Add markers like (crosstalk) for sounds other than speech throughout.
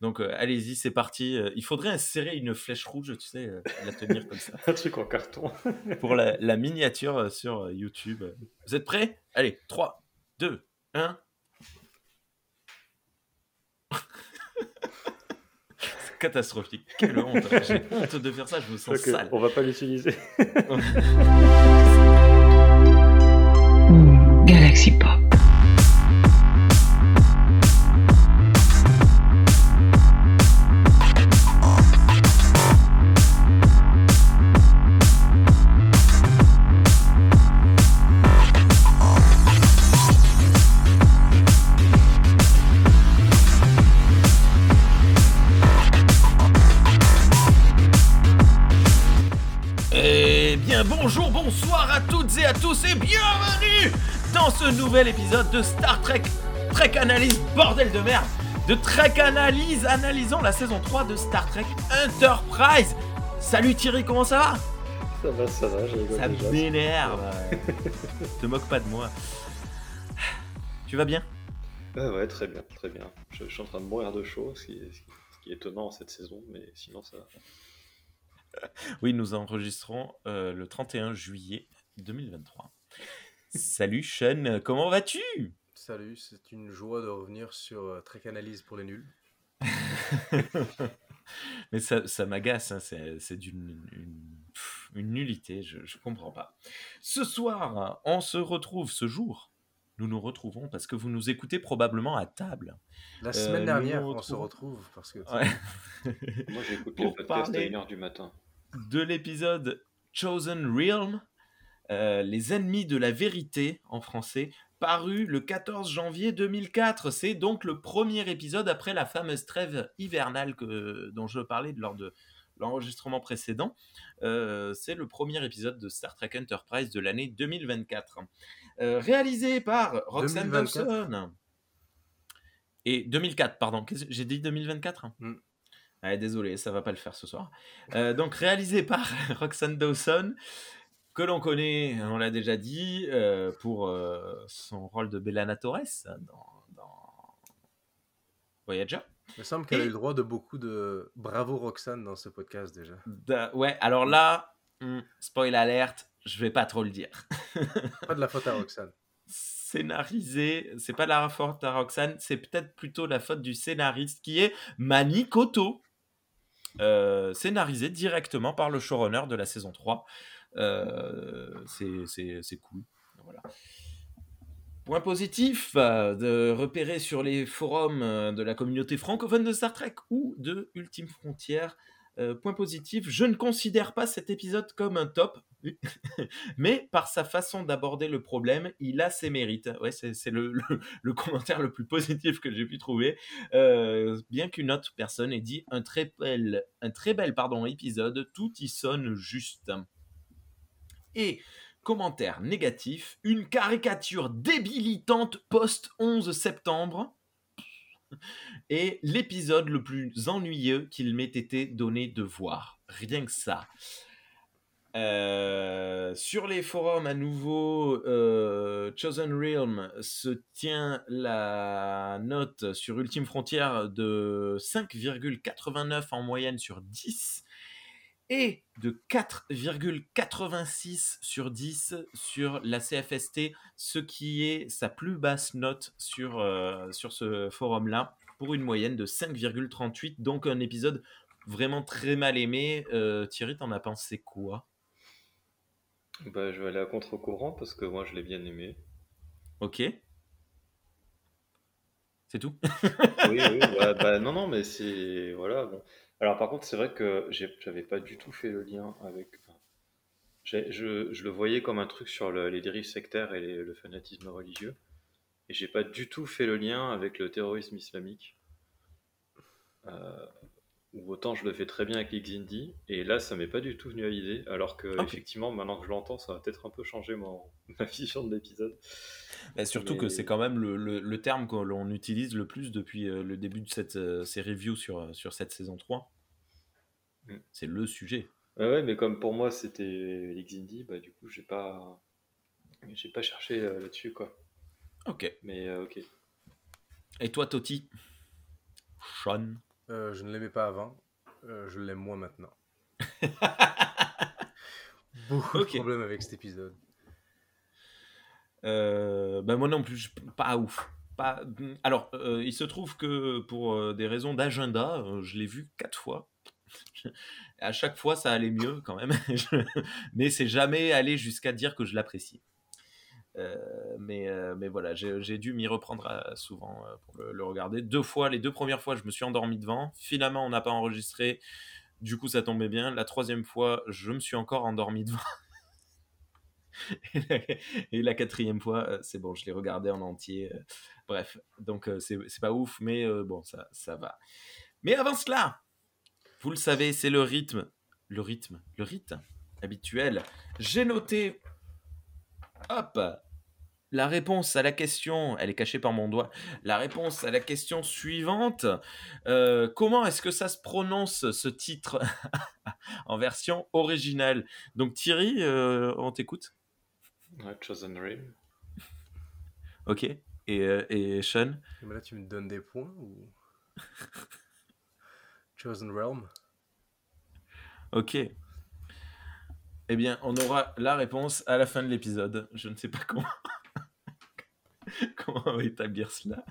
Donc euh, allez-y, c'est parti. Euh, il faudrait insérer une flèche rouge, tu sais, euh, la tenir comme ça. (laughs) Un truc en carton. (laughs) pour la, la miniature euh, sur euh, YouTube. Vous êtes prêts? Allez, 3, 2, 1. C'est catastrophique. Quelle honte. J'ai honte de faire ça, je me sens Ok, sale. on va pas l'utiliser. (laughs) Galaxy Pop. Nouvel épisode de Star Trek Trek Analyse, bordel de merde De Trek Analyse, analysons la saison 3 de Star Trek Enterprise Salut Thierry, comment ça va? Ça va, ça va, j'ai Ça m'énerve Te moque pas de moi. Tu vas bien? Ah ouais, très bien, très bien. Je, je suis en train de mourir de chaud, ce qui est, ce qui- ce qui est étonnant cette saison, mais sinon ça va. (laughs) Oui, nous enregistrons euh, le 31 juillet 2023. Salut Sean, comment vas-tu? Salut, c'est une joie de revenir sur euh, Trek Analyse pour les nuls. (laughs) Mais ça, ça m'agace, hein, c'est c'est d'une une, nullité, je, je comprends pas. Ce soir, on se retrouve ce jour. Nous nous retrouvons parce que vous nous écoutez probablement à table. La Euh, semaine dernière, nous on se retrouve parce que (laughs) Ouais. Moi j'écoute Pour les podcasts à 1h du matin. de l'épisode Chosen Realm, euh, Les ennemis de la vérité en français, paru le 14 janvier 2004. C'est donc le premier épisode après la fameuse trêve hivernale que, dont je parlais lors de l'enregistrement précédent. Euh, C'est le premier épisode de Star Trek Enterprise de l'année 2024. Euh, réalisé par Roxanne 2024. Dawson. Et 2004, pardon. J'ai dit 2024 Mm. Désolé, ça va pas le faire ce soir. Euh, donc réalisé par (laughs) Roxanne Dawson, que l'on connaît, on l'a déjà dit, euh, pour euh, son rôle de Bellana Torres dans, dans Voyager. il me semble qu'elle a eu le droit de beaucoup de bravo Roxane dans ce podcast déjà. Ouais, alors là, hmm, spoil alerte, je vais pas trop le dire. (laughs) Pas de la faute à Roxane. Scénarisé, c'est pas la faute à Roxane, c'est peut-être plutôt la faute du scénariste qui est Mani Koto. Euh, scénarisé directement par le showrunner de la saison 3. Euh, c'est- cool. Voilà. Point positif, euh, de repérer sur les forums euh, de la communauté francophone de Star Trek ou de Ultime Frontière. Euh, point positif, je ne considère pas cet épisode comme un top, (laughs) mais par sa façon d'aborder le problème, il a ses mérites. Ouais, c'est le, commentaire le plus positif que j'ai pu trouver. Bien qu'une autre personne ait dit un très bel, un très bel pardon, épisode, tout y sonne juste. Et commentaire négatif, une caricature débilitante post-11 septembre (laughs) et l'épisode le plus ennuyeux qu'il m'ait été donné de voir. Rien que ça. Euh, sur les forums, à nouveau, euh, Chosen Realm se tient la note sur Ultime Frontière de 5,89 en moyenne sur 10 et de 4,86 sur 10 sur la CFST, ce qui est sa plus basse note sur, euh, sur ce forum-là, pour une moyenne de 5,38, donc un épisode vraiment très mal aimé. Euh, Thierry, t'en as pensé quoi? Bah, je vais aller à contre-courant parce que moi je l'ai bien aimé. Ok. C'est tout? Oui, oui, bah non, non, mais c'est. Voilà, bon. Alors par contre, c'est vrai que j'avais pas du tout fait le lien avec. je, je le voyais comme un truc sur le- les dérives sectaires et le fanatisme religieux. Et j'ai pas du tout fait le lien avec le terrorisme islamique. Euh, ou autant je le fais très bien avec l'Xindi. Et là, ça m'est pas du tout venu à l'idée. Alors que, effectivement, maintenant que je l'entends, ça va peut-être un peu changer mon, (laughs) ma vision de l'épisode. Bah, Surtout que c'est quand même le, le- le terme que l'on utilise le plus depuis euh, le début de cette, euh, ces reviews sur, euh, sur cette saison 3. Mm. C'est le sujet. Ouais, ouais, mais comme pour moi c'était l'Xindi, bah du coup j'ai pas j'ai pas cherché là-dessus quoi. Ok. Mais euh, ok. Et toi, Toti? Sean? Euh, je ne l'aimais pas avant. Euh, je l'aime moins maintenant. (laughs) Beaucoup Ok. de problèmes avec cet épisode. Euh, bah moi non plus, pas ouf. Pas... Alors, euh, il se trouve que pour des raisons d'agenda, je l'ai vu quatre fois. (laughs) à chaque fois, ça allait mieux quand même. (laughs) Mais c'est jamais allé jusqu'à dire que je l'apprécie. Euh, mais, euh, mais voilà, j'ai dû m'y reprendre euh, souvent pour le, regarder. Deux fois, les deux premières fois, je me suis endormi devant. Finalement, on n'a pas enregistré. Du coup, ça tombait bien. La troisième fois, je me suis encore endormi devant. (laughs) Et la, quatrième fois, c'est bon, je l'ai regardé en entier. bref, donc c'est pas ouf, mais bon, ça, ça va. Mais avant cela, vous le savez, c'est le rythme, le rythme, le rite habituel. J'ai noté, hop, la réponse à la question, elle est cachée par mon doigt, la réponse à la question suivante. Euh, comment est-ce que ça se prononce ce titre (laughs) en version originale? Donc Thierry, euh, on t'écoute Ouais, Chosen Rim. Ok. Et, euh, et Sean? Mais là, tu me donnes des points ou? (laughs) Chosen Realm Ok. Eh bien, on aura la réponse à la fin de l'épisode. Je ne sais pas comment, (laughs) comment établir cela.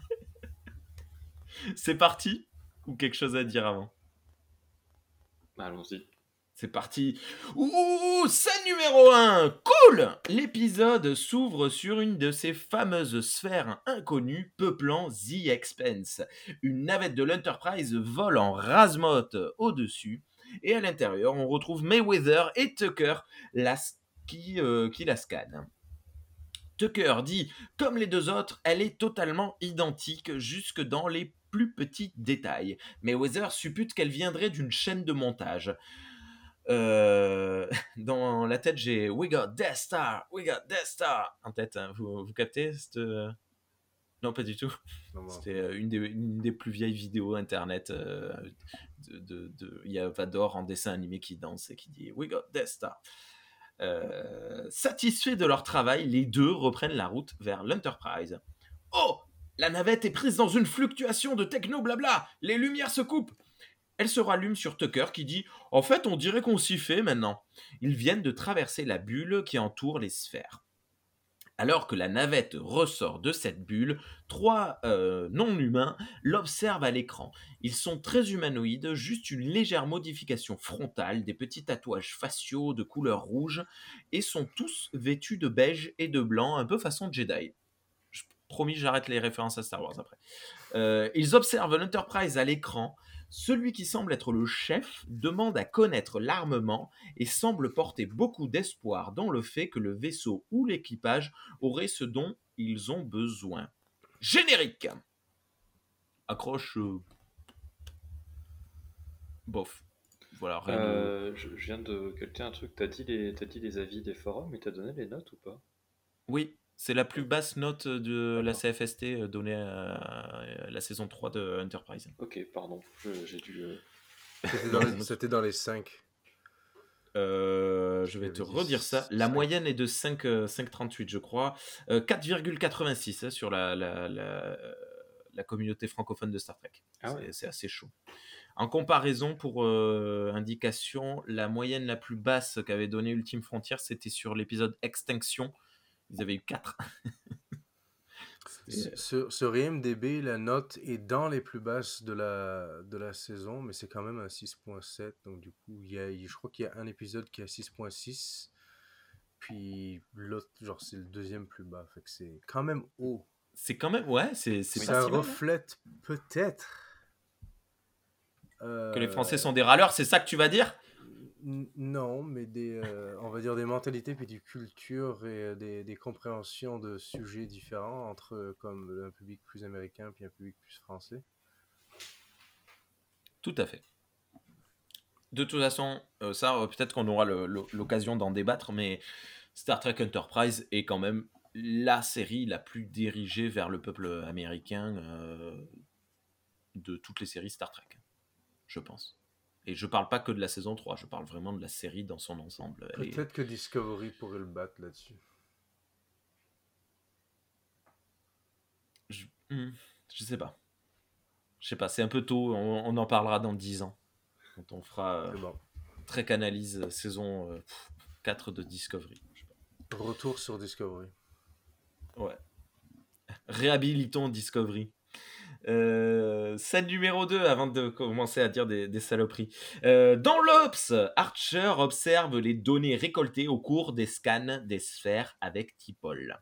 C'est parti Ou quelque chose à dire avant? Allons-y. C'est parti. Ouh, scène numéro 1. Cool L'épisode s'ouvre sur une de ces fameuses sphères inconnues peuplant The Expense. Une navette de l'Enterprise vole en rase-motte au-dessus. Et à l'intérieur, on retrouve Mayweather et Tucker la- qui, euh, qui la scannent. Tucker dit, comme les deux autres, elle est totalement identique jusque dans les plus petits détails. Mayweather suppute qu'elle viendrait d'une chaîne de montage. Euh, (laughs) dans la tête, j'ai We got Death Star, We got Death Star en tête. hein. Vous, vous captez cette... euh, Non, pas du tout. C'était euh, une des, une des plus vieilles vidéos internet. euh, de, Il y a Vador en dessin animé qui danse et qui dit We got Death Star. Euh, satisfaits de leur travail, les deux reprennent la route vers l'Enterprise. Oh La navette est prise dans une fluctuation de techno blabla Les lumières se coupent Elle se rallume sur Tucker qui dit En fait, on dirait qu'on s'y fait maintenant. Ils viennent de traverser la bulle qui entoure les sphères. Alors que la navette ressort de cette bulle, trois euh, non-humains l'observent à l'écran. Ils sont très humanoïdes, juste une légère modification frontale, des petits tatouages faciaux de couleur rouge, et sont tous vêtus de beige et de blanc, un peu façon Jedi. Je, promis, j'arrête les références à Star Wars après. Euh, ils observent l'Enterprise à l'écran. Celui qui semble être le chef demande à connaître l'armement et semble porter beaucoup d'espoir dans le fait que le vaisseau ou l'équipage aurait ce dont ils ont besoin. Générique Accroche. euh, Bof. Voilà, rien de- Euh, je, je viens de calter un truc. T'as dit, les, dit les avis des forums et t'as donné les notes ou pas? Oui, c'est la plus basse note de la CFST euh, donnée à la saison 3 de Enterprise. Ok, pardon. j'ai dû. euh, C'était (laughs) dans, les- c'était dans les 5. Euh, je vais te redire ça. La moyenne est de 5, euh, 5,38 je crois. Euh, 4,86 hein, sur la, la, la, la communauté francophone de Star Trek. Ah C'est- ouais. C'est assez chaud. En comparaison, pour euh, indication, la moyenne la plus basse qu'avait donnée Ultime Frontier, c'était sur l'épisode Extinction. Ils avaient eu 4. C'était- Sur, sur IMDB, la note est dans les plus basses de la, de la saison, mais c'est quand même un 6.7. Donc, du coup, il y a, je crois qu'il y a un épisode qui a 6.6. Puis l'autre, genre, c'est le deuxième plus bas. Fait que c'est quand même haut. C'est quand même, ouais, c'est Ça hein. reflète peut-être. euh, Que les Français sont des râleurs, c'est ça que tu vas dire? Non, mais des, euh, on va dire des mentalités puis des cultures et euh, des, compréhensions de sujets différents entre euh, comme un public plus américain puis un public plus français. Tout à fait. De toute façon, ça, peut-être qu'on aura l'occasion d'en débattre, mais Star Trek Enterprise est quand même la série la plus dirigée vers le peuple américain de toutes les séries Star Trek, je pense. Et je parle pas que de la saison 3, je parle vraiment de la série dans son ensemble. Est- Peut-être que Discovery pourrait le battre là-dessus. je... hmm, je sais pas. Je sais pas, c'est un peu tôt. On, on en parlera dans 10 ans. Quand on fera euh, bon. Trek Analyse euh, saison euh, pff, 4 de Discovery. Je sais pas. Retour sur Discovery. Ouais. Réhabilitons Discovery. Euh, scène numéro 2, avant de commencer à dire des, saloperies. Euh, dans l'Ops, Archer observe les données récoltées au cours des scans des sphères avec Tipol.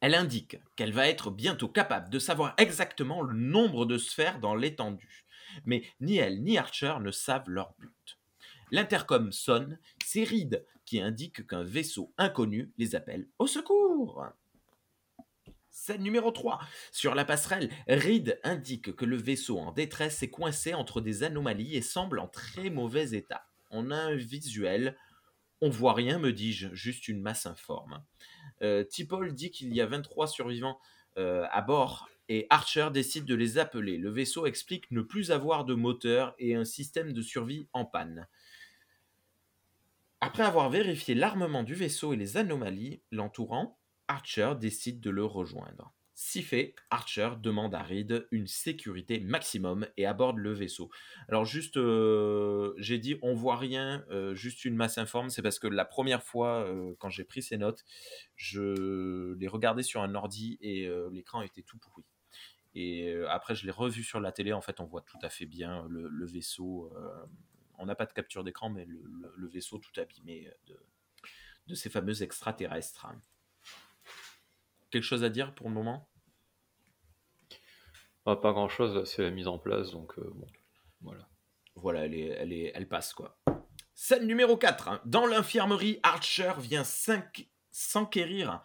Elle indique qu'elle va être bientôt capable de savoir exactement le nombre de sphères dans l'étendue. Mais ni elle ni Archer ne savent leur but. L'intercom sonne, c'est Reed qui indique qu'un vaisseau inconnu les appelle au secours. Scène numéro 3. Sur la passerelle, Reed indique que le vaisseau en détresse est coincé entre des anomalies et semble en très mauvais état. On a un visuel. On voit rien, me dis-je, juste une masse informe. Euh, Tipol dit qu'il y a 23 survivants euh, à bord et Archer décide de les appeler. Le vaisseau explique ne plus avoir de moteur et un système de survie en panne. Après avoir vérifié l'armement du vaisseau et les anomalies l'entourant, Archer décide de le rejoindre. Si fait, Archer demande à Reed une sécurité maximum et aborde le vaisseau. Alors juste, euh, j'ai dit on voit rien, euh, juste une masse informe, c'est parce que la première fois euh, quand j'ai pris ces notes, je les regardais sur un ordi et l'écran était tout pourri. Et après je l'ai revu sur la télé, en fait on voit tout à fait bien le, vaisseau. on n'a pas de capture d'écran, mais le, vaisseau tout abîmé de ces fameux extraterrestres. Quelque chose à dire pour le moment? Ah, pas grand chose, c'est la mise en place, donc euh, bon, voilà. Voilà, elle, est, elle, est, elle passe quoi. Scène numéro 4. Dans l'infirmerie, Archer vient s'enquérir.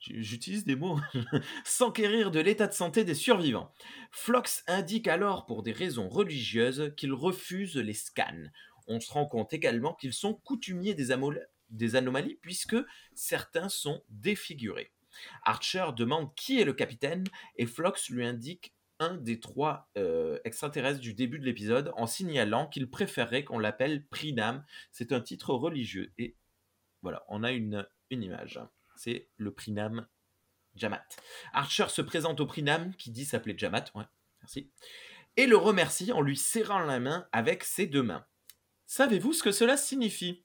J'utilise des mots. (laughs) s'enquérir de l'état de santé des survivants. Flox indique alors, pour des raisons religieuses, qu'il refuse les scans. On se rend compte également qu'ils sont coutumiers des anomalies, puisque certains sont défigurés. Archer demande qui est le capitaine et Flox lui indique un des trois euh, extraterrestres du début de l'épisode en signalant qu'il préférerait qu'on l'appelle Prinam. C'est un titre religieux. Et voilà, on a une, une image. C'est le Prinam Jamat. Archer se présente au Prinam qui dit s'appeler Jamat. Ouais, merci. Et le remercie en lui serrant la main avec ses deux mains. Savez-vous ce que cela signifie?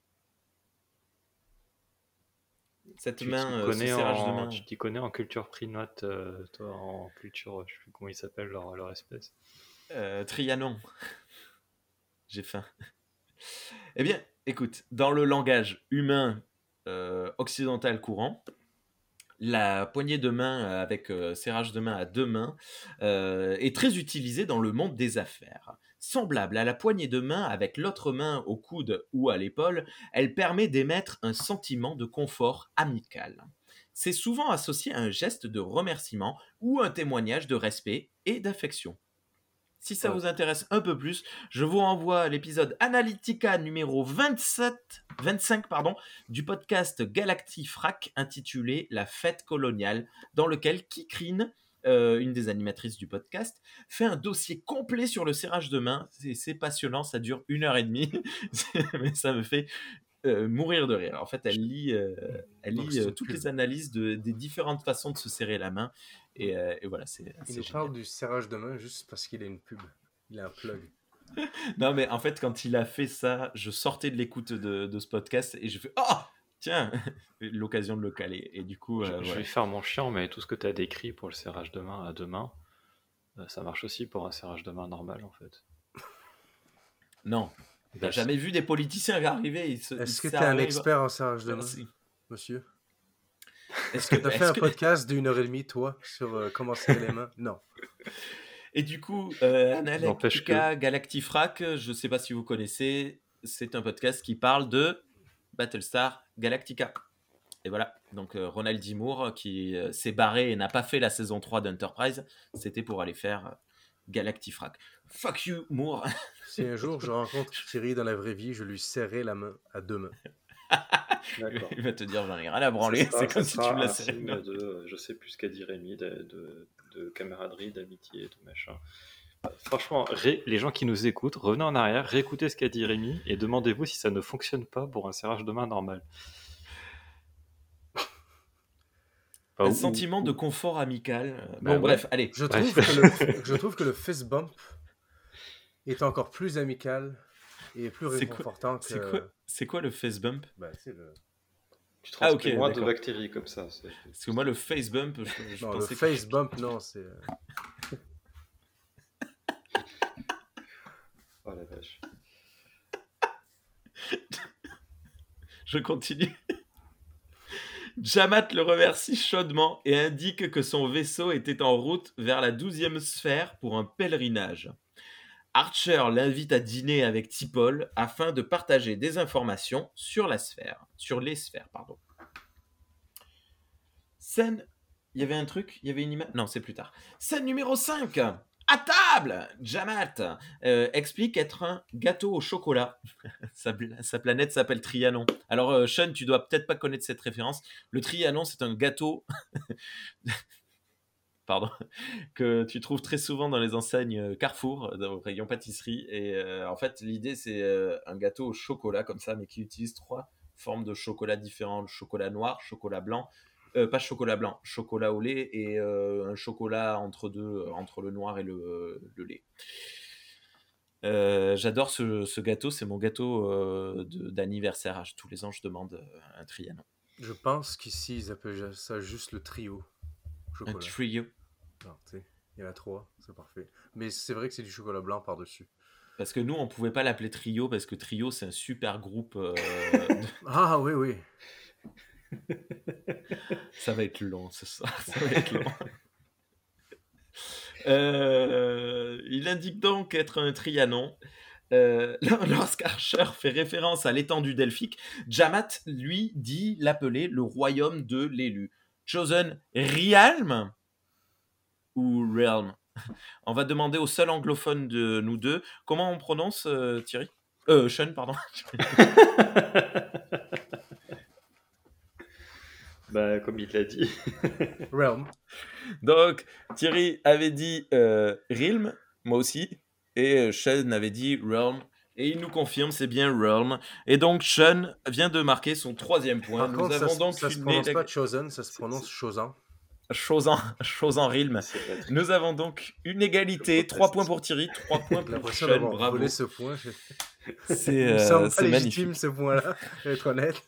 Cette Tu main, euh, ce serrage de en... main. tu t'y connais en culture prinote, euh, toi, en culture, je sais plus comment ils s'appellent leur, leur espèce. Euh, Trianon. J'ai faim. (laughs) Eh bien, écoute, dans le langage humain euh, occidental courant, la poignée de main avec serrage de main à deux mains est très utilisée dans le monde des affaires. Semblable à la poignée de main avec l'autre main au coude ou à l'épaule, elle permet d'émettre un sentiment de confort amical. C'est souvent associé à un geste de remerciement ou un témoignage de respect et d'affection. Si ça Ouais. vous intéresse un peu plus, je vous renvoie à l'épisode Analytica numéro 27, 25 pardon, du podcast Galactifrac intitulé La fête coloniale, dans lequel Kikrine, euh, une des animatrices du podcast, fait un dossier complet sur le serrage de main. C'est passionnant, ça dure une heure et demie, (laughs) mais ça me fait euh, mourir de rire. En fait, elle lit, euh, elle lit euh, toutes les analyses de- des différentes façons de se serrer la main. Et, et voilà, c'est Il nous parle du serrage de main juste parce qu'il a une pub. Il a un plug. (laughs) Non, mais en fait, quand il a fait ça, je sortais de l'écoute de, de ce podcast et je fais Oh Tiens (laughs) L'occasion de le caler. Et du coup, Je, euh, je ouais. vais faire mon chiant, mais tout ce que tu as décrit pour le serrage de main à deux mains, euh, ça marche aussi pour un serrage de main normal en fait. non. T'as Bah, jamais vu des politiciens arriver Est-ce que se tu es un expert en serrage de main, Merci. monsieur? Est-ce que, Tu as fait un que- podcast d'une heure et demie, toi, sur euh, comment serrer les mains? Non. (laughs) Et du coup, euh, Analectica Galactifrac, je sais pas si vous connaissez, c'est un podcast qui parle de Battlestar Galactica. Et voilà, donc euh, Ronald D. Moore qui euh, s'est barré et n'a pas fait la saison 3 d'Enterprise, c'était pour aller faire euh, Galactifrac. Fuck you, Moore (laughs) Si un jour je rencontre Thierry dans la vraie vie, je lui serrerai la main à deux mains. Il va te dire j'en ai rien à branler, c'est comme si tu me la serrais. de, euh, je sais plus ce qu'a dit Rémi, de, de- de camaraderie, d'amitié, de machin. Euh, Franchement, ré- les gens qui nous écoutent, revenez en arrière, réécoutez ce qu'a dit Rémi et demandez-vous si ça ne fonctionne pas pour un serrage de main normal. Bah, (laughs) un ou- sentiment de confort amical. euh, Bah, bon, bref, allez. Je Bref. trouve, que le, (laughs) je trouve que le fist bump est encore plus amical et plus C'est quoi- réconfortant que. C'est quoi, c'est quoi le face bump? Ben, c'est le... Tu Ah, ok, moins de d'accord. bactéries comme ça. c'est- Parce que moi, le face bump, je, je Non, le pensais que- face bump, non, c'est. (laughs) euh, Oh la vache. (laughs) Je continue. Jamat le remercie chaudement et indique que son vaisseau était en route vers la douzième sphère pour un pèlerinage. Archer l'invite à dîner avec T'Pol afin de partager des informations sur la sphère, sur les sphères, pardon. Scène, il y avait un truc, non, c'est plus tard. Scène numéro 5. À table, Jamat euh, explique être un gâteau au chocolat. (laughs) sa, planète s'appelle Trianon. Alors, euh, Sean, tu dois peut-être pas connaître cette référence. Le Trianon, c'est un gâteau. (laughs) Pardon. Que tu trouves très souvent dans les enseignes euh, Carrefour, dans le rayon pâtisserie. Et en fait, l'idée, c'est un gâteau au chocolat, comme ça, mais qui utilise trois formes de chocolat différentes chocolat noir, chocolat blanc. Euh, pas chocolat blanc, chocolat au lait et euh, un chocolat entre deux, euh, entre le noir et le, le lait. Euh, J'adore ce, ce gâteau, c'est mon gâteau d'anniversaire. À- Tous les ans, je demande un trianon. Je pense qu'ici, ils appellent ça juste le trio. Un Chocolat. trio. Non, il y en a trois, c'est parfait. Mais c'est vrai que c'est du chocolat blanc par-dessus. Parce que nous, on pouvait pas l'appeler trio, parce que trio, c'est un super groupe. (laughs) Ah oui, oui. (laughs) Ça va être long ce soir. Ça va être long. (laughs) Euh, il indique donc être un trianon. Euh, (laughs) Lorsqu'Archer fait référence à l'étendue delphique, Jamat, lui, dit l'appeler le royaume de l'élu. Chosen Realm ou Realm? On va demander au seul anglophone de nous deux. Comment on prononce, euh, Thierry? Euh, Sean, pardon. Bah, comme il l'a dit. (laughs) Realm. Donc, Thierry avait dit euh, Realm, moi aussi, et euh, Sean avait dit Realm. Et il nous confirme, c'est bien Realm. Et donc, Sean vient de marquer son troisième point. Par Nous contre, ça, avons se- donc ça se une prononce élec- pas Chosen, ça se prononce c'est- Chosan. chose en, chose (laughs) en Realm. Nous avons donc une égalité. Je proteste. 3 points pour Thierry, 3 points pour l'impression Sean. d'avoir Bravo. volé ce point. C'est Il me euh, pas magnifique. légitime ce point-là, je vais être honnête.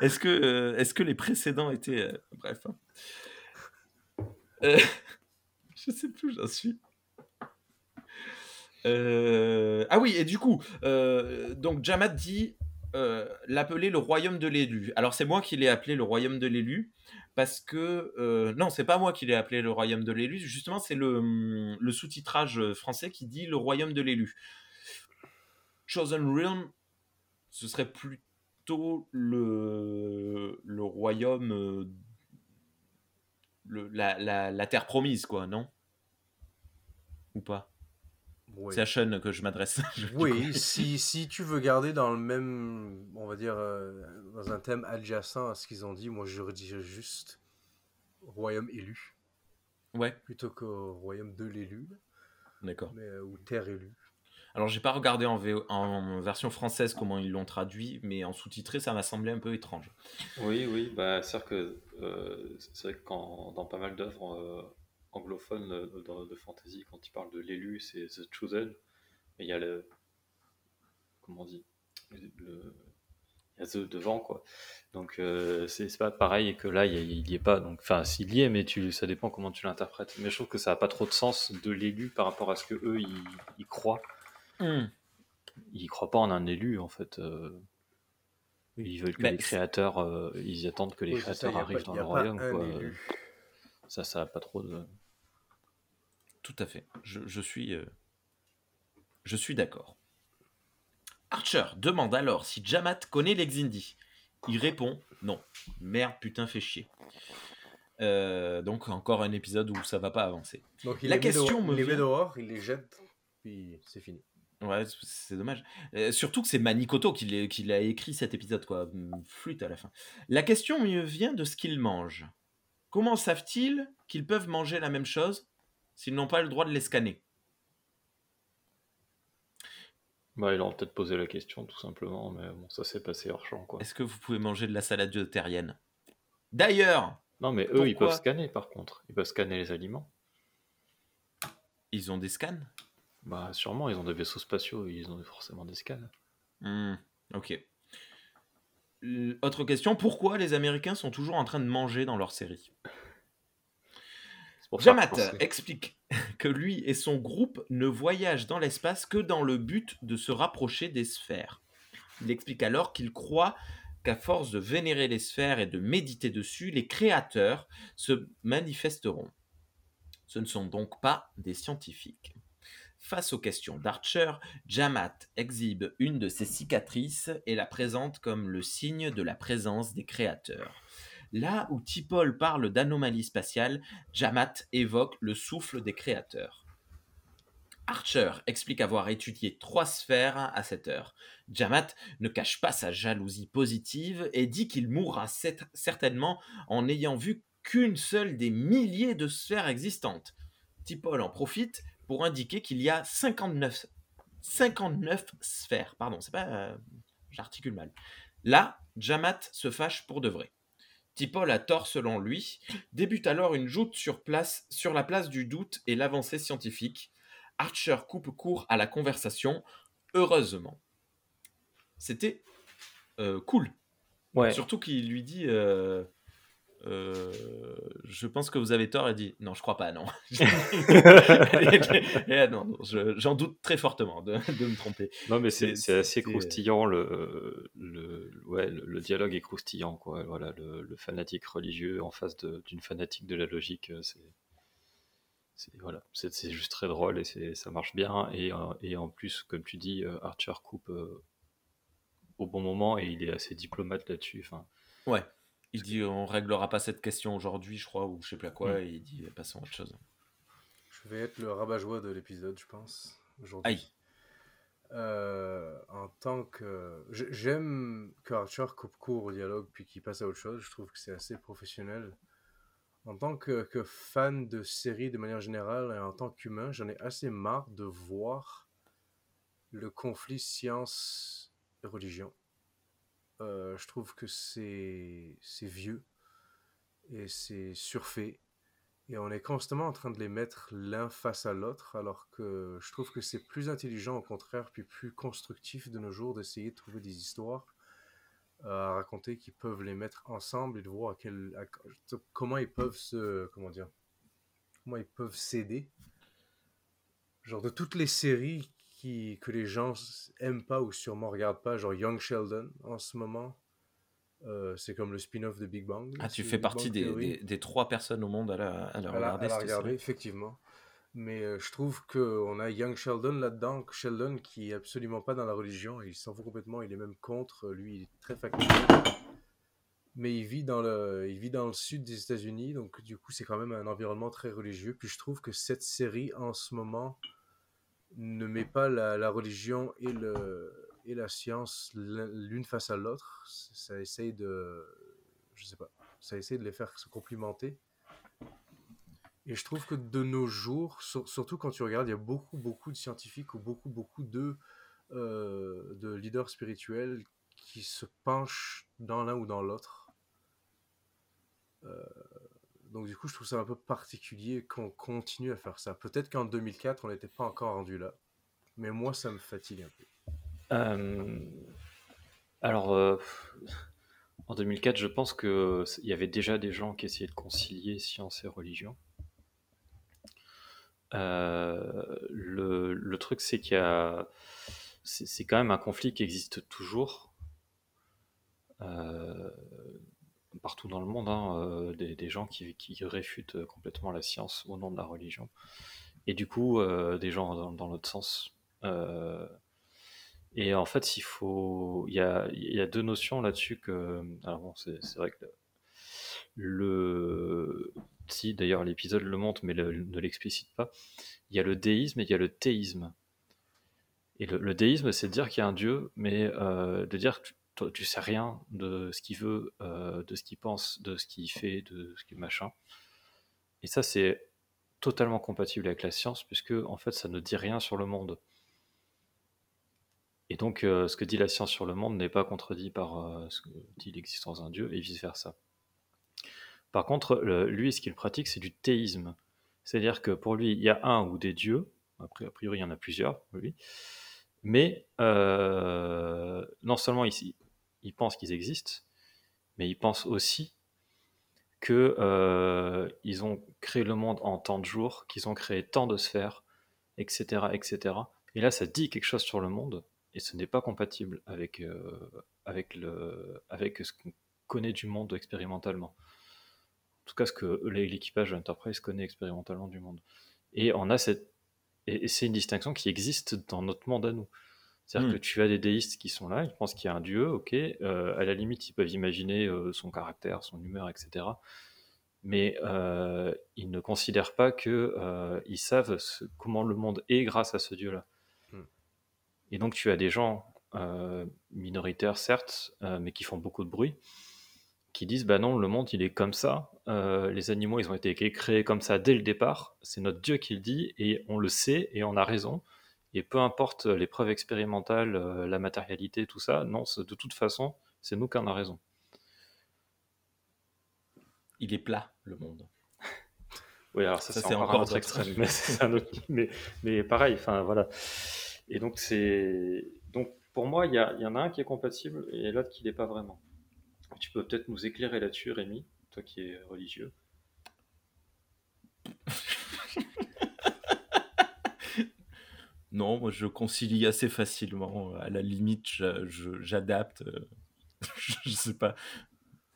Est-ce que, euh, est-ce que les précédents étaient. euh, Bref. hein. Euh, (laughs) je sais plus où j'en suis. Euh, Ah oui, et du coup, donc Jamat dit l'appeler le royaume de l'élu. Alors c'est moi qui l'ai appelé le royaume de l'élu parce que non, c'est pas moi qui l'ai appelé le royaume de l'élu. Justement, c'est le, hum, le sous-titrage français qui dit le royaume de l'élu. Chosen Realm, ce serait plutôt le, le royaume, euh, le- la, la- la terre promise, quoi, non? Ou pas? Oui. C'est à Sean que je m'adresse. (laughs) Oui, si, si tu veux garder dans le même, on va dire, euh, dans un thème adjacent à ce qu'ils ont dit, moi je redirais juste royaume élu, Ouais, plutôt qu'au royaume de l'élu, d'accord. mais, euh, ou terre élue. Alors, j'ai pas regardé en, version française comment ils l'ont traduit, mais en sous-titré, ça m'a semblé un peu étrange. Oui, oui, bah, c'est vrai que euh, c'est vrai que quand, dans pas mal d'œuvres euh, anglophones euh, de, fantasy, quand ils parlent de l'élu, c'est The Chosen. Et il y a le. Comment on dit Il y a The devant, quoi. Donc, c'est pas pareil que là, il y a- il y est pas. Enfin, s'il y est, mais ça dépend comment tu l'interprètes. Mais je trouve que ça n'a pas trop de sens de l'élu par rapport à ce que eux ils croient. Hmm. Ils croient pas en un élu, en fait. euh, Ils veulent que les créateurs, euh, ils attendent que les Oui, c'est ça, créateurs arrivent pas- dans le royaume. quoi. Ça, ça a pas trop de. Tout à fait. Je, je suis, euh, je suis d'accord. Archer demande alors si Jamat connaît l'Exindi. Il répond non. Merde, putain, fait chier. Euh, donc encore un épisode où ça va pas avancer. Donc il La les met question dehors- me il les met dehors, il les jette, puis c'est fini. Ouais, c'est dommage. Euh, surtout que c'est Manikoto qui, l'a- qui l'a écrit cet épisode, quoi. Hum, Flûte à la fin. La question me vient de ce qu'ils mangent. Comment savent-ils qu'ils peuvent manger la même chose s'ils n'ont pas le droit de les scanner? Bah, ils ont peut-être posé la question, tout simplement, mais bon, ça s'est passé hors champ, quoi. Est-ce que vous pouvez manger de la salade terrienne D'ailleurs, Non, mais eux, ils peuvent scanner par contre. Ils peuvent scanner les aliments. Ils ont des scans? Bah, sûrement, ils ont des vaisseaux spatiaux, ils ont forcément des scans. Hmm, ok. Autre question, pourquoi les Américains sont toujours en train de manger dans leur série Jamat explique que lui et son groupe ne voyagent dans l'espace que dans le but de se rapprocher des sphères. Il explique alors qu'il croit qu'à force de vénérer les sphères et de méditer dessus, les créateurs se manifesteront. Ce ne sont donc pas des scientifiques. Face aux questions d'Archer, Jamat exhibe une de ses cicatrices et la présente comme le signe de la présence des créateurs. Là où Tipol parle d'anomalie spatiale, Jamat évoque le souffle des créateurs. Archer explique avoir étudié trois sphères à cette heure. Jamat ne cache pas sa jalousie positive et dit qu'il mourra certainement en n'ayant vu qu'une seule des milliers de sphères existantes. Tipol en profite pour indiquer qu'il y a 59, 59 sphères. Pardon, c'est pas. Euh, j'articule mal. Là, Jamat se fâche pour de vrai. Tipol a tort selon lui, débute alors une joute sur, place, sur la place du doute et l'avancée scientifique. Archer coupe court à la conversation, heureusement. C'était euh, cool. Ouais. Surtout qu'il lui dit euh, euh, je pense que vous avez tort. Elle dit non, je crois pas, non. (laughs) (laughs) non, j'en doute très fortement de, me tromper. Non, mais c'est assez croustillant. Le, le, ouais, le, dialogue est croustillant. Quoi. Voilà, le, fanatique religieux en face d'une fanatique de la logique, euh, c'est voilà, c'est juste très drôle et ça marche bien. Et, euh, et, en plus, comme tu dis, Archer coupe au bon moment et il est assez diplomate là-dessus. Enfin, ouais. Il dit on réglera pas cette question aujourd'hui, je crois, ou je sais plus à quoi, mm. et il dit passons à autre chose. Je vais être le rabat-joie de l'épisode, je pense, aujourd'hui. Euh, en tant que. J'aime que Archer coupe court au dialogue puis qu'il passe à autre chose. Je trouve que c'est assez professionnel. En tant que, que, fan de série de manière générale et en tant qu'humain, j'en ai assez marre de voir le conflit science et religion. Euh, je trouve que c'est vieux et c'est surfait. Et on est constamment en train de les mettre l'un face à l'autre, alors que je trouve que c'est plus intelligent, au contraire, puis plus constructif de nos jours d'essayer de trouver des histoires euh, à raconter qui peuvent les mettre ensemble et de voir à quel, comment ils peuvent se. Comment dire Comment ils peuvent s'aider. Genre de toutes les séries que les gens aiment pas ou sûrement regardent pas, genre Young Sheldon en ce moment. Euh, c'est comme le spin-off de Big Bang. Ah, tu fais partie des, des, trois personnes au monde à la, à la regarder. À regarder, effectivement. Mais euh, je trouve qu'on a Young Sheldon là-dedans, Sheldon qui est absolument pas dans la religion, il s'en fout complètement, il est même contre, lui il est très factuel. Mais il vit dans le, il vit dans le sud des États-Unis, donc du coup c'est quand même un environnement très religieux. Puis je trouve que cette série en ce moment ne met pas la, religion et, le, et la science l'une face à l'autre. Ça essaye de. Je sais pas. Ça essaye de les faire se complimenter. Et je trouve que de nos jours, surtout quand tu regardes, il y a beaucoup, beaucoup de scientifiques ou beaucoup, beaucoup de, euh, de leaders spirituels qui se penchent dans l'un ou dans l'autre. Euh, donc du coup, je trouve ça un peu particulier qu'on continue à faire ça. Peut-être qu'en 2004, on n'était pas encore rendu là. Mais moi, ça me fatigue un peu. Euh, alors, euh, en 2004, je pense qu'il y avait déjà des gens qui essayaient de concilier science et religion. Euh, le, le, truc, c'est qu'il y a... C'est quand même un conflit qui existe toujours partout dans le monde, hein, euh, des, gens qui, réfutent euh, complètement la science au nom de la religion. Et du coup, euh, des gens dans, l'autre sens. et en fait, il faut, y a, deux notions là-dessus que, alors bon, c'est vrai que le, si d'ailleurs l'épisode le montre, mais ne l'explicite pas, il y a le déisme et il y a le théisme. Et le, déisme, c'est de dire qu'il y a un Dieu, mais de dire toi, tu sais rien de ce qu'il veut, euh, de ce qu'il pense, de ce qu'il fait, de ce qu'il machin. Et ça, c'est totalement compatible avec la science, puisque en fait, ça ne dit rien sur le monde. Et donc, euh, ce que dit la science sur le monde n'est pas contredit par euh, ce que dit l'existence d'un Dieu, et vice-versa. Par contre, lui, ce qu'il pratique, c'est du théisme. C'est-à-dire que pour lui, il y a un ou des dieux. A priori, il y en a plusieurs, lui. Mais non seulement il, il pense qu'ils existent, mais il pense aussi que euh, ils ont créé le monde en tant de jours, qu'ils ont créé tant de sphères, etc., etc. Et là, ça dit quelque chose sur le monde, et ce n'est pas compatible avec, euh, avec, le, avec ce qu'on connaît du monde expérimentalement. En tout cas, ce que l'équipage de l'Enterprise connaît expérimentalement du monde. Et on a cette, et c'est une distinction qui existe dans notre monde à nous. C'est-à-dire que hmm. tu as des déistes qui sont là, ils pensent qu'il y a un dieu, ok. Euh, à la limite, ils peuvent imaginer euh, son caractère, son humeur, etc. Mais euh, ils ne considèrent pas qu'ils savent comment le monde est grâce à ce dieu-là. Hmm. Et donc tu as des gens minoritaires, certes, mais qui font beaucoup de bruit, qui disent bah non, le monde il est comme ça. les animaux ils ont été créés comme ça dès le départ. C'est notre dieu qui le dit et on le sait et on a raison. Et peu importe les preuves expérimentales, euh, la matérialité, tout ça, non, de toute façon, c'est nous qui en a raison. Il est plat, le monde. (laughs) oui, alors ça, c'est encore, un autre extrême, mais, mais, pareil, enfin voilà. Et donc c'est donc pour moi, il y, y, en a un qui est compatible et l'autre qui n'est pas vraiment. Tu peux peut-être nous éclairer là-dessus, Rémi, toi qui es religieux. (laughs) Non, moi je concilie assez facilement. À la limite, j'adapte. Euh, (laughs) je, sais pas.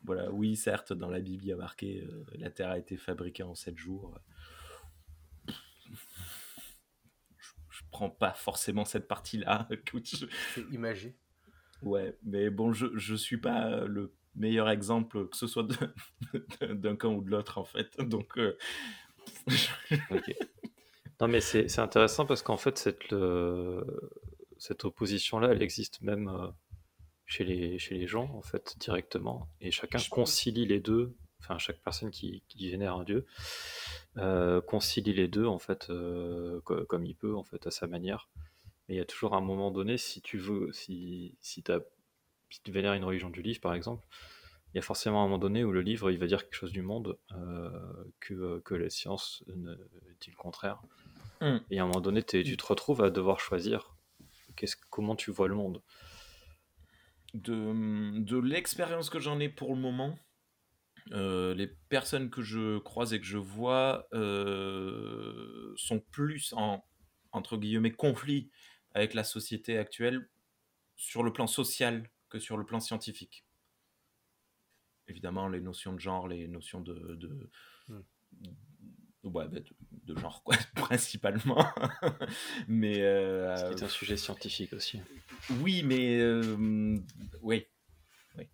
Voilà, oui, certes, dans la Bible, il y a marqué euh, la terre a été fabriquée en sept jours. Je, je prends pas forcément cette partie-là. (laughs) C'est imagé. Ouais, mais bon, je, je suis pas le meilleur exemple, que ce soit (laughs) d'un camp ou de l'autre, en fait. Donc. Euh, ok. Non, mais c'est intéressant parce qu'en fait, cette, cette opposition-là, elle existe même euh, chez, les, chez les gens, en fait, directement. Et chacun concilie les deux, enfin, chaque personne qui, qui génère un dieu, euh, concilie les deux, en fait, euh, comme il peut, en fait, à sa manière. Mais il y a toujours un moment donné, si tu veux, si, si, as, si tu vénères une religion du livre, par exemple, il y a forcément un moment donné où le livre il va dire quelque chose du monde que, que la science dit le contraire. Mm. Et à un moment donné, tu te retrouves à devoir choisir comment tu vois le monde. De, de l'expérience que j'en ai pour le moment, euh, les personnes que je croise et que je vois euh, sont plus en entre guillemets conflit avec la société actuelle sur le plan social que sur le plan scientifique. Évidemment, les notions de genre, les notions de, de, mm. Bah, de, genre, quoi, (laughs) principalement. mais. Euh, C'est un sujet scientifique aussi. Oui, mais. Euh, oui. Oui.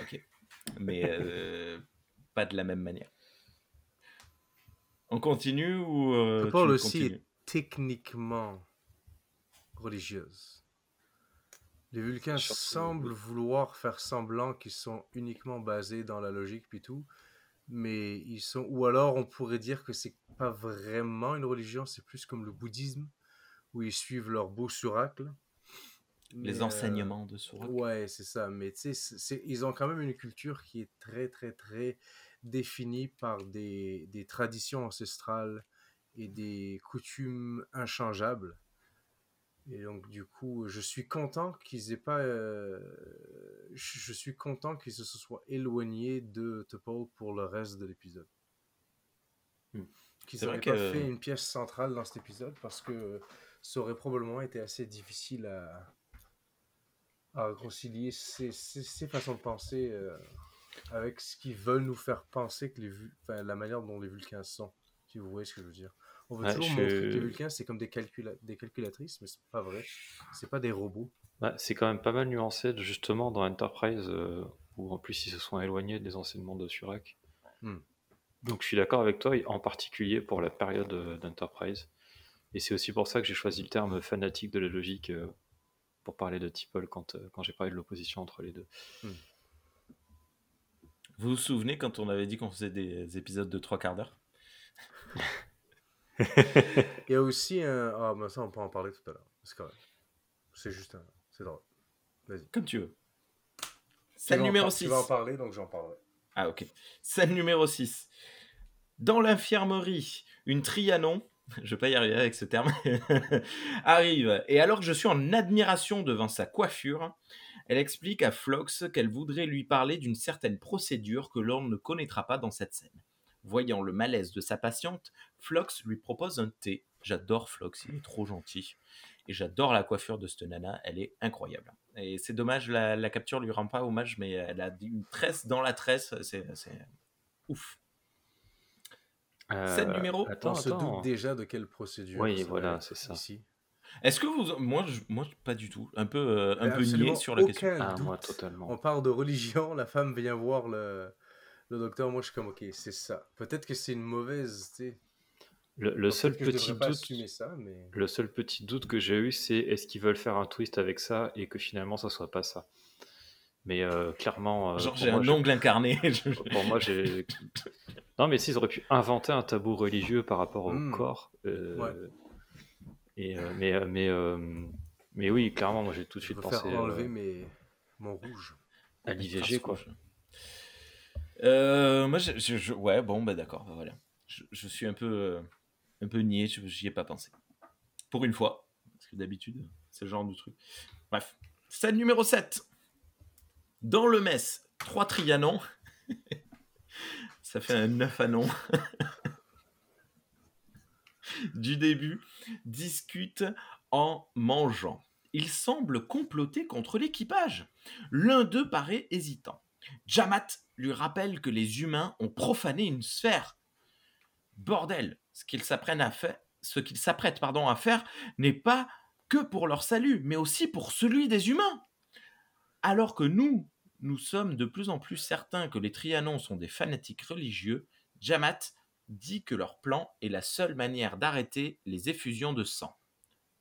Ok. Mais euh, pas de la même manière. On continue ou. Euh, Paul aussi est techniquement religieuse. Les Vulcains semblent vouloir faire semblant qu'ils sont uniquement basés dans la logique puis tout, mais ils sont ou alors on pourrait dire que c'est pas vraiment une religion, c'est plus comme le bouddhisme où ils suivent leur beau suracle. Les enseignements de Suracle. Ouais, c'est ça. Mais tu sais, ils ont quand même une culture qui est très, très, très définie par des, des traditions ancestrales et des coutumes inchangeables. Et donc, du coup, je suis content qu'ils aient pas. Euh, je suis content qu'ils se soient éloignés de Topol pour le reste de l'épisode. Hmm. Qu'ils n'auraient pas fait une pièce centrale dans cet épisode parce que ça aurait probablement été assez difficile à, à réconcilier ces, ces, façons de penser euh, avec ce qu'ils veulent nous faire penser que les enfin, la manière dont les Vulcains sont. Si vous voyez ce que je veux dire. On veut toujours montrer que les Vulcains, c'est comme des, des calculatrices, mais c'est pas vrai. C'est pas des robots. c'est quand même pas mal nuancé, justement, dans Enterprise, euh, où en plus ils se sont éloignés des enseignements de Surak. Hmm. Donc je suis d'accord avec toi, en particulier pour la période euh, d'Enterprise. Et c'est aussi pour ça que j'ai choisi le terme fanatique de la logique euh, pour parler de Tipple quand, quand j'ai parlé de l'opposition entre les deux. Hmm. Vous vous souvenez quand on avait dit qu'on faisait des épisodes de trois quarts d'heure? (laughs) (laughs) Il y a aussi un. Ah, mais ça, on peut en parler tout à l'heure. C'est correct. C'est juste un. C'est drôle. Vas-y. Comme tu veux. Le numéro 6. Tu vas en parler, donc j'en parlerai. Ah, ok. Scène numéro 6. Dans l'infirmerie, une Trianon, (laughs) je vais pas y arriver avec ce terme, (laughs) arrive. Et alors que je suis en admiration devant sa coiffure, elle explique à Flox qu'elle voudrait lui parler d'une certaine procédure que l'on ne connaîtra pas dans cette scène. Voyant le malaise de sa patiente, Flox lui propose un thé. J'adore Flox, il est trop gentil. Et j'adore la coiffure de cette nana, elle est incroyable. Et c'est dommage, la, la capture lui rend pas hommage, mais elle a une tresse dans la tresse, c'est ouf. Scène Euh, numéro attends, On se attends. doute déjà de quelle procédure. Oui, voilà, c'est ça. Ici. Est-ce que vous. Moi, je- moi pas du tout. Un peu, euh, un peu sur la question. aucun Ah, moi, doute. totalement. On parle de religion, la femme vient voir le, le docteur. Moi, je suis comme, ok, c'est ça. Peut-être que c'est une mauvaise, tu sais. Le, seul petit doute, assumer ça, mais. le seul petit doute que j'ai eu, c'est est-ce qu'ils veulent faire un twist avec ça et que finalement ça soit pas ça. Mais euh, clairement, euh, Genre, j'ai un ongle incarné. (laughs) Pour moi, j'ai. Non, mais s'ils auraient pu inventer un tabou religieux par rapport au Hmm. corps. euh, Ouais. Et euh, mais mais mais oui, clairement, moi j'ai tout de Je suite pensé enlever euh, mes... mon rouge. à l'IVG quoi. Euh, moi, je, ouais, bon, bah d'accord, bah voilà. Je, suis un peu, euh, un peu je- j'y ai pas pensé. Pour une fois, parce que d'habitude, c'est le genre de truc. Bref, scène numéro 7. Dans le mess, trois trianons. (laughs) Ça fait un neuf anon. (laughs) du début, discutent en mangeant. Ils semblent comploter contre l'équipage. L'un d'eux paraît hésitant. Jamat lui rappelle que les humains ont profané une sphère. Bordel, ce qu'ils s'apprennent à faire, ce qu'ils s'apprêtent pardon à faire n'est pas que pour leur salut, mais aussi pour celui des humains. Alors que nous, nous sommes de plus en plus certains que les Trianons sont des fanatiques religieux, Jamat dit que leur plan est la seule manière d'arrêter les effusions de sang.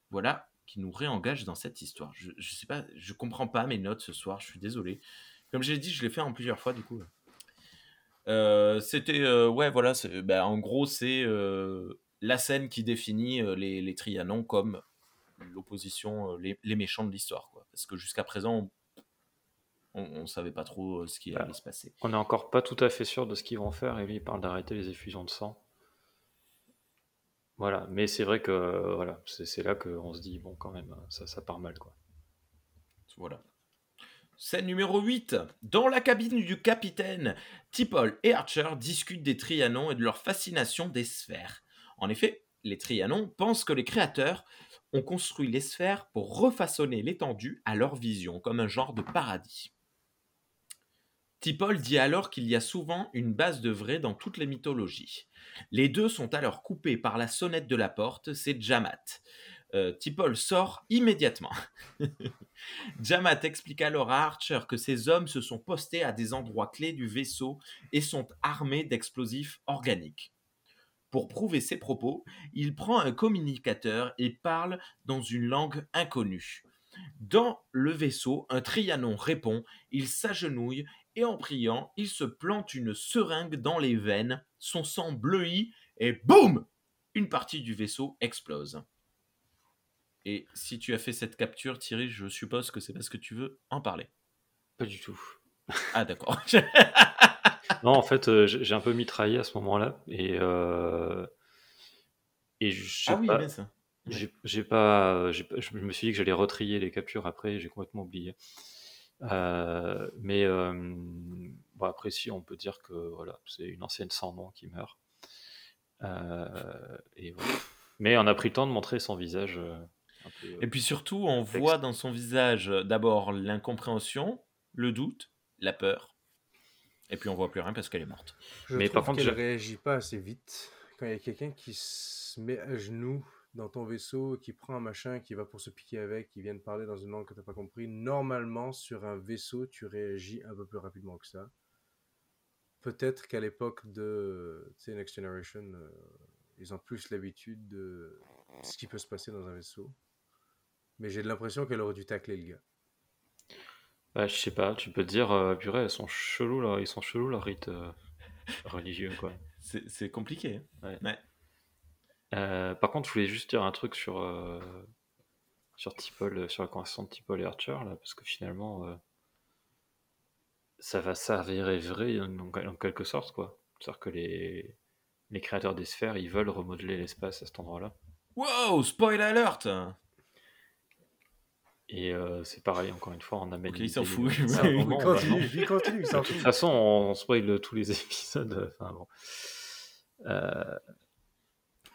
Voilà qui nous réengage dans cette histoire. Je, je sais pas, je comprends pas mes notes ce soir, je suis désolé. Comme j'ai dit, je l'ai fait en plusieurs fois du coup. Euh, C'était euh, ouais voilà, c'est- ben, en gros c'est euh, la scène qui définit euh, les, les Trianons comme l'opposition, euh, les, les méchants de l'histoire quoi. Parce que jusqu'à présent on, on savait pas trop euh, ce qui Bah. allait se passer. On n'est encore pas tout à fait sûr de ce qu'ils vont faire et lui il parle d'arrêter les effusions de sang. Voilà, mais c'est vrai que euh, voilà, c'est c'est là qu'on se dit bon quand même ça, ça part mal quoi. Voilà. Scène numéro 8. Dans la cabine du capitaine, Tipol et Archer discutent des Trianons et de leur fascination des sphères. En effet, les Trianons pensent que les créateurs ont construit les sphères pour refaçonner l'étendue à leur vision, comme un genre de paradis. Tipol dit alors qu'il y a souvent une base de vrai dans toutes les mythologies. Les deux sont alors coupés par la sonnette de la porte, c'est Jamat. Euh, sort immédiatement. (laughs) Jamat explique alors à Archer que ces hommes se sont postés à des endroits clés du vaisseau et sont armés d'explosifs organiques. Pour prouver ses propos, il prend un communicateur et parle dans une langue inconnue. Dans le vaisseau, un Trianon répond, il s'agenouille et en priant, il se plante une seringue dans les veines, son sang bleuit et boum Une partie du vaisseau explose. Et si tu as fait cette capture, Thierry, je suppose que c'est parce que tu veux en parler. Pas du tout. Ah d'accord. (laughs) (laughs) Non, en fait, euh, j'ai un peu mitraillé à ce moment-là et euh, et je sais ah oui, pas, ça. j'ai pas, je me suis dit que j'allais retrier les captures après, et j'ai complètement oublié. Euh, mais euh, bon, après, si on peut dire que voilà, c'est une ancienne sans nom qui meurt. Euh, et voilà. Mais on a pris le temps de montrer son visage. Euh, peu, Et puis surtout, on voit dans son visage euh, d'abord l'incompréhension, le doute, la peur. Et puis on voit plus rien parce qu'elle est morte. Je Mais trouve par contre, qu'elle je- réagit pas assez vite. Quand il y a quelqu'un qui se met à genoux dans ton vaisseau, qui prend un machin, qui va pour se piquer avec, qui vient de parler dans une langue que tu n'as pas compris, normalement, sur un vaisseau, tu réagis un peu plus rapidement que ça. Peut-être qu'à l'époque de Next Generation, euh, ils ont plus l'habitude de ce qui peut se passer dans un vaisseau. Mais j'ai l'impression qu'elle aurait dû tacler le gars. bah, je sais pas, tu peux te dire, euh, purée, ils sont chelous là, ils sont chelous leurs rites euh, (laughs) religieux quoi. C'est compliqué. hein. Ouais. Ouais. Euh, par contre, je voulais juste dire un truc sur, euh, sur Tipol, euh, sur la conversation de Tipol et Archer, là, parce que finalement, euh, ça va s'avérer vrai en, en quelque sorte, quoi. C'est-à-dire que les, les créateurs des sphères, ils veulent remodeler l'espace à cet endroit-là. Wow, spoil alert Et euh, c'est pareil, encore une fois, on amène. Ok, il s'en fout. Il continue, il (laughs) continue, De toute façon, on spoil tous les (laughs) épisodes. Enfin bon. Euh,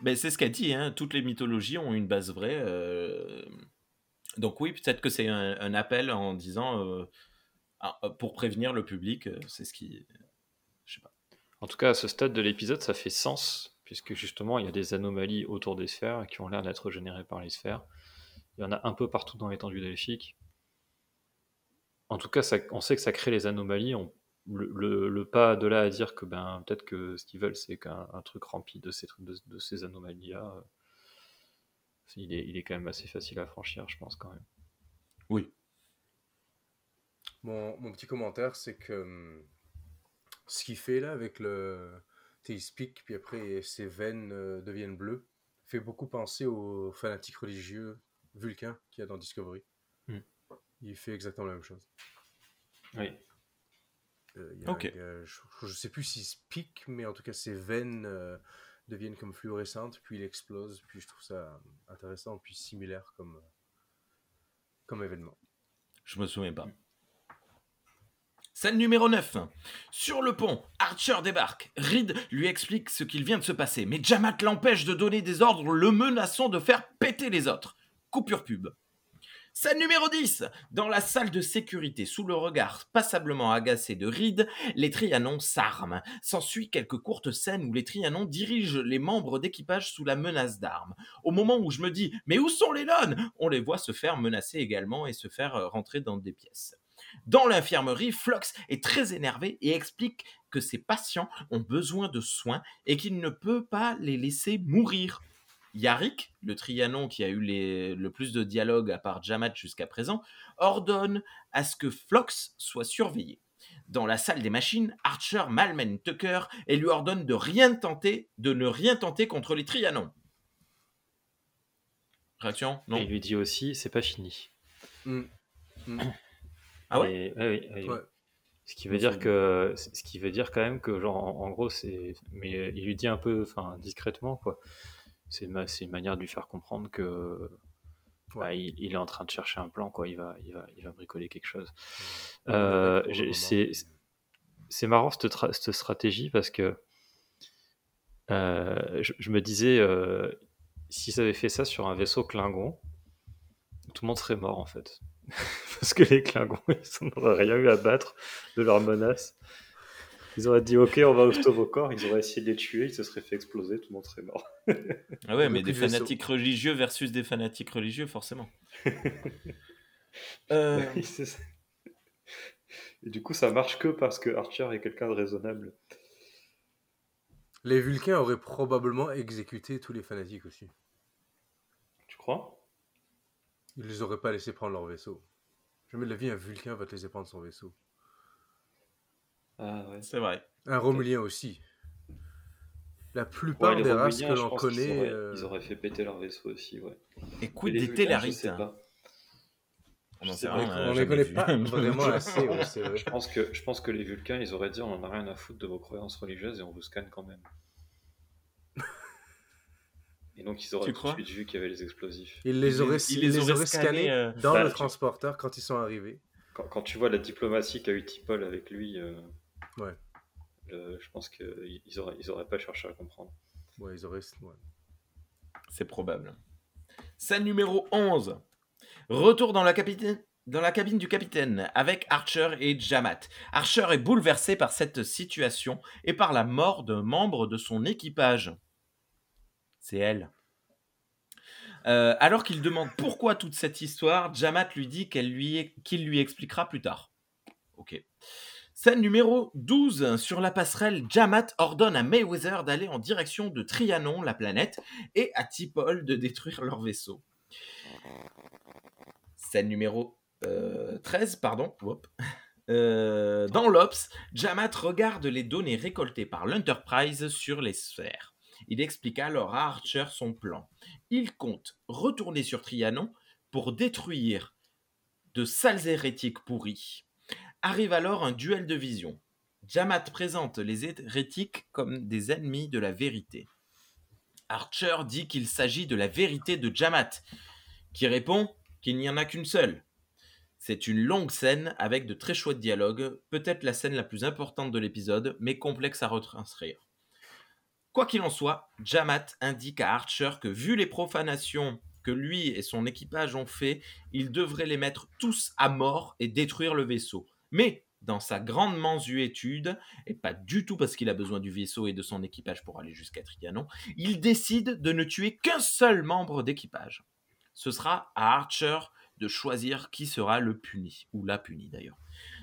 Mais c'est ce qu'a dit, hein, toutes les mythologies ont une base vraie. euh, Donc oui, peut-être que c'est un, un appel en disant, euh, ah, pour prévenir le public, c'est ce qui... Je sais pas. En tout cas, à ce stade de l'épisode, ça fait sens, puisque justement, il y a des anomalies autour des sphères qui ont l'air d'être générées par les sphères. Il y en a un peu partout dans l'étendue delphique. En tout cas, ça- on sait que ça crée les anomalies. On- le, le- le pas de là à dire que ben, peut-être que ce qu'ils veulent, c'est qu'un un truc rempli de ces, trucs- de, de ces anomalies-là, euh, il, est, il est quand même assez facile à franchir, je pense, quand même. Oui. Mon, mon petit commentaire, c'est que hum, ce qu'il fait là avec le. Il se pique, puis après ses veines euh, deviennent bleues, fait beaucoup penser aux fanatiques religieux Vulcain qu'il y a dans Discovery. Hmm. Il fait exactement la même chose. Oui. Euh, il y a Ok. euh, je, je sais plus s'il se pique, mais en tout cas ses veines euh, deviennent comme fluorescentes, puis il explose. Puis je trouve ça intéressant, puis similaire comme, euh, comme événement. Je me souviens pas. Scène numéro 9. Sur le pont, Archer débarque. Reed lui explique ce qu'il vient de se passer, mais Jamat l'empêche de donner des ordres, le menaçant de faire péter les autres. Coupure pub. Scène numéro 10. Dans la salle de sécurité, sous le regard passablement agacé de Reed, les Trianons s'arment. S'ensuit quelques courtes scènes où les Trianons dirigent les membres d'équipage sous la menace d'armes. Au moment où je me dis Mais où sont les Lones On les voit se faire menacer également et se faire euh, rentrer dans des pièces. Dans l'infirmerie, Flox est très énervé et explique que ses patients ont besoin de soins et qu'il ne peut pas les laisser mourir. Yarick, le Trianon qui a eu les- le plus de dialogue à part Jamat jusqu'à présent, ordonne à ce que Flox soit surveillé. Dans la salle des machines, Archer malmène Tucker et lui ordonne de rien tenter, de ne rien tenter contre les Trianons. Réaction? Non? Et il lui dit aussi, c'est pas fini. Hmm. Hmm. Ah ouais? Et- ouais. Ce qui veut dire que, ce qui veut dire quand même que genre en, en gros c'est, mais il lui dit un peu, enfin discrètement quoi. C'est une, manière de lui faire comprendre que bah, il, il est en train de chercher un plan quoi. Il va, il va, il va bricoler quelque chose. Ouais, Euh, c'est, marrant cette, tra- cette stratégie parce que euh, je, je me disais euh, s'ils avaient fait ça sur un vaisseau Klingon, tout le monde serait mort en fait. (laughs) parce que les Klingons, (laughs) ils n'auraient rien eu à battre de leurs menaces. Ils auraient dit ok, on va au vos corps, ils auraient essayé de les tuer, ils se seraient fait exploser, tout le monde serait mort. Ah ouais, mais des fanatiques religieux versus des fanatiques religieux, forcément. (laughs) Euh, Oui, c'est ça. Et du coup, ça marche que parce que Archer est quelqu'un de raisonnable. Les Vulcains auraient probablement exécuté tous les fanatiques aussi. Tu crois? Ils les auraient pas laissé prendre leur vaisseau. Jamais de la vie, un Vulcain va te laisser prendre son vaisseau. Ah ouais. c'est vrai. Un Romulien aussi. La plupart Ouais, des races que l'on connaît. auraient, euh, ils auraient fait péter leur vaisseau aussi, ouais. Écoute des Tellarites. pas. On a on les connaît vu. pas (laughs) vraiment (laughs) assez, ouais, vrai. Je pense que, je pense que les Vulcains, ils auraient dit on en a rien à foutre de vos croyances religieuses et on vous scanne quand même. (laughs) Et donc ils auraient Tu tout de suite vu qu'il y avait les explosifs. Ils les auraient, ils ils les les auraient auraient scannés, scannés euh, dans bah, le tu- transporteur quand ils sont arrivés. Quand, quand tu vois la diplomatie qu'a eu Tipol avec lui, euh, Ouais. le- je pense qu'ils ils auraient, ils auraient pas cherché à comprendre. Ouais, ils auraient. ouais. C'est probable. Scène numéro 11. Retour dans la, dans la cabine du capitaine avec Archer et Jamat. Archer est bouleversé par cette situation et par la mort d'un membre de son équipage. C'est elle. Euh, alors qu'il demande pourquoi toute cette histoire, Jamat lui dit qu'elle lui, qu'il lui expliquera plus tard. Ok. Scène numéro 12. Sur la passerelle, Jamat ordonne à Mayweather d'aller en direction de Trianon, la planète, et à Tipol de détruire leur vaisseau. Scène numéro euh, 13, pardon. Hop. Euh, dans l'Ops, Jamat regarde les données récoltées par l'Enterprise sur les sphères. Il explique alors à Archer son plan. Il compte retourner sur Trianon pour détruire de sales hérétiques pourris. Arrive alors un duel de vision. Jamat présente les hérétiques comme des ennemis de la vérité. Archer dit qu'il s'agit de la vérité de Jamat, qui répond qu'il n'y en a qu'une seule. C'est une longue scène avec de très chouettes dialogues, peut-être la scène la plus importante de l'épisode, mais complexe à retranscrire. Quoi qu'il en soit, Jamat indique à Archer que vu les profanations que lui et son équipage ont fait, il devrait les mettre tous à mort et détruire le vaisseau. Mais dans sa grande mansuétude, et pas du tout parce qu'il a besoin du vaisseau et de son équipage pour aller jusqu'à Trianon, il décide de ne tuer qu'un seul membre d'équipage. Ce sera à Archer de choisir qui sera le puni, ou la puni d'ailleurs.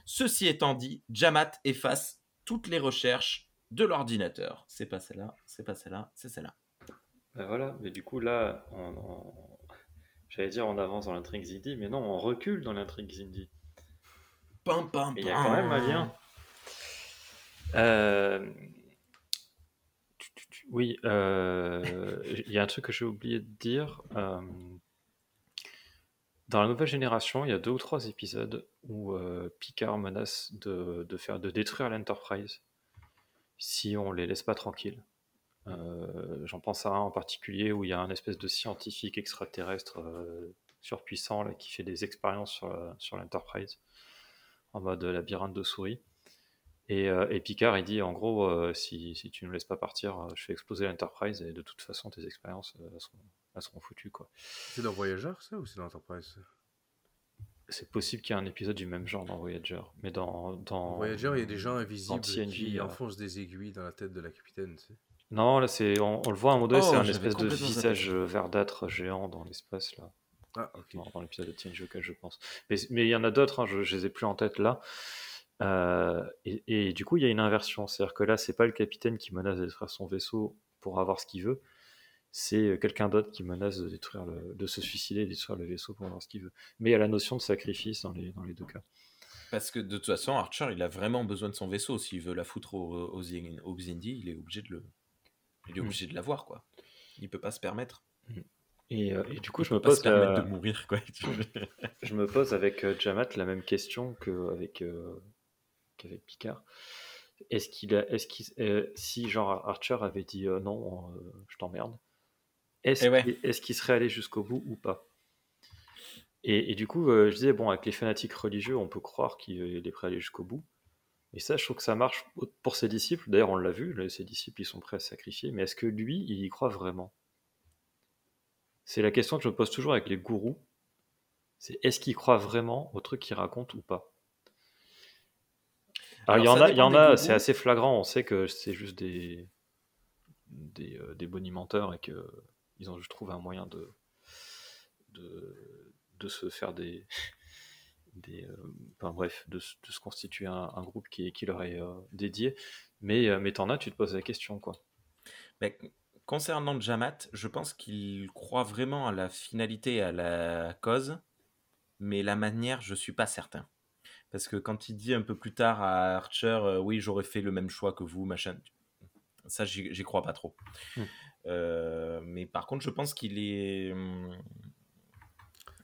Ceci étant dit, Jamat efface toutes les recherches de l'ordinateur. C'est pas celle-là, c'est pas celle-là, c'est celle-là. Ben voilà, mais du coup là, j'allais dire on avance dans l'intrigue Zindi, mais non, on recule dans l'intrigue Zindi. Il y a quand même un lien. Euh, oui, euh, il y a un truc que j'ai oublié de dire. Euh, dans la nouvelle génération, il y a deux ou trois épisodes où Picard menace de, faire, de détruire l'Enterprise si on les laisse pas tranquilles. J'en pense à un en particulier où il y a un espèce de scientifique extraterrestre surpuissant là, qui fait des expériences sur l'Enterprise en mode labyrinthe de souris. Et, euh, et, Picard, il dit en gros, euh, si, si, tu ne laisses pas partir, euh, je fais exploser l'Enterprise et de toute façon, tes expériences elles seront, foutues. Quoi. C'est dans Voyager, ça, ou c'est dans l'Enterprise C'est possible qu'il y ait un épisode du même genre dans Voyager. Mais dans. dans Voyager, il y a des gens invisibles qui enfoncent des aiguilles dans la tête de la capitaine. Tu sais. Non, là, c'est, on, le voit à un moment c'est oh, un espèce de visage verdâtre géant dans l'espace, là. Ah, dans, l'épisode de TNG auquel je pense. Mais, mais il y en a d'autres, hein, je, ne les ai plus en tête là. Euh, et, du coup, il y a une inversion. C'est-à-dire que là, c'est pas le capitaine qui menace de détruire son vaisseau pour avoir ce qu'il veut. C'est euh, quelqu'un d'autre qui menace de, détruire de se suicider et détruire le vaisseau pour avoir ce qu'il veut. Mais il y a la notion de sacrifice dans les, dans les deux cas. Parce que de toute façon, Archer, il a vraiment besoin de son vaisseau. S'il veut la foutre au, au, Xindi, il est obligé de le, il est mm. obligé de l'avoir, quoi. Il peut pas se permettre. Euh, et, du coup, je me pose. de mourir, quoi. (laughs) je me pose avec euh, Jamat la même question qu'avec euh, qu'avec Picard. Est-ce qu'il a, est-ce si genre Archer avait dit non, je t'emmerde, est-ce, eh qu'il, est-ce qu'il serait allé jusqu'au bout ou pas? Et, et, du coup, je disais bon, avec les fanatiques religieux, on peut croire qu'il est prêt à aller jusqu'au bout. Et ça, je trouve que ça marche pour ses disciples. D'ailleurs, on l'a vu, ses disciples, ils sont prêts à sacrifier. Mais est-ce que lui, il y croit vraiment? C'est la question que je me pose toujours avec les gourous. C'est est-ce qu'ils croient vraiment au truc qu'ils racontent ou pas? Alors, il y en a, il y en a c'est assez flagrant. On sait que c'est juste des, des, euh, des bonimenteurs et qu'ils ont juste trouvé un moyen de, de, de se faire des. (laughs) des euh, enfin, bref, de, de, se constituer un, groupe qui, qui leur est euh, dédié. Mais, mais t'en as, tu te poses la question, quoi. Mais Concernant Jamat, je pense qu'il croit vraiment à la finalité et à la cause, mais la manière, je suis pas certain. Parce que quand il dit un peu plus tard à Archer, euh, oui, j'aurais fait le même choix que vous, machin, ça, j'y crois pas trop. Hmm. Euh, mais par contre, je pense qu'il est. Hmm,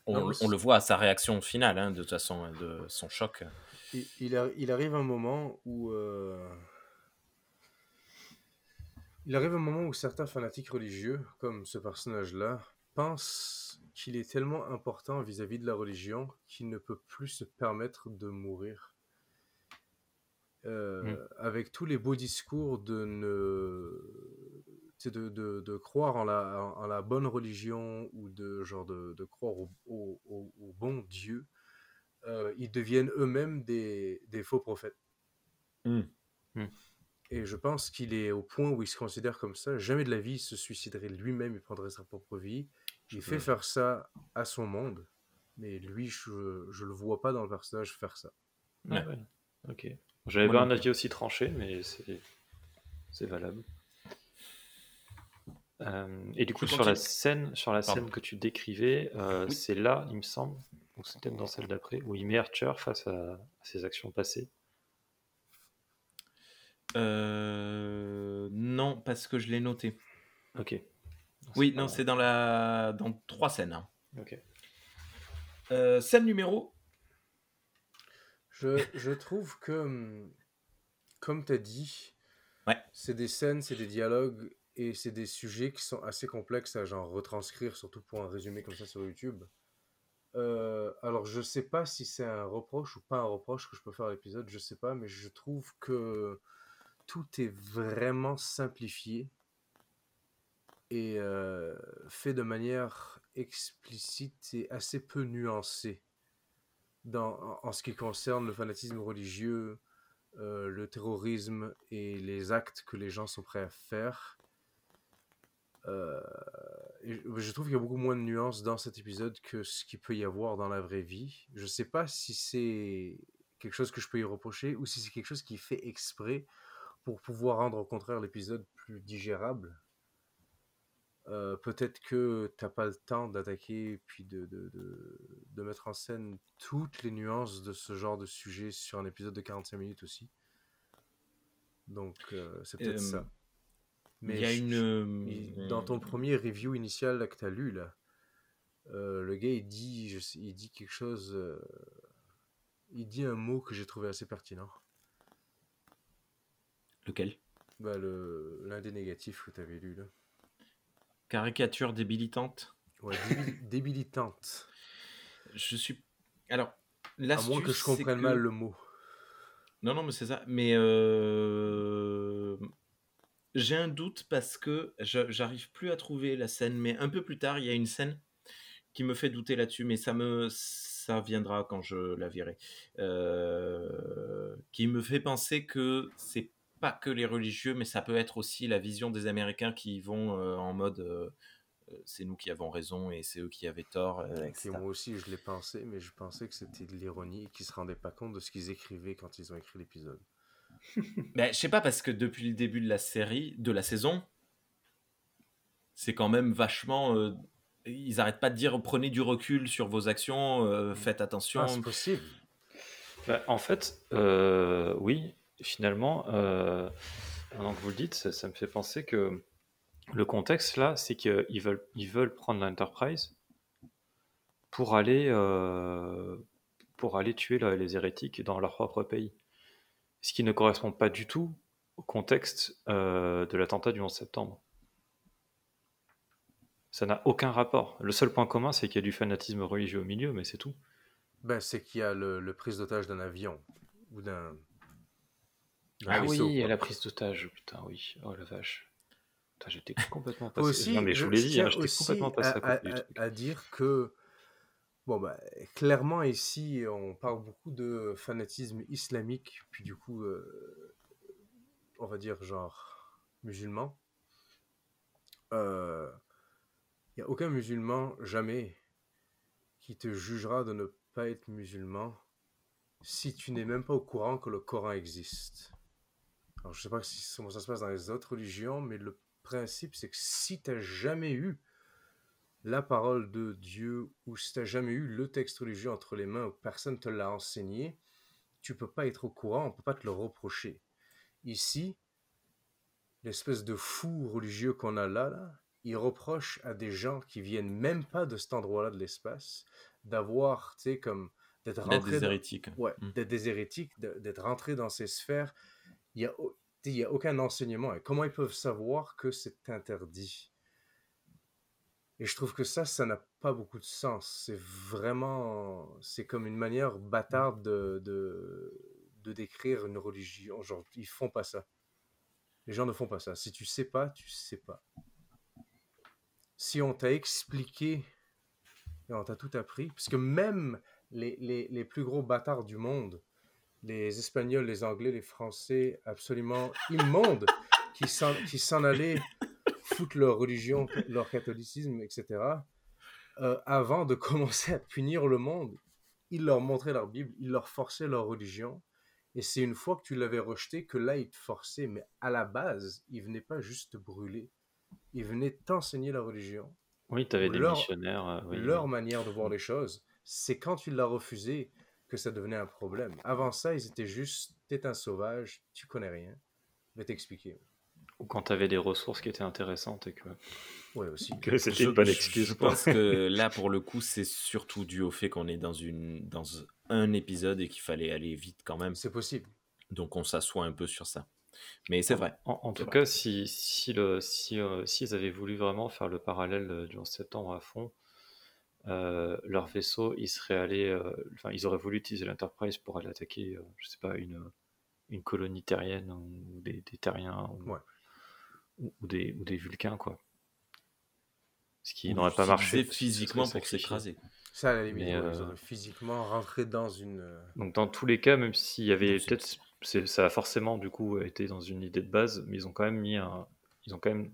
on, le voit à sa réaction finale, hein, de toute façon, de son choc. Il, il, arrive un moment où. Euh, il arrive un moment où certains fanatiques religieux, comme ce personnage-là, pensent qu'il est tellement important vis-à-vis de la religion qu'il ne peut plus se permettre de mourir. Euh, mm. Avec tous les beaux discours de, ne... de, de, de croire en la, en la, bonne religion ou de, genre de, croire au, au, au, bon Dieu, euh, ils deviennent eux-mêmes des, des, faux prophètes. Mm. Mm. Et je pense qu'il est au point où il se considère comme ça. Jamais de la vie il se suiciderait lui-même, il prendrait sa propre vie. Il fait faire ça à son monde. Mais lui, je ne le vois pas dans le personnage faire ça. Ouais. Ok. J'avais pas un avis aussi tranché, mais c'est valable. Euh, et du coup, sur la scène, sur la scène que tu décrivais, euh, c'est là, il me semble, ou c'était dans celle d'après, où il met Archer face à ses actions passées. Euh, non, parce que je l'ai noté. Ok. Oui, non, c'est dans la dans trois scènes. Hein. Ok. Euh, scène numéro. Je, je trouve que, hum, comme tu as dit, Ouais. c'est des scènes, c'est des dialogues et c'est des sujets qui sont assez complexes à genre retranscrire, surtout pour un résumé comme ça sur YouTube. Euh, alors, je sais pas si c'est un reproche ou pas un reproche que je peux faire à l'épisode, je sais pas, mais je trouve que tout est vraiment simplifié et euh, fait de manière explicite et assez peu nuancée dans, en, ce qui concerne le fanatisme religieux, euh, le terrorisme et les actes que les gens sont prêts à faire. Euh, je trouve qu'il y a beaucoup moins de nuances dans cet épisode que ce qu'il peut y avoir dans la vraie vie. Je sais pas si c'est quelque chose que je peux y reprocher ou si c'est quelque chose qui est fait exprès pour pouvoir rendre au contraire l'épisode plus digérable. Euh, peut-être que t'as pas le temps d'attaquer puis de, de, de, de mettre en scène toutes les nuances de ce genre de sujet sur un épisode de 45 minutes aussi. Donc euh, c'est peut-être Euh, ça. Il Mais y a je- une. je- dans ton premier review initial là, que tu as lu, là, le gars il dit, je sais- il dit quelque chose. il dit un mot que j'ai trouvé assez pertinent. Lequel? Bah, le- L'un des négatifs que tu avais lu. Là. Caricature débilitante. Ouais, débil- (laughs) débilitante. Je suis. Alors, À l'astuce. moins que je comprenne que- mal le mot. Non, non, mais c'est ça. Mais euh, j'ai un doute parce que je- j'arrive plus à trouver la scène. Mais un peu plus tard, il y a une scène qui me fait douter là-dessus. Mais ça me, ça viendra quand je la verrai. Euh, qui me fait penser que c'est pas que les religieux, mais ça peut être aussi la vision des Américains qui vont euh, en mode. euh, euh, c'est nous qui avons raison et c'est eux qui avaient tort, euh, moi aussi, je l'ai pensé, mais je pensais que c'était de l'ironie et qu'ils se rendaient pas compte de ce qu'ils écrivaient quand ils ont écrit l'épisode. (laughs) Ben, je sais pas, parce que depuis le début de la série, de la saison, c'est quand même vachement. euh, ils arrêtent pas de dire prenez du recul sur vos actions, euh, faites attention. Ah, c'est possible. Bah, en fait, euh, oui, finalement, euh, maintenant que vous le dites, ça, me fait penser que le contexte là, c'est qu'ils veulent, ils veulent prendre l'Enterprise pour aller, euh, pour aller tuer les hérétiques dans leur propre pays. Ce qui ne correspond pas du tout au contexte euh, de l'attentat du 11 septembre. Ça n'a aucun rapport. Le seul point commun, c'est qu'il y a du fanatisme religieux au milieu, mais c'est tout. Ben, c'est qu'il y a le, le prise d'otage d'un avion ou d'un. Ah vaisseau, oui, quoi. la prise d'otage, putain, oui. Oh la vache. Putain, j'étais complètement passé. aussi, non, mais je vous l'ai dit, hein, j'étais complètement passé à, à, côté du à- truc. à dire que, bon, bah, clairement ici, on parle beaucoup de fanatisme islamique, puis du coup, euh, on va dire genre musulman. Il n'y a aucun musulman, jamais, qui te jugera de ne pas être musulman si tu n'es même pas au courant que le Coran existe. Alors, je sais pas si, comment ça se passe dans les autres religions, mais le principe, c'est que si tu n'as jamais eu la parole de Dieu ou si tu n'as jamais eu le texte religieux entre les mains ou personne te l'a enseigné, tu peux pas être au courant, on peut pas te le reprocher. Ici, l'espèce de fou religieux qu'on a là, là, il reproche à des gens qui viennent même pas de cet endroit-là de l'espace d'avoir, tu sais, comme d'être rentrés des dans- hérétiques. Ouais, Mm. d'être des hérétiques, d'être rentrés dans ces sphères. Il n'y a, y a aucun enseignement. Et comment ils peuvent savoir que c'est interdit? Et je trouve que ça, ça n'a pas beaucoup de sens. C'est vraiment... C'est comme une manière bâtarde de, de, de décrire une religion. Genre, ils font pas ça. Les gens ne font pas ça. Si tu sais pas, tu sais pas. Si on t'a expliqué et on t'a tout appris, parce que même les, les, les plus gros bâtards du monde, les Espagnols, les Anglais, les Français, absolument immondes, qui s'en, qui s'en allaient foutre leur religion, leur catholicisme, etc., euh, avant de (laughs) commencer à punir le monde, ils leur montraient leur Bible, ils leur forçaient leur religion, et c'est une fois que tu l'avais rejeté que là, ils te forçaient, mais à la base, ils venaient pas juste te brûler, ils venaient t'enseigner la religion, Oui, tu avais des leur- missionnaires. euh, oui, leur manière de voir les choses, c'est quand tu l'as refusé que ça devenait un problème. Avant ça, ils étaient juste, t'es un sauvage, tu connais rien, je vais t'expliquer. Ou quand tu avais des ressources qui étaient intéressantes et que, Ouais, aussi. que c'était une bonne je- excuse. je pense que (laughs) là, pour le coup, c'est surtout dû au fait qu'on est dans, une, dans un épisode et qu'il fallait aller vite quand même. C'est possible. Donc on s'assoit un peu sur ça. Mais c'est vrai. En, en tout cas, si, si, le, si, euh, s'ils avaient voulu vraiment faire le parallèle du 11 septembre à fond, euh, leur vaisseau, ils seraient allés, euh, enfin, ils auraient voulu utiliser l'Enterprise pour aller attaquer, euh, je sais pas, une, une colonie terrienne ou des, des terriens ou, Ouais. ou, ou des, ou des vulcains, quoi. Ce qui n'aurait pas marché. physiquement pour s'écraser. Ça, à la limite, Mais, ouais, ils euh, auraient physiquement rentré dans une. Donc dans tous les cas, même s'il y avait peut-être, ça a forcément du coup été dans une idée de base, mais ils ont quand même mis un, ils ont quand même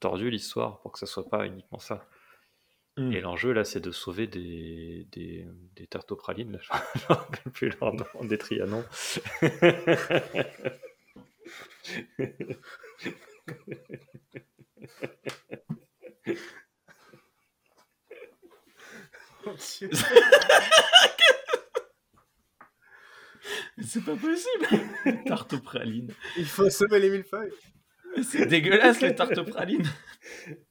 tordu l'histoire pour que ça soit pas uniquement ça. Mm. Et l'enjeu là, c'est de sauver des des, des tartes aux pralines. Là, (laughs) je me rappelle plus leur nom, des trianons. (laughs) Mais C'est pas possible. Tarte aux pralines. Il faut semer les millefeuilles. C'est dégueulasse les tartes aux pralines. (laughs)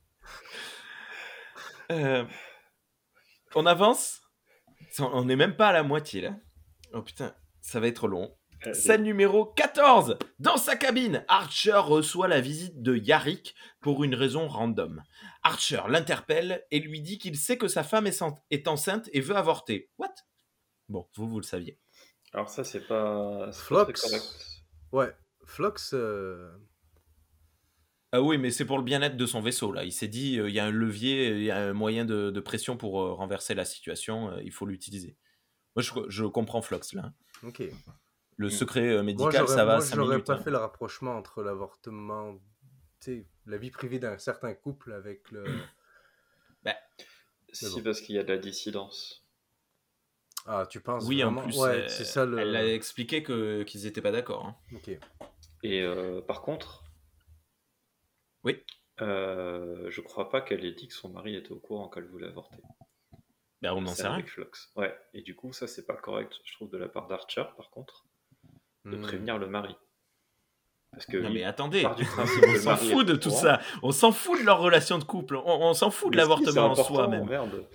Euh, on avance On n'est même pas à la moitié là. Oh putain, ça va être long. Scène numéro 14 Dans sa cabine, Archer reçoit la visite de Yarick pour une raison random. Archer l'interpelle et lui dit qu'il sait que sa femme est, enceinte et veut avorter. What? Bon, vous, vous le saviez. Alors ça, c'est pas, Flox. Ouais, Flox. euh, Ah oui, mais c'est pour le bien-être de son vaisseau, là. Il s'est dit, euh, il y a un levier, il y a un moyen de, de pression pour euh, renverser la situation, euh, il faut l'utiliser. Moi, je, je comprends Flox, là. Ok. Le Mm. secret euh, Moi, médical, ça va moi, 5 j'aurais pas hein. fait le rapprochement entre l'avortement, tu sais, la vie privée d'un certain couple avec le. (clears throat) Si bon. parce qu'il y a de la dissidence. Ah, tu penses Oui, en plus, Ouais, euh, c'est ça le. elle a expliqué que, qu'ils n'étaient pas d'accord. hein. Ok. Et euh, par contre, Oui. euh, je crois pas qu'elle ait dit que son mari était au courant qu'elle voulait avorter. Ben, on n'en C'est sait rien. Ouais. Et du coup, ça c'est pas correct, je trouve, de la part d'Archer, par contre, de Hmm. prévenir le mari. Parce que Non mais attendez, (laughs) on s'en fout de tout courant. ça. On s'en fout de leur relation de couple. On, on s'en fout de l'avortement en soi même. Merde.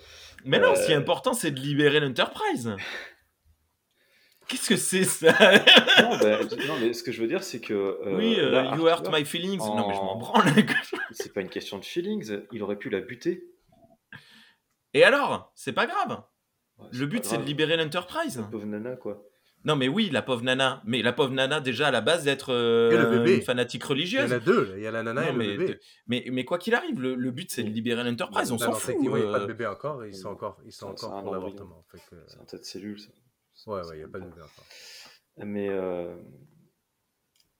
Mais non, Euh, ce qui est important, c'est de libérer l'Enterprise. (laughs) Qu'est-ce que c'est ça? Non, ben, non, mais ce que je veux dire, c'est que. euh, Oui, euh, là, you hurt my feelings. Non mais je m'en en- branle. (laughs) C'est pas une question de feelings, il aurait pu la buter. Et alors? C'est pas grave. Ouais, Le but c'est de libérer l'Enterprise. La pauvre nana, quoi. Non mais oui, la pauvre nana. Mais la pauvre nana déjà à la base d'être euh, le une fanatique Il y en religieuse. a deux, il y a la nana Non, et le mais, bébé. mais, mais quoi qu'il arrive, le, le but c'est de libérer l'Enterprise. On Ben s'en fout. il n'y a pas de bébé encore, ils sont encore, ils sont encore un pour l'avortement. C'est un tas de cellules, ça. Ouais, ouais, il n'y a pas de encore. Mais euh,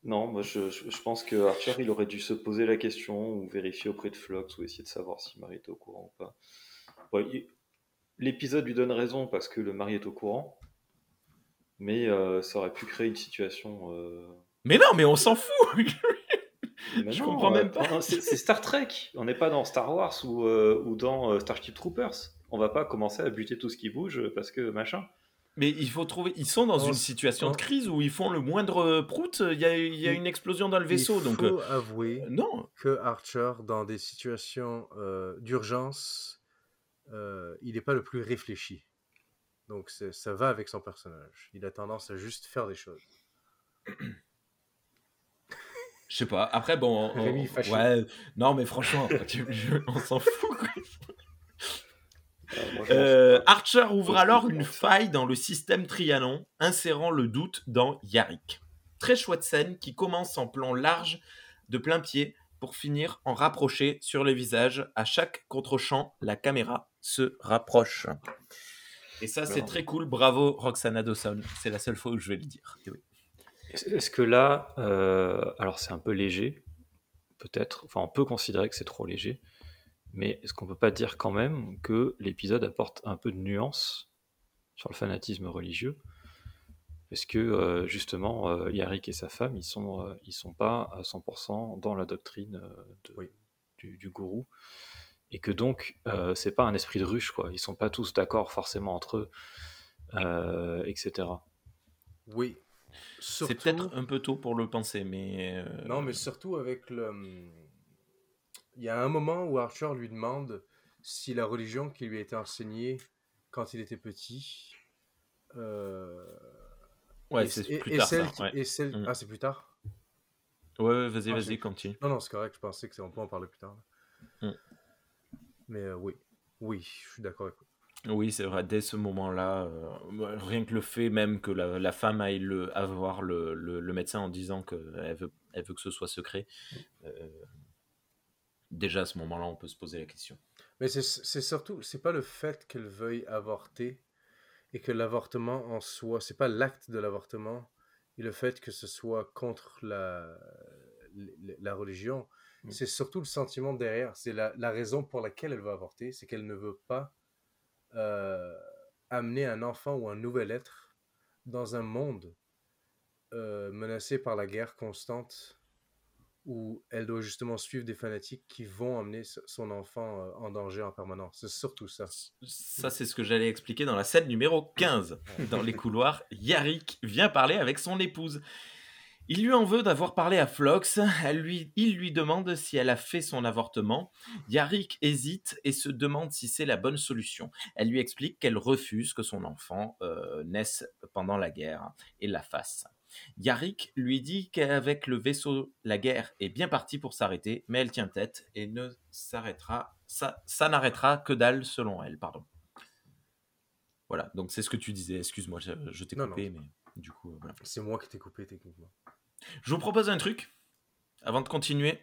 non, moi je, je- pense que Archer il aurait dû se poser la question ou vérifier auprès de Flox ou essayer de savoir si Marie est au courant ou pas. Bon, il- L'épisode lui donne raison parce que le mari est au courant, mais euh, ça aurait pu créer une situation. euh, Mais non, mais on s'en fout. (laughs) mais Je non, comprends même pas. C'est c'est Star Trek, on n'est pas dans Star Wars ou, euh, ou dans euh, Starship Troopers. On va pas commencer à buter tout ce qui bouge parce que machin. Mais il faut trouver. Ils sont dans On une situation de on- crise où ils font le moindre prout. Il y a, il y a Il- une explosion dans le vaisseau. Il Donc faut euh, avouer non. que Archer, dans des situations euh, d'urgence, euh, il n'est pas le plus réfléchi. Donc ça va avec son personnage. Il a tendance à juste faire des choses. Je sais pas. Après bon. on- Rémi fâché. ouais. Non mais franchement, (laughs) on s'en fout. Euh. Archer ouvre alors une faille dans le système Trianon, insérant le doute dans Yarick. Très chouette scène qui commence en plan large de plein pied pour finir en rapproché sur les visages. À chaque contre-champ, la caméra se rapproche. Et ça, c'est très cool. Bravo, Roxana Dawson. C'est la seule fois où je vais le dire. Et oui. Est-ce est-ce que là, euh, alors c'est un peu léger, peut-être, enfin on peut considérer que c'est trop léger, mais est-ce qu'on peut pas dire quand même que l'épisode apporte un peu de nuance sur le fanatisme religieux? Parce que euh, justement, euh, Yarick et sa femme, ils sont, euh, ils sont pas à 100% dans la doctrine euh, de- Oui. du, du gourou, et que donc euh, c'est pas un esprit de ruche, quoi. Ils sont pas tous d'accord forcément entre eux, euh, etc. Oui. C'est peut-être un peu tôt pour le penser, mais. euh, Non, mais surtout avec le. Il y a un moment où Archer lui demande si la religion qui lui a été enseignée quand il était petit. euh, Ouais, est- c'est est- plus tard. celle ça, qui- ouais. est celle- Mm. Ah, c'est plus tard? Ouais, ouais, vas-y, Ah, vas-y, continue. Non, non, c'est correct, je pensais que on peut en parler plus tard. Mm. Mais euh, oui, oui, je suis d'accord avec vous. Oui, c'est vrai, dès ce moment-là, euh, rien que le fait même que la, la femme aille le, avoir le, le, le médecin en disant qu'elle veut, elle veut que ce soit secret, euh, déjà à ce moment-là, on peut se poser la question. Mais c'est surtout, c'est pas le fait qu'elle veuille avorter et que l'avortement en soi, c'est pas l'acte de l'avortement et le fait que ce soit contre la, la, la religion, Mm. c'est surtout le sentiment derrière. C'est la, la raison pour laquelle elle veut avorter, c'est qu'elle ne veut pas euh, amener un enfant ou un nouvel être dans un monde euh, menacé par la guerre constante où elle doit justement suivre des fanatiques qui vont amener s- son enfant en danger en permanence. C'est surtout ça. Ça, c'est ce que j'allais expliquer dans la scène numéro 15. Dans les (laughs) couloirs, Yarik vient parler avec son épouse. Il lui en veut d'avoir parlé à Flox. Elle lui, il lui demande si elle a fait son avortement. Yarik hésite et se demande si c'est la bonne solution. Elle lui explique qu'elle refuse que son enfant euh, naisse pendant la guerre et la fasse. Yarik lui dit qu'avec le vaisseau, la guerre est bien partie pour s'arrêter, mais elle tient tête et ne s'arrêtera, ça, ça n'arrêtera que dalle selon elle, pardon. Voilà, donc c'est ce que tu disais. Excuse-moi, je, je t'ai Non, coupé, mais du coup, euh, voilà. C'est moi qui t'ai coupé techniquement. Je vous propose un truc, avant de continuer,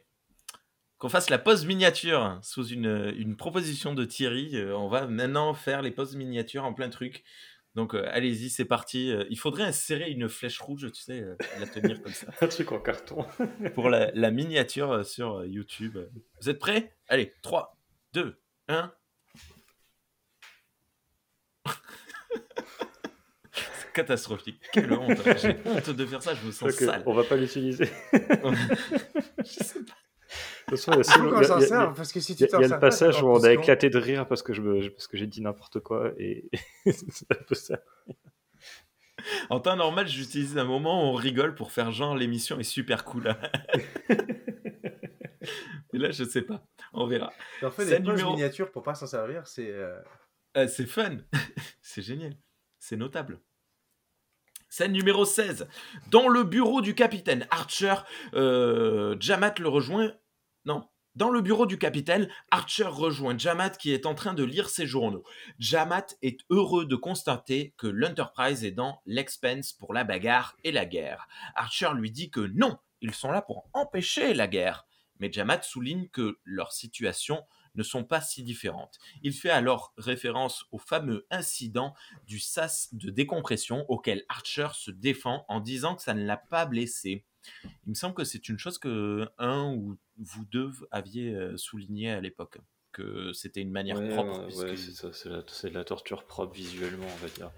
qu'on fasse la pause miniature sous une, une proposition de Thierry. Euh, on va maintenant faire les pauses miniatures en plein truc. Donc euh, allez-y, c'est parti. Euh, il faudrait insérer une flèche rouge, tu sais, euh, la tenir comme ça, (laughs) Un truc en carton. (laughs) pour la, la miniature sur YouTube. Vous êtes prêts? Allez, 3, 2, 1. C'est catastrophique. Quelle honte. J'ai honte de faire ça, je me sens sale. on va pas l'utiliser. (laughs) Je sais pas. De toute façon, il y a Il faut seulement- qu'on il y a- s'en il y a- serve, parce que si il y tu a- t'en il y a sers le pas, passage où on a éclaté de rire parce que je me- parce que j'ai dit n'importe quoi et c'est un peu ça. En temps normal, j'utilise un moment où on rigole pour faire genre l'émission est super cool. (laughs) Et là, je sais pas. On verra. En fait, Scène des numéro- miniatures pour pas s'en servir, c'est. euh, Ah, c'est fun. (laughs) c'est génial. C'est notable. Scène numéro 16. Dans le bureau du capitaine Archer, euh, Jamat le rejoint. Non. Dans le bureau du capitaine, Archer rejoint Jamat qui est en train de lire ses journaux. Jamat est heureux de constater que l'Enterprise est dans l'expense pour la bagarre et la guerre. Archer lui dit que non, ils sont là pour empêcher la guerre. Mais Jamat souligne que leur situation ne sont pas si différentes. Il fait alors référence au fameux incident du sas de décompression auquel Archer se défend en disant que ça ne l'a pas blessé. Il me semble que c'est une chose que un ou vous deux aviez euh, souligné à l'époque, que c'était une manière Ouais, propre. ouais, puisque- ouais, c'est ça, c'est la, de la torture propre visuellement, on va dire.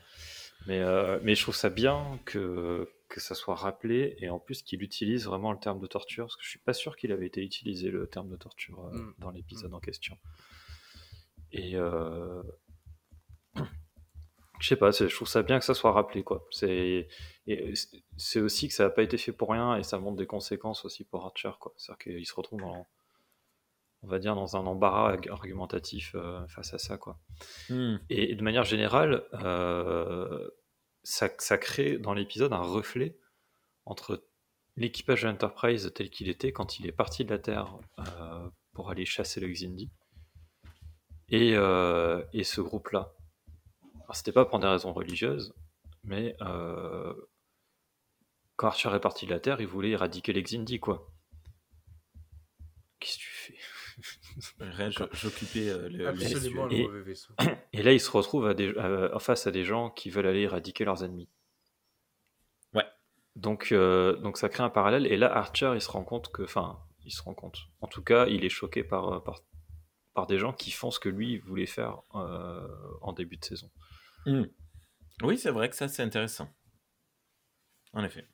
Mais, euh, mais je trouve ça bien que, que ça soit rappelé et en plus qu'il utilise vraiment le terme de torture, parce que je suis pas sûr qu'il avait été utilisé le terme de torture euh, Mm. dans l'épisode en question. Et euh, (clears throat) je sais pas, je trouve ça bien que ça soit rappelé, quoi. C'est et c'est- aussi que ça n'a pas été fait pour rien et ça montre des conséquences aussi pour Archer, quoi. C'est-à-dire qu'il se retrouve dans, on va dire, dans un embarras argumentatif euh, face à ça, quoi. Hmm. Et, et de manière générale, euh, ça, ça crée dans l'épisode un reflet entre l'équipage de l'Enterprise tel qu'il était quand il est parti de la Terre euh, pour aller chasser le Xindi et, et ce groupe-là. C'était pas pour des raisons religieuses, mais quand Archer est parti de la Terre, il voulait éradiquer les Xindi, quoi. Qu'est-ce que tu fais? Rien, je- J'occupais euh, le, Absolument le mauvais vaisseau. (coughs) Et là, ils se retrouvent à des, à- face à des gens qui veulent aller éradiquer leurs ennemis. Ouais. Donc, euh, donc ça crée un parallèle. Et là, Archer, il se rend compte que, enfin, il se rend compte. En tout cas, il est choqué par, euh, par, par des gens qui font ce que lui voulait faire euh, en début de saison. Hmm. Oui, c'est vrai que ça, c'est intéressant. En effet.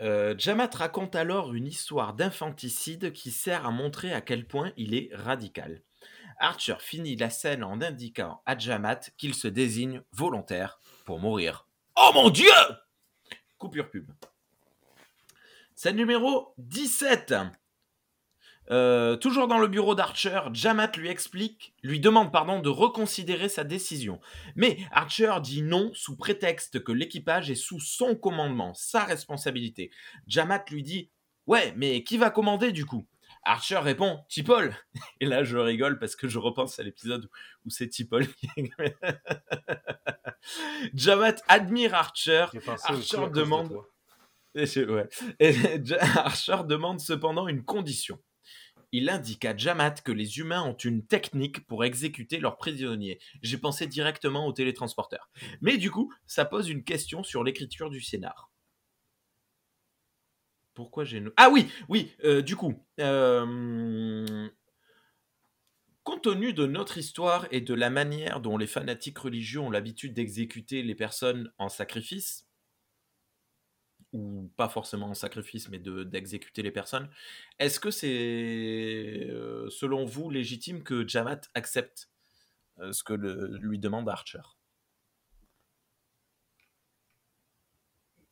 Euh, Jamat raconte alors une histoire d'infanticide qui sert à montrer à quel point il est radical. Archer finit la scène en indiquant à Jamat qu'il se désigne volontaire pour mourir. Oh mon Dieu Coupure pub. Scène numéro 17. Euh, toujours dans le bureau d'Archer, Jamat lui explique, lui demande pardon de reconsidérer sa décision. Mais Archer dit non sous prétexte que l'équipage est sous son commandement, sa responsabilité. Jamat lui dit Ouais, mais qui va commander du coup? Archer répond Tipol. (laughs) Et là, je rigole parce que je repense à l'épisode où c'est Tipol. (laughs) Jamat admire Archer. Archer demande. Et (laughs) Archer demande cependant une condition il indique à Jamat que les humains ont une technique pour exécuter leurs prisonniers. J'ai pensé directement au télétransporteur. Mais du coup, ça pose une question sur l'écriture du scénar. Pourquoi j'ai... Ah oui, oui, euh, du coup... Euh, compte tenu de notre histoire et de la manière dont les fanatiques religieux ont l'habitude d'exécuter les personnes en sacrifice, ou pas forcément en sacrifice, mais d'exécuter les personnes. Est-ce que c'est, euh, selon vous, légitime que Jamat accepte euh, ce que lui demande Archer?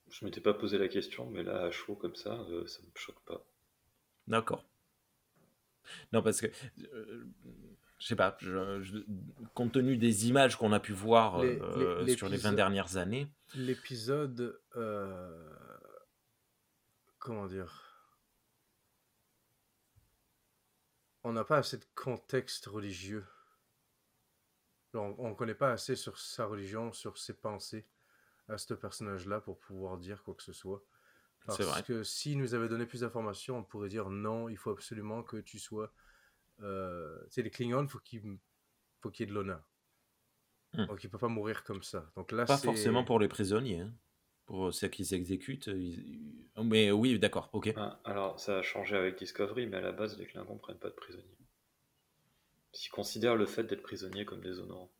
Je m'étais pas posé la question, mais là, à chaud comme ça, euh, ça me choque pas. D'accord. Non, parce que je sais pas, compte tenu des images qu'on a pu voir sur les 20 dernières années. L'épisode comment dire On n'a pas assez de contexte religieux. On ne connaît pas assez sur sa religion, sur ses pensées à ce personnage-là pour pouvoir dire quoi que ce soit. Parce vrai. que s'il nous avait donné plus d'informations, on pourrait dire non, il faut absolument que tu sois. Euh, tu sais, les Klingons, faut qu'il faut qu'il y ait de l'honneur. Hmm. Donc il peut pas mourir comme ça. Donc là, pas forcément pour les prisonniers. Hein pour ceux qui s'exécutent. Oh, mais oui, d'accord, ok. Ah, alors, ça a changé avec Discovery, mais à la base, les Klingons prennent pas de prisonniers. Ils considèrent le fait d'être prisonnier comme déshonorant.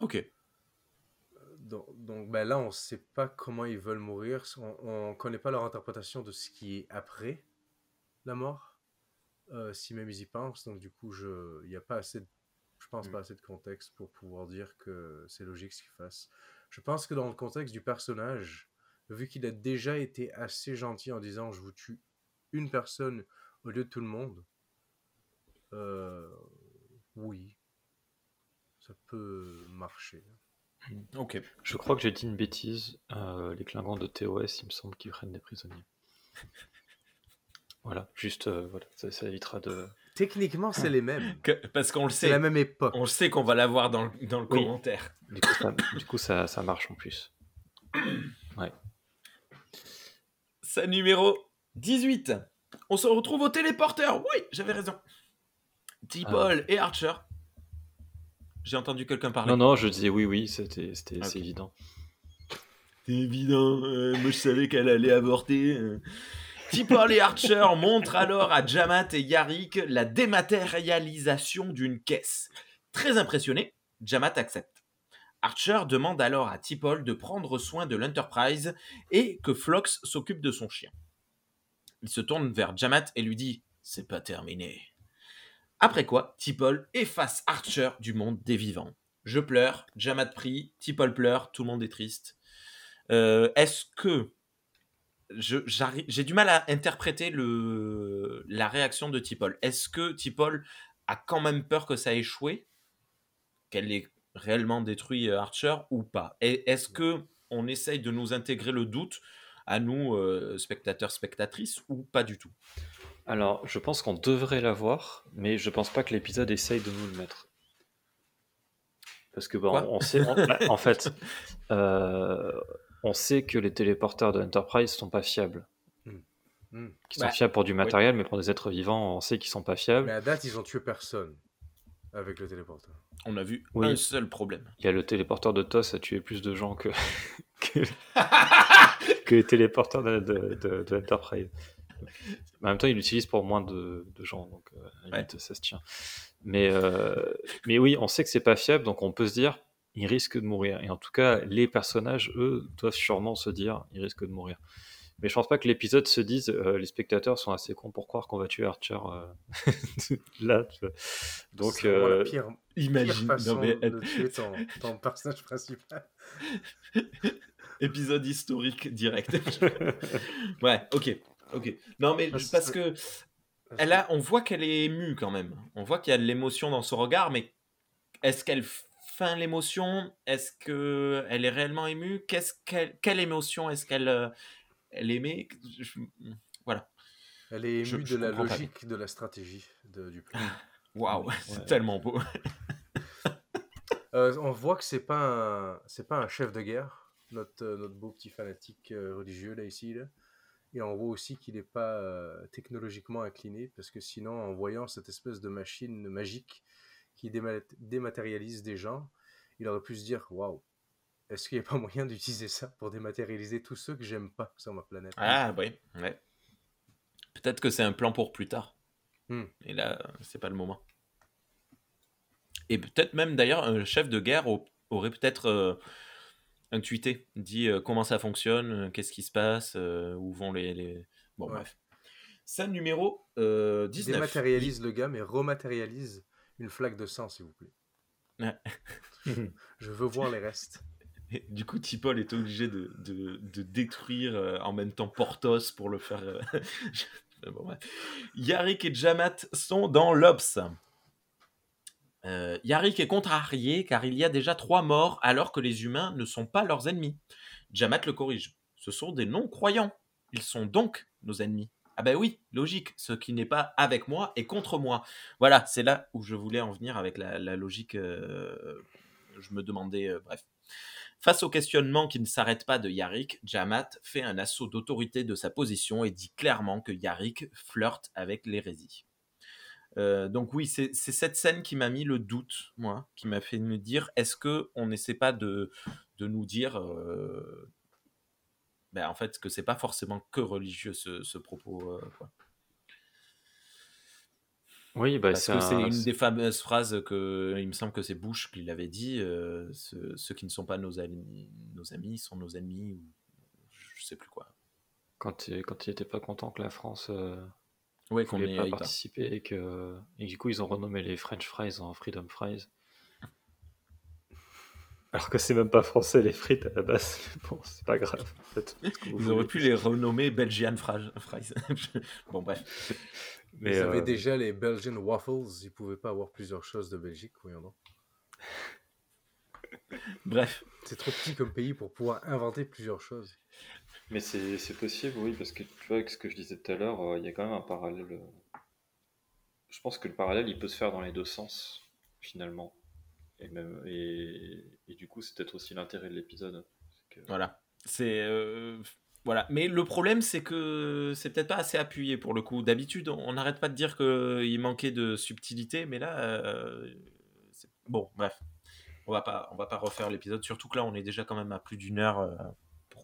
Ok. Donc, donc ben là, on sait pas comment ils veulent mourir. On, ne connaît pas leur interprétation de ce qui est après la mort. Euh, si même ils y pensent. Donc, du coup, il n'y a pas assez de, je pense mm. pas assez de contexte pour pouvoir dire que c'est logique ce qu'ils fassent. Je pense que dans le contexte du personnage, vu qu'il a déjà été assez gentil en disant je vous tue une personne au lieu de tout le monde, euh, oui, ça peut marcher. Ok. Je crois que j'ai dit une bêtise. Euh, les Klingons de TOS, il me semble qu'ils prennent des prisonniers. (laughs) voilà, juste, euh, voilà, ça, évitera de. Techniquement, c'est les mêmes. parce qu'on le sait. C'est la même époque. On le sait qu'on va l'avoir dans, le, dans le commentaire. Du coup, ça, ça, marche en plus. Ouais. Sa numéro 18. On se retrouve au téléporteur. Oui, j'avais raison. T-Paul ah. et Archer. J'ai entendu quelqu'un parler. Non, non, je disais oui, oui, c'était c'est évident. C'est évident. Euh, moi, je savais qu'elle allait avorter. Euh. T-Paul et Archer montrent alors à Jamat et Yarik la dématérialisation d'une caisse. Très impressionné, Jamat accepte. Archer demande alors à T'Pol de prendre soin de l'Enterprise et que Phlox s'occupe de son chien. Il se tourne vers Jamat et lui dit C'est pas terminé. Après quoi, T'Pol efface Archer du monde des vivants. Je pleure, Jamat prie, T'Pol pleure, tout le monde est triste. Euh, est-ce que j'ai du mal à interpréter le, la réaction de T'Pol. Est-ce que T'Pol a quand même peur que ça ait échoué? Qu'elle est réellement détruit euh, Archer ou pas? Est-ce que on essaye de nous intégrer le doute à nous, euh, spectateurs, spectatrices, ou pas du tout? Alors, je pense qu'on devrait l'avoir, mais je pense pas que l'épisode essaye de nous le mettre. Parce que bon, on sait, bah, en fait, (laughs) euh, on sait que les téléporteurs de Enterprise sont pas fiables. Hmm. Qui sont bah, fiables pour du matériel, mais pour des êtres vivants, on sait qu'ils sont pas fiables. Mais à date, ils ont tué personne avec le téléporteur. On a vu un seul problème. Il y a le téléporteur de TOS a tué plus de gens que, (laughs) (laughs) que, les téléporteurs de, de, Enterprise. En même temps, il l'utilise pour moins de, gens, donc euh, ça se tient. Mais, euh, mais oui, on sait que c'est pas fiable, donc on peut se dire, il risque de mourir. Et en tout cas, les personnages, eux, doivent sûrement se dire, il risque de mourir. Mais je pense pas que l'épisode se dise euh, les spectateurs sont assez cons pour croire qu'on va tuer Archer euh, (laughs) là. Donc, euh, pire, imagine pire façon de tuer ton, personnage principal. (laughs) Épisode historique direct. (laughs) ouais, ok. Ok. Non, mais parce que elle a, on voit qu'elle est émue quand même. On voit qu'il y a de l'émotion dans son regard, mais est-ce qu'elle l'émotion? Est-ce qu'elle est réellement émue? Qu'est-ce qu'elle, Quelle émotion est-ce qu'elle euh, elle aimait Voilà. Elle est émue de la logique de la stratégie de, du plan. (laughs) Waouh, c'est tellement beau. Euh, on voit que c'est pas c'est pas un chef de guerre, notre, euh, notre beau petit fanatique religieux là ici là. Et on voit aussi qu'il n'est pas euh, technologiquement incliné, parce que sinon, en voyant cette espèce de machine magique qui dématérialise des gens, il aurait pu se dire Waouh, est-ce qu'il n'y a pas moyen d'utiliser ça pour dématérialiser tous ceux que j'aime pas sur ma planète? Ah, oui, ouais. Peut-être que c'est un plan pour plus tard. Hmm. Et là, c'est pas le moment. Et peut-être même d'ailleurs, un chef de guerre aurait peut-être. Euh, un tweeté, dit euh, comment ça fonctionne, euh, qu'est-ce qui se passe, euh, où vont les. Bon, bref. Scène numéro 19. Dématérialise le gars, mais rematérialise une flaque de sang, s'il vous plaît. (laughs) Je veux voir les restes. du coup, Tipol est obligé de, de, détruire en même temps Portos pour le faire. (laughs) bon, bref. Yarik et Jamat sont dans l'Obs. Euh, Yarik est contrarié car il y a déjà trois morts alors que les humains ne sont pas leurs ennemis. Jamat le corrige. Ce sont des non-croyants. Ils sont donc nos ennemis. Ah ben oui, logique. Ce qui n'est pas avec moi est contre moi. Voilà, c'est là où je voulais en venir avec la, logique. Euh, je me demandais, euh, bref. Face au questionnement qui ne s'arrête pas de Yarik, Jamat fait un assaut d'autorité de sa position et dit clairement que Yarik flirte avec l'hérésie. Euh, donc oui, c'est cette scène qui m'a mis le doute, moi, qui m'a fait me dire, est-ce que on n'essaie pas de, nous dire, ben, en fait, que c'est pas forcément que religieux ce, propos. Euh, oui, bah, parce que c'est une des fameuses phrases que il me semble que c'est Bush qui l'avait dit. ceux, qui ne sont pas nos amis, nos amis sont nos ennemis, ou je sais plus quoi. Quand, quand il n'était pas content que la France Ouais, qu'on n'ait pas participé et que et du coup ils ont renommé les French fries en Freedom Fries. Alors que c'est même pas français les frites à la base. Bon, c'est pas grave. En fait, ils auraient pu les renommer Belgian Fries. (laughs) bon, bref. Mais ils avaient euh, déjà les Belgian Waffles. Ils pouvaient pas avoir plusieurs choses de Belgique, voyons donc. Bref. C'est trop petit comme pays pour pouvoir inventer plusieurs choses. Mais c'est possible, oui, parce que tu vois, avec ce que je disais tout à l'heure, euh, il y a quand même un parallèle. Euh, je pense que le parallèle, il peut se faire dans les deux sens, finalement. Et, même, et, du coup, c'est peut-être aussi l'intérêt de l'épisode. Voilà. C'est. Euh, voilà. Mais le problème, c'est que c'est peut-être pas assez appuyé pour le coup. D'habitude, on n'arrête pas de dire qu'il manquait de subtilité, mais là. bon, bref. On va pas, on va pas refaire l'épisode, surtout que là, on est déjà quand même à plus d'une heure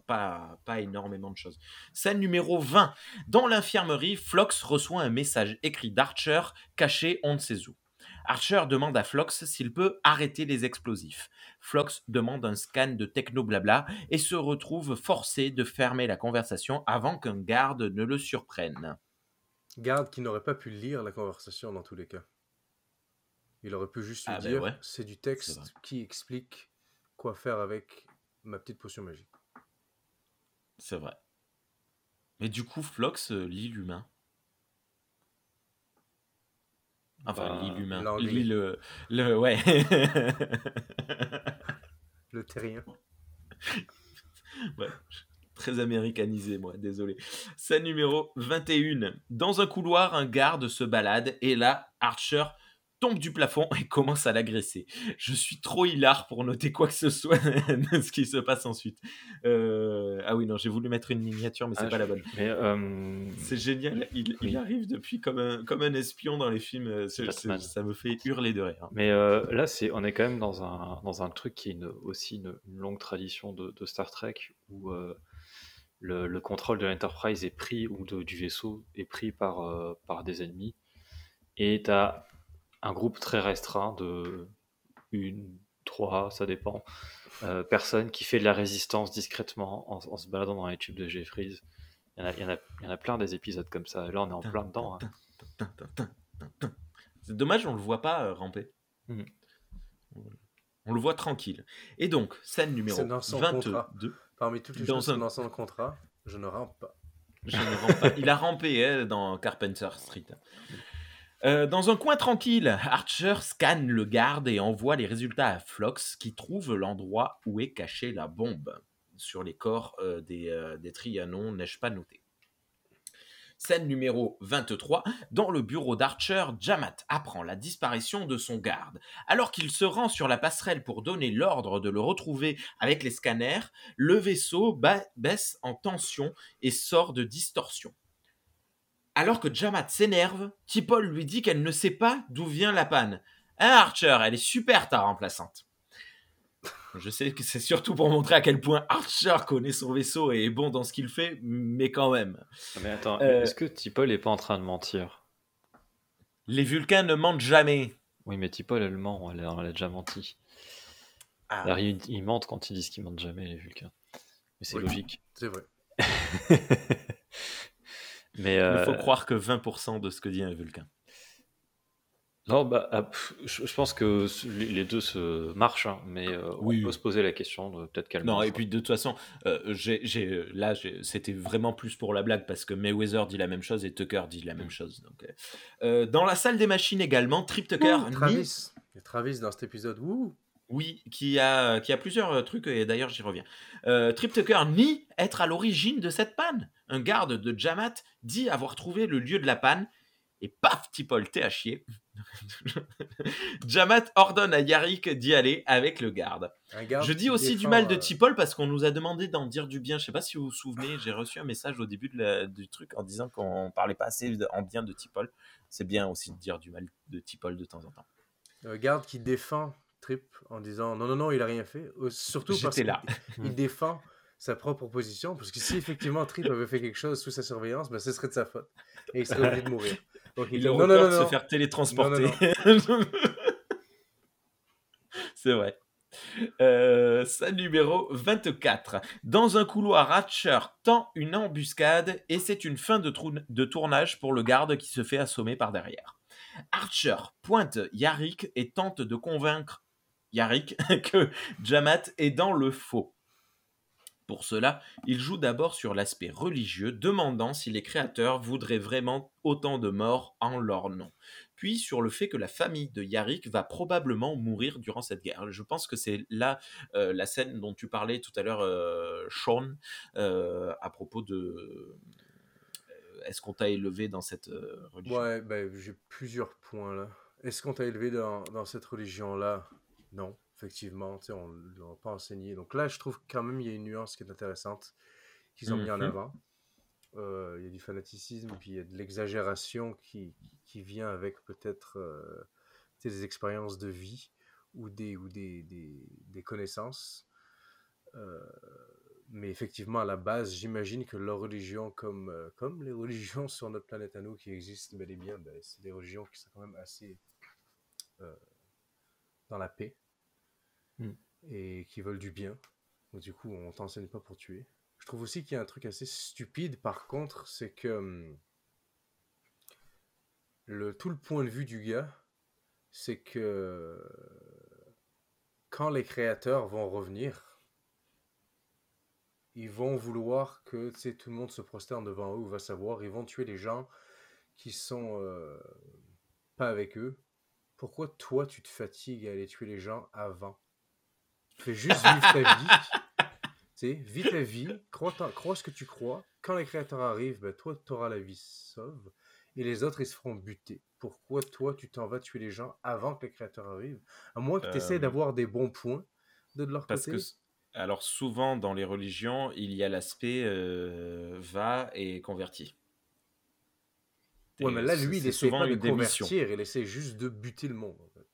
pas, pas énormément de choses. Scène numéro 20. Dans l'infirmerie, Flox reçoit un message écrit d'Archer, caché on ne sait où. Archer demande à Flox s'il peut arrêter les explosifs. Flox demande un scan de techno-blabla et se retrouve forcé de fermer la conversation avant qu'un garde ne le surprenne. Garde qui n'aurait pas pu lire la conversation dans tous les cas. Il aurait pu juste lui ah, ben dire c'est du texte qui explique quoi faire avec ma petite potion magique. C'est vrai. Mais du coup, Flox euh, lit l'humain. Enfin, bah, lit l'humain. Lit le, le. Ouais. (laughs) le terrien. (laughs) ouais. Très américanisé, moi, désolé. Scène numéro 21. Dans un couloir, un garde se balade et là, Archer tombe du plafond et commence à l'agresser. Je suis trop hilar pour noter quoi que ce soit (laughs) de ce qui se passe ensuite. Euh, ah oui, non, j'ai voulu mettre une miniature, mais c'est ah, pas la bonne. Euh, c'est génial. Il, arrive depuis comme un, comme un espion dans les films. Euh, ça me fait hurler de rire. Mais là, c'est, on est quand même dans un, dans un truc qui est aussi une, longue tradition de, Star Trek où le, contrôle de l'Enterprise est pris, ou du vaisseau est pris par, par des ennemis. Et tu as un groupe très restreint de une, trois, ça dépend, euh, personnes qui fait de la résistance discrètement en, se baladant dans les tubes de Jeffries. Il y, en a, il, y en a, plein des épisodes comme ça. là, on est en plein dedans. Hein. C'est dommage, on le voit pas euh, ramper. On le voit tranquille. Et donc, scène numéro 22. Parmi toutes les Dans choses un- dans son contrat, je ne rampe pas. Je ne rampe pas. Il a rampé hein, dans Carpenter Street. Euh, dans un coin tranquille, Archer scanne le garde et envoie les résultats à Flox qui trouve l'endroit où est cachée la bombe. Sur les corps euh, des, euh, des Trianons, n'ai-je pas noté Scène numéro 23. Dans le bureau d'Archer, Jamat apprend la disparition de son garde. Alors qu'il se rend sur la passerelle pour donner l'ordre de le retrouver avec les scanners, le vaisseau ba- baisse en tension et sort de distorsion. Alors que Jamat s'énerve, Tipol lui dit qu'elle ne sait pas d'où vient la panne. Hein, Archer, elle est super ta remplaçante. Je sais que c'est surtout pour montrer à quel point Archer connaît son vaisseau et est bon dans ce qu'il fait, mais quand même. Mais attends, Euh, est-ce que Tipol est pas en train de mentir? Les Vulcains ne mentent jamais. Oui, mais Tipol, elle ment, elle, a- elle a déjà menti. Ah. Alors, ils, ils mentent quand ils disent qu'ils mentent jamais, les Vulcains. Mais c'est Oui. logique. C'est vrai. (laughs) mais Il euh, faut croire que 20% de ce que dit un Vulcain. non, bah, ah, je, pense que les deux se marchent, hein, mais euh, Oui. on peut se poser la question de peut-être qu'elle Non, et puis de toute façon, euh, j'ai, j'ai- là, c'était vraiment plus pour la blague parce que Mayweather dit la même chose et Tucker dit la même chose. Donc, euh, euh, dans la salle des machines également, Trip Tucker, nie- Travis. Il Travis dans cet épisode. Ouh. Oui, qui a, qui a plusieurs euh, trucs et d'ailleurs j'y reviens. Euh, Trip Tucker nie être à l'origine de cette panne. Un garde de Jamat dit avoir trouvé le lieu de la panne et paf, Tipol, t'es à chier. (laughs) Jamat ordonne à Yarik d'y aller avec le garde. Je dis aussi du mal de euh, Tipol parce qu'on nous a demandé d'en dire du bien. Je sais pas si vous vous souvenez, j'ai reçu un message au début de la- du truc en disant qu'on parlait pas assez en bien de Tipol. C'est bien aussi de dire du mal de Tipol de temps en temps. Un garde qui défend Trip en disant non, non, non, il a rien fait. Euh, Surtout parce qu'il là. il (laughs) défend sa propre position. Parce que si effectivement Trip (laughs) avait fait quelque chose sous sa surveillance, ben, ce serait de sa faute. Et il serait obligé de mourir. (laughs) Donc il Il dit a non, peur non, non, de se non. faire télétransporter. Non, C'est vrai. Euh, scène numéro 24. Dans un couloir, Ratcher tend une embuscade et c'est une fin de, de tournage pour le garde qui se fait assommer par derrière. Archer pointe Yarik et tente de convaincre Yarik (laughs) que Jamat est dans le faux. Pour cela, il joue d'abord sur l'aspect religieux, demandant si les créateurs voudraient vraiment autant de morts en leur nom. Puis sur le fait que la famille de Yarik va probablement mourir durant cette guerre. Je pense que c'est là euh, la scène dont tu parlais tout à l'heure, euh, Sean, euh, à propos de... Est-ce qu'on t'a élevé dans cette religion? Ouais, ben, j'ai plusieurs points là. Est-ce qu'on t'a élevé dans, dans cette religion-là? Non, effectivement, tu sais, on ne l'a pas enseigné. Donc là, je trouve quand même il y a une nuance qui est intéressante qu'ils ont mis en Mhm. avant. Euh, il y a du fanaticisme, puis il y a de l'exagération qui, qui vient avec peut-être euh, des expériences de vie ou des, ou des, des, des connaissances. Euh, mais effectivement, à la base, j'imagine que leur religion, comme, euh, comme les (laughs) religions sur notre planète à nous qui existent bel et bien, ben, c'est des religions qui sont quand même assez euh, dans la paix Mm. et qui veulent du bien. Donc, du coup, on t'enseigne pas pour tuer. Je trouve aussi qu'il y a un truc assez stupide, par contre, c'est que hum, le, tout le point de vue du gars, c'est que quand les créateurs vont revenir, ils vont vouloir que tout le monde se prosterne devant eux ou va savoir. Ils vont tuer les gens qui sont euh, pas avec eux. Pourquoi toi tu te fatigues à aller tuer les gens avant Fais juste vivre ta vie. (laughs) Tu sais, vis ta vie, crois, crois ce que tu crois. Quand les créateurs arrivent, ben, toi tu auras la vie sauve et les autres ils se feront buter. Pourquoi toi tu t'en vas tuer les gens avant que les créateurs arrivent? À moins que tu essaies Euh, d'avoir des bons points de leur Parce côté. que, alors souvent dans les religions, il y a l'aspect euh, va et converti. Ouais, mais là, lui, il essaie pas de convertir, il essaie juste de buter le monde. en fait.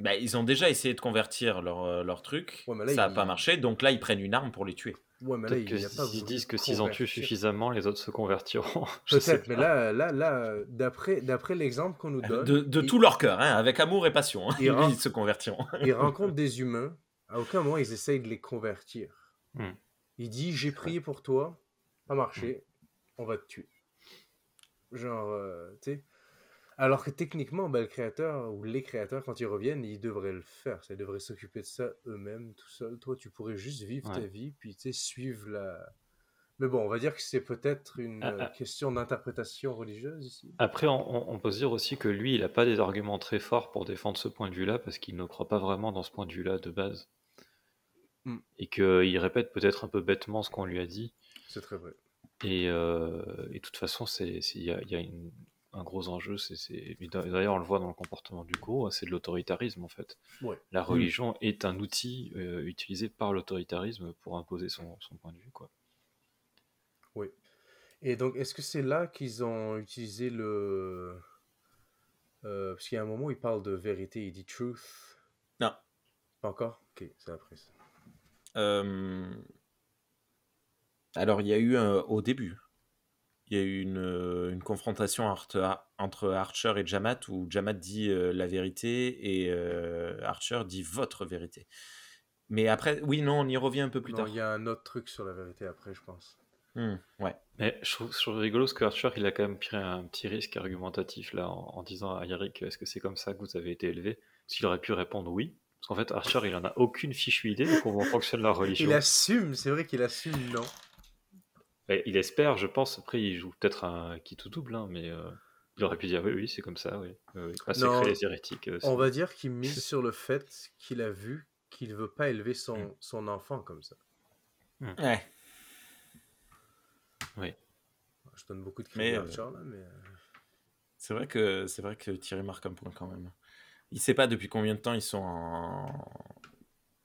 Bah, ils ont déjà essayé de convertir leur, euh, leur truc, Ouais, mais là, ça n'a il- pas marché, donc là ils prennent une arme pour les tuer. Ouais, mais là, Peut-être il n'y a que pas s'ils voulu disent que s'ils en tuent suffisamment, les autres se convertiront. (laughs) Je sais Peut-être, mais là, là, là d'après, d'après l'exemple qu'on nous donne, De, de il, tout leur cœur, hein, avec amour et passion. hein. (laughs) Ils se convertiront. il (laughs) rencontre des humains, à aucun moment ils essayent de les convertir. Hmm. Il dit J'ai prié pour toi, pas marché, on va te tuer. Genre, euh, tu sais. Alors que techniquement, ben, le créateur ou les créateurs, quand ils reviennent, ils devraient le faire. Ça, ils devraient s'occuper de ça eux-mêmes, tout seul. Toi, tu pourrais juste vivre ta vie, puis tu sais, suivre la. Mais bon, on va dire que c'est peut-être une Ah, euh, ah. question d'interprétation religieuse ici. Après, on, peut se dire aussi que lui, il n'a pas des arguments très forts pour défendre ce point de vue-là, parce qu'il ne croit pas vraiment dans ce point de vue-là de base. Hmm. Et qu'il répète peut-être un peu bêtement ce qu'on lui a dit. C'est très vrai. Et, euh, et de toute façon, il y a, il y a une- un gros enjeu. c'est D'ailleurs, on le voit dans le comportement du gros, c'est de l'autoritarisme en fait. Ouais. La religion est un outil euh, utilisé par l'autoritarisme pour imposer son, son point de vue. Quoi. Oui. Et donc, est-ce que c'est là qu'ils ont utilisé le. euh, parce qu'il y a un moment où il parle de vérité, il dit truth? Non. Pas encore? Ok, c'est après ça. Euh, Alors, il y a eu un- au début, il y a eu une, euh, une confrontation entre, entre Archer et Jamat où Jamat dit euh, la vérité et euh, Archer dit votre vérité. Mais après, oui, non, on y revient un peu plus Non, tard. il y a un autre truc sur la vérité après, je pense. Hmm, ouais. Mais je trouve, je trouve rigolo parce que Archer, il a quand même pris un petit risque argumentatif là en, en disant à Yannick est-ce que c'est comme ça que vous avez été élevé? S'il aurait pu répondre oui. Parce qu'en fait, Archer, il en a aucune fichue idée de comment fonctionne la religion. Il assume, c'est vrai qu'il assume non. Et il espère, je pense. Après, il joue peut-être un qui tout double, hein, mais euh, il aurait pu dire oui, oui, c'est comme ça, oui. oui, oui. Ah, c'est Non, créé les hérétiques. euh, On va dire qu'il mise (laughs) sur le fait qu'il a vu qu'il veut pas élever son, Mm. son enfant comme ça. Ouais. Je donne beaucoup de Mais, crédit à euh, là, mais... euh, C'est vrai que c'est vrai que Thierry marque un point quand même. Il sait pas depuis combien de temps ils sont en.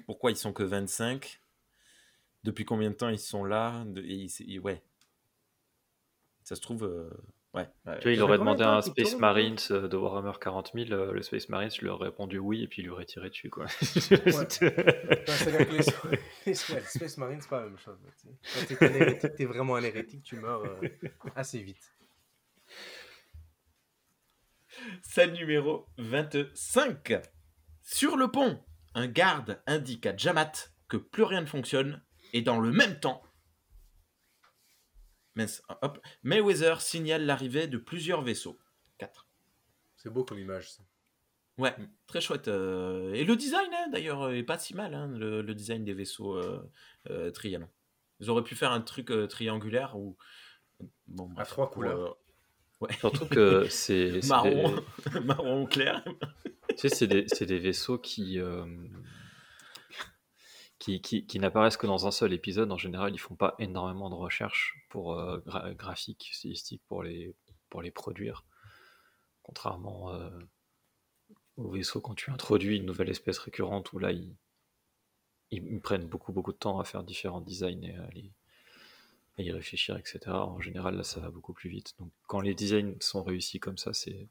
Pourquoi ils sont que 25 Depuis combien de temps ils sont là? De... et Ouais. Ça se trouve. euh, Ouais. ouais. Tu vois, il aurait demandé de à un Space Marines euh, de Warhammer 40 000, euh, le Space Marines lui aurait répondu oui et puis il lui aurait tiré dessus. Quoi. (laughs) C'est-à-dire que les, ouais, (laughs) Space Marines, c'est pas la même chose. là, tu sais. Quand t'es un hérétique, t'es vraiment un hérétique, tu meurs euh, assez vite. Scène numéro 25. Sur le pont, un garde indique à Jamat que plus rien ne fonctionne et dans le même temps, mince, hop, Mayweather signale l'arrivée de plusieurs vaisseaux. 4. C'est beau comme image, ça. Ouais, très chouette. euh, Et le design, hein, d'ailleurs, est pas si mal, hein, le, le design des vaisseaux euh, euh, Trianon. Ils auraient pu faire un truc euh, triangulaire ou. Bon, bref, trois pour, couleurs. euh, ouais. Surtout que (laughs) c'est. c'est marron, des- (laughs) marron clair. Tu sais, c'est des, vaisseaux qui, euh, qui, qui, qui n'apparaissent que dans un seul épisode. En général, ils font pas énormément de recherches pour euh, gra- graphiques, stylistiques pour les, pour les produire. Contrairement euh, aux vaisseaux quand tu introduis une nouvelle espèce récurrente où là, ils, ils, prennent beaucoup, beaucoup de temps à faire différents designs et à, les- à y réfléchir, etc. En général, là, ça va beaucoup plus vite. Donc, quand les designs sont réussis comme ça, c'est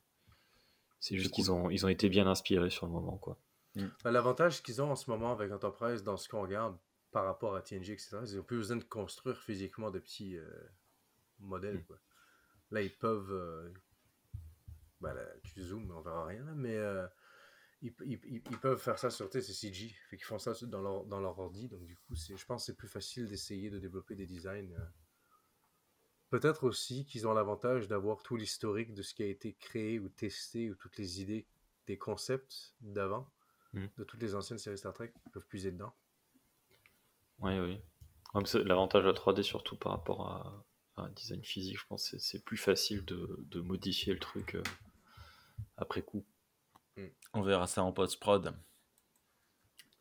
c'est juste cool. qu'ils ont, ils ont été bien inspirés sur le moment, quoi. Ben, L'avantage qu'ils ont en ce moment avec Enterprise, dans ce qu'on regarde par rapport à TNG, etc., ils n'ont plus besoin de construire physiquement de petits euh, modèles. Mm. Quoi. Là, ils peuvent. euh, ben, là, tu zoomes, on verra rien, mais euh, ils, ils- peuvent faire ça sur tu sais, c'est CG. Fait qu'ils font ça dans leur, dans leur ordi. Donc, du coup, je pense que c'est plus facile d'essayer de développer des designs. euh. Peut-être aussi qu'ils ont l'avantage d'avoir tout l'historique de ce qui a été créé ou testé ou toutes les idées, des concepts d'avant, Mm. de toutes les anciennes séries Star Trek, ils peuvent puiser dedans. Oui, oui. L'avantage de la 3D, surtout par rapport à, à un design physique, je pense que c'est- plus facile de, de modifier le truc euh, après coup. On verra ça en post-prod.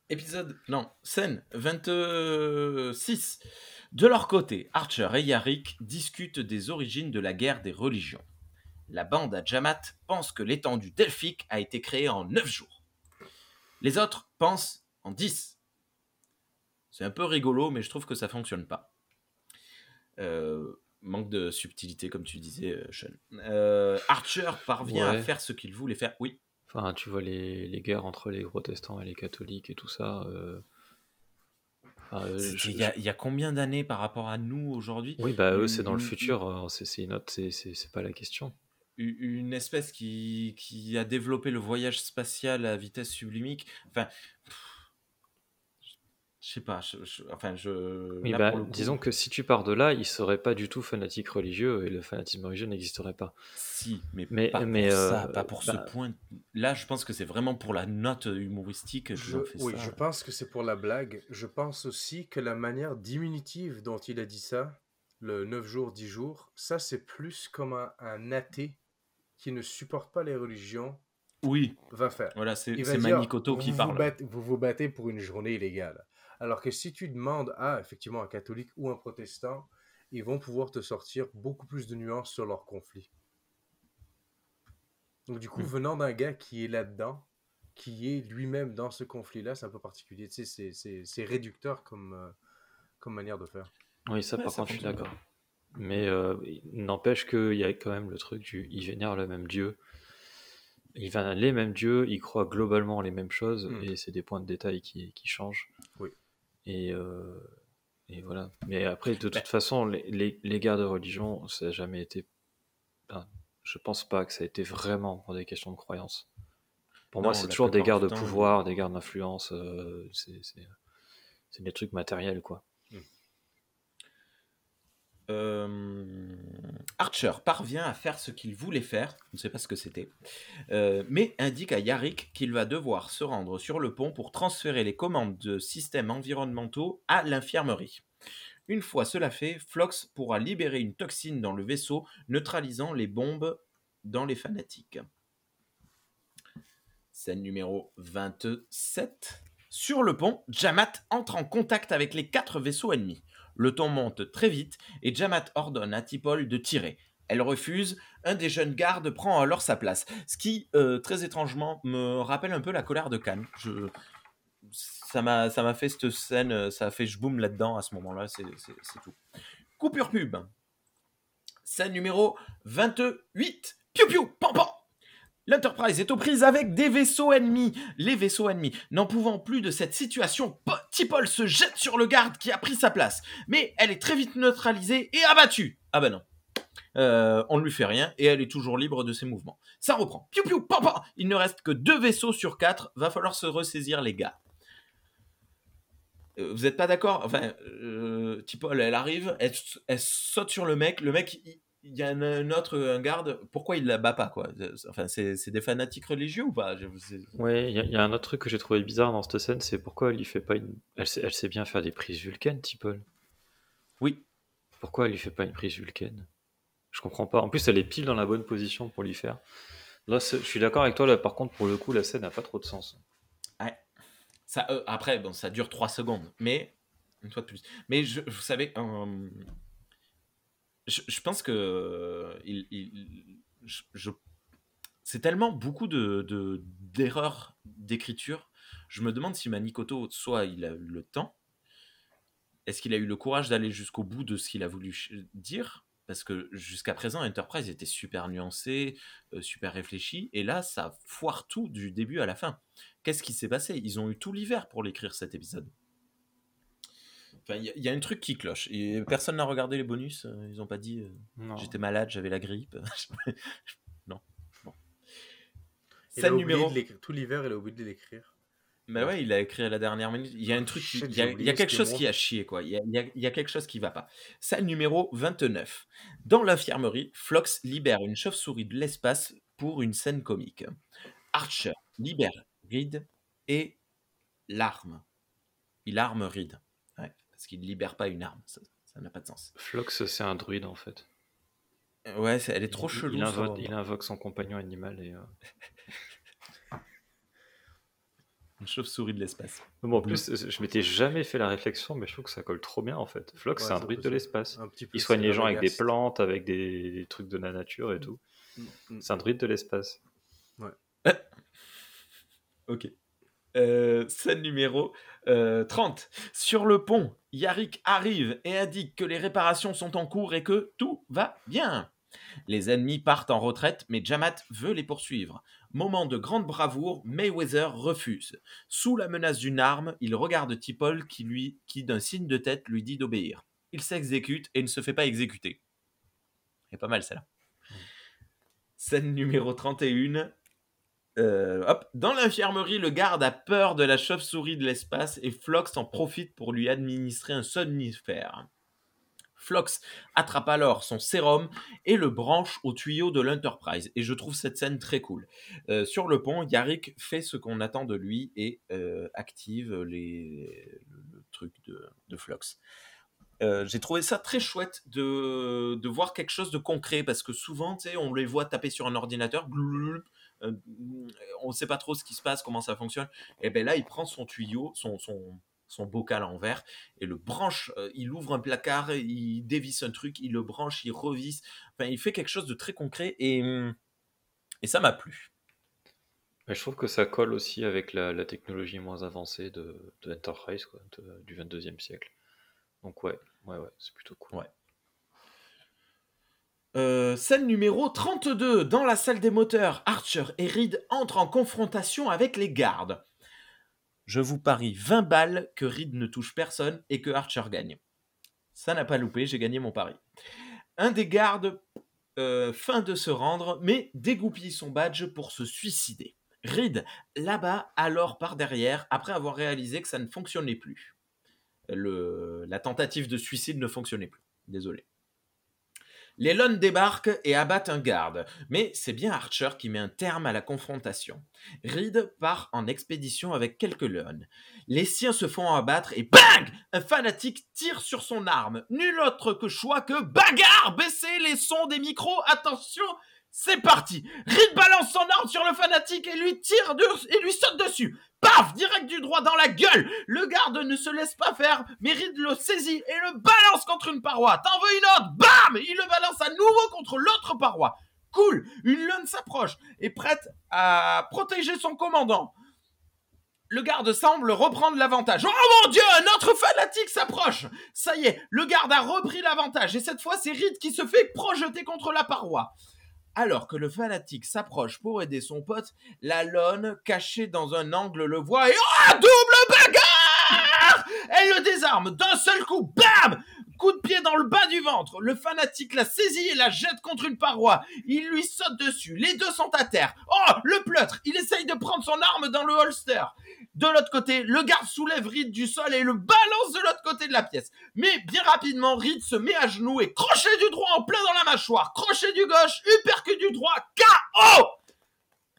Épisode, non, scène 26. De leur côté, Archer et Yarick discutent des origines de la guerre des religions. La bande à Jamat pense que l'étendue delphique a été créée en 9 jours. Les autres pensent en 10. C'est un peu rigolo, mais je trouve que ça fonctionne pas. Euh, manque de subtilité, comme tu disais, euh, Sean. Euh, Archer parvient Ouais. à faire ce qu'il voulait faire. Oui, Enfin, tu vois les, les guerres entre les protestants et les catholiques et tout ça. euh, enfin, C'était je- Il y, a, il y a combien d'années par rapport à nous aujourd'hui? Oui, bah eux, c'est dans le futur, euh, c'est c'est une autre, c'est- c'est c'est pas la question. Une espèce qui, qui a développé le voyage spatial à vitesse sublimique. Enfin, pff, je sais pas, je- je- enfin, je. Oui, bah, coup, disons que si tu pars de là, il serait pas du tout fanatique religieux et le fanatisme religieux n'existerait pas. Si, mais, Mais- pas mais, pour ça, euh, pas pour bah- ce point. Là, je pense que c'est vraiment pour la note humoristique qu'ils Je, fait oui, ça. je pense que c'est pour la blague. Je pense aussi que la manière diminutive dont il a dit ça, le 9 jours, 10 jours, ça c'est plus comme un, un athée qui ne supporte pas les religions Oui, va faire. voilà, c'est Manicoto vous qui vous parle. battez- vous vous battez pour une journée illégale. Alors que si tu demandes à, effectivement, un catholique ou un protestant, ils vont pouvoir te sortir beaucoup plus de nuances sur leur conflit. Donc du coup, Hmm. venant d'un gars qui est là-dedans, qui est lui-même dans ce conflit-là, c'est un peu particulier. Tu sais, c'est- c'est c'est réducteur comme, euh, comme manière de faire. Oui, ça Ouais, par ça contre, je suis d'accord. Mais euh, n'empêche qu'il y a quand même le truc du il vénère le même Dieu. Il vénère les mêmes dieux, il croit globalement les mêmes choses, Hmm. et c'est des points de détail qui, qui changent. Oui. Et, euh, et voilà. Mais après, de toute Bah. façon, les, les, les guerres de religion, ça n'a jamais été. enfin, je pense pas que ça a été vraiment pour des questions de croyance. Pour moi, c'est toujours des guerres de temps, pouvoir, des guerres d'influence, euh, c'est des trucs matériels, quoi. Euh, Archer parvient à faire ce qu'il voulait faire, je ne sais pas ce que c'était, euh, mais indique à Yarick qu'il va devoir se rendre sur le pont pour transférer les commandes de systèmes environnementaux à l'infirmerie. Une fois cela fait, Flox pourra libérer une toxine dans le vaisseau, neutralisant les bombes dans les fanatiques. Scène numéro 27. Sur le pont, Jamat entre en contact avec les quatre vaisseaux ennemis. Le ton monte très vite et Jamat ordonne à Tipol de tirer. Elle refuse, un des jeunes gardes prend alors sa place. Ce qui, euh, très étrangement, me rappelle un peu la colère de Cannes. Ça m'a fait cette scène, ça a fait je boum là-dedans à ce moment-là, c'est tout. Coupure pub. Scène numéro 28. Piu piu, pam pam L'Enterprise est aux prises avec des vaisseaux ennemis. Les vaisseaux ennemis, n'en pouvant plus de cette situation, Po- Tipol se jette sur le garde qui a pris sa place. Mais elle est très vite neutralisée et abattue. Ah bah non. Euh, on ne lui fait rien et elle est toujours libre de ses mouvements. Ça reprend. Piu piu, pam pam Il ne reste que deux vaisseaux sur quatre. Va falloir se ressaisir les gars. Euh, Vous n'êtes pas d'accord? Enfin, euh, Tipol, elle arrive, elle, elle saute sur le mec. Le mec, il y a un, un autre, un garde. Pourquoi il la bat pas quoi? Enfin, c'est c'est des fanatiques religieux ou pas? Ouais, il y, a- il y a un autre truc que j'ai trouvé bizarre dans cette scène, c'est pourquoi elle lui fait pas une. Elle sait, elle sait bien faire des prises vulcaines, Tipol? Oui. Pourquoi elle lui fait pas une prise vulcaine? Je comprends pas. En plus, elle est pile dans la bonne position pour lui faire. Là, je suis d'accord avec toi, là, par contre, pour le coup, la scène n'a pas trop de sens. Ça, euh, après, bon, ça dure 3 secondes, mais une fois de plus. Mais je, vous savez, euh, je, pense que euh, c'est tellement beaucoup de de- d'erreurs d'écriture. Je me demande si Manikoto, soit il a eu le temps, est-ce qu'il a eu le courage d'aller jusqu'au bout de ce qu'il a voulu dire? Parce que jusqu'à présent, Enterprise était super nuancé, euh, super réfléchi, et là, ça foire tout du début à la fin. Qu'est-ce qui s'est passé? Ils ont eu tout l'hiver pour l'écrire cet épisode. Enfin, il y, a- il y a un truc qui cloche. Et personne n'a regardé les bonus. euh, Ils n'ont pas dit euh, j'étais malade, j'avais la grippe. (laughs) non. Bon. Il a numéro. de. Tout l'hiver, il a oublié de l'écrire. Mais ouais, il a écrit à la dernière minute. Il y a un truc, il y a, il y a quelque chose qui a chié, quoi. Il y a, il y a- il y a quelque chose qui va pas. Salle numéro 29. Dans l'infirmerie, Flox libère une chauve-souris de l'espace pour une scène comique. Archer libère Reed et l'arme. Il arme Reed. Ouais, parce qu'il ne libère pas une arme. Ça n'a pas de sens. Flox, c'est un druide, en fait. Euh, Ouais, elle est trop Il- chelou. Il, ça. invoque, il invoque son compagnon animal et. euh, (laughs) Une chauve-souris de l'espace. mais Bon, en plus, je m'étais jamais fait la réflexion, mais je trouve que ça colle trop bien, en fait. Flox, Ouais, c'est un druide de l'espace. Un petit peu Il soigne les gens avec des plantes, avec des, des trucs de la nature et tout. Mm. C'est un druide de l'espace. (laughs) Ok. Euh, scène numéro euh, 30. Sur le pont, Yarick arrive et indique que les réparations sont en cours et que tout va bien. Les ennemis partent en retraite, mais Jamat veut les poursuivre. Moment de grande bravoure, Mayweather refuse. Sous la menace d'une arme, il regarde Tipol qui, lui, qui d'un signe de tête, lui dit d'obéir. Il s'exécute et ne se fait pas exécuter. C'est pas mal celle-là. Scène numéro 31. Euh. Dans l'infirmerie, le garde a peur de la chauve-souris de l'espace et Flox en profite pour lui administrer un somnifère. Flox attrape alors son sérum et le branche au tuyau de l'Enterprise. Et je trouve cette scène très cool. Euh, sur le pont, Yarick fait ce qu'on attend de lui et euh, active le, truc de, de Flox. J'ai trouvé ça très chouette de, voir quelque chose de concret parce que souvent, tu sais, on les voit taper sur un ordinateur, on ne sait pas trop ce qui se passe, comment ça fonctionne. Et bien là, il prend son tuyau, son, son, son bocal en verre et le branche. euh, il ouvre un placard, il dévisse un truc, il le branche, il revisse. Enfin, il fait quelque chose de très concret et, hum, et ça m'a plu. Mais je trouve que ça colle aussi avec la, la technologie moins avancée de, de Enterprise, quoi, de- du 22e siècle. Donc ouais, ouais, ouais, c'est plutôt cool. Ouais. Euh, scène numéro 32. Dans la salle des moteurs, Archer et Reed entrent en confrontation avec les gardes. Je vous parie 20 balles que Reed ne touche personne et que Archer gagne. Ça n'a pas loupé, j'ai gagné mon pari. Un des gardes euh, feint de se rendre, mais dégoupille son badge pour se suicider. Reed l'abat alors par derrière après avoir réalisé que ça ne fonctionnait plus. La tentative de suicide ne fonctionnait plus. Désolé. Les Lon débarquent et abattent un garde, mais c'est bien Archer qui met un terme à la confrontation. Reed part en expédition avec quelques Lon. Les siens se font abattre et BANG Un fanatique tire sur son arme. Nul autre que choix que bagarre Baissez les sons des micros, attention c'est parti Reed balance son arme sur le fanatique et lui tire et lui saute dessus. Paf Direct du droit dans la gueule Le garde ne se laisse pas faire, mais Reed le saisit et le balance contre une paroi. T'en veux une autre? Bam Il le balance à nouveau contre l'autre paroi. Cool Une lune s'approche et prête à protéger son commandant. Le garde semble reprendre l'avantage. Oh mon dieu, un autre fanatique s'approche Ça y est, le garde a repris l'avantage et cette fois c'est Reed qui se fait projeter contre la paroi. Alors que le fanatique s'approche pour aider son pote, la lone, cachée dans un angle, le voit et oh, double bagarre Elle le désarme d'un seul coup, bam Coup de pied dans le bas du ventre. Le fanatique la saisit et la jette contre une paroi. Il lui saute dessus. Les deux sont à terre. Oh, le pleutre Il essaye de prendre son arme dans le holster. De l'autre côté, le garde soulève Reed du sol et le balance de l'autre côté de la pièce. Mais bien rapidement, Reed se met à genoux et crochet du droit en plein dans la mâchoire. Crochet du gauche, uppercut du droit, KO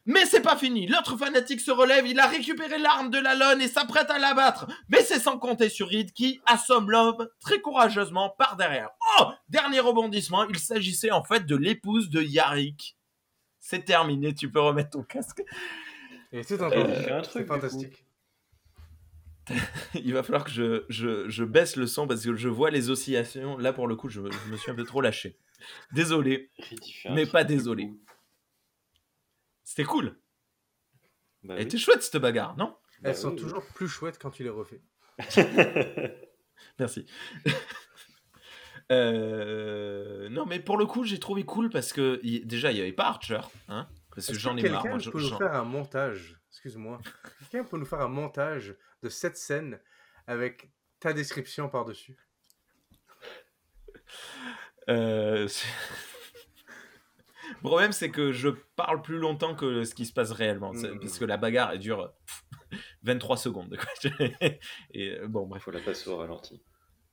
mais c'est pas fini. L'autre fanatique se relève, il a récupéré l'arme de la lone et s'apprête à l'abattre. Mais c'est sans compter sur Reed qui assomme l'homme très courageusement par derrière. Oh Dernier rebondissement, il s'agissait en fait de l'épouse de Yarick. C'est terminé, tu peux remettre ton casque. Et fait un C'est truc. du fantastique. (laughs) Il va falloir que je, je, je baisse le son parce que je vois les oscillations. Là, pour le coup, je, je me suis un peu trop lâché. Désolé, mais pas désolé. C'était cool. Bah Elle oui. était chouette cette bagarre, non? Bah Elles sont oui, oui. toujours plus chouettes quand tu les refais. (laughs) Merci. (laughs) Euh, non, mais pour le coup, j'ai trouvé cool parce que y- déjà, il n'y avait pas Archer. Hein, parce que j'en ai marre. quelqu'un moi, je- peut nous faire un montage? Excuse-moi. Quelqu'un peut nous faire un montage de cette scène avec ta description par-dessus Euh, (laughs) le problème, c'est que je parle plus longtemps que ce qui se passe réellement. c'est- Mm. Parce que la bagarre, elle dure pff, 23 secondes. quoi. (laughs) Et euh, bon, Il bref. faut la passer au ralenti.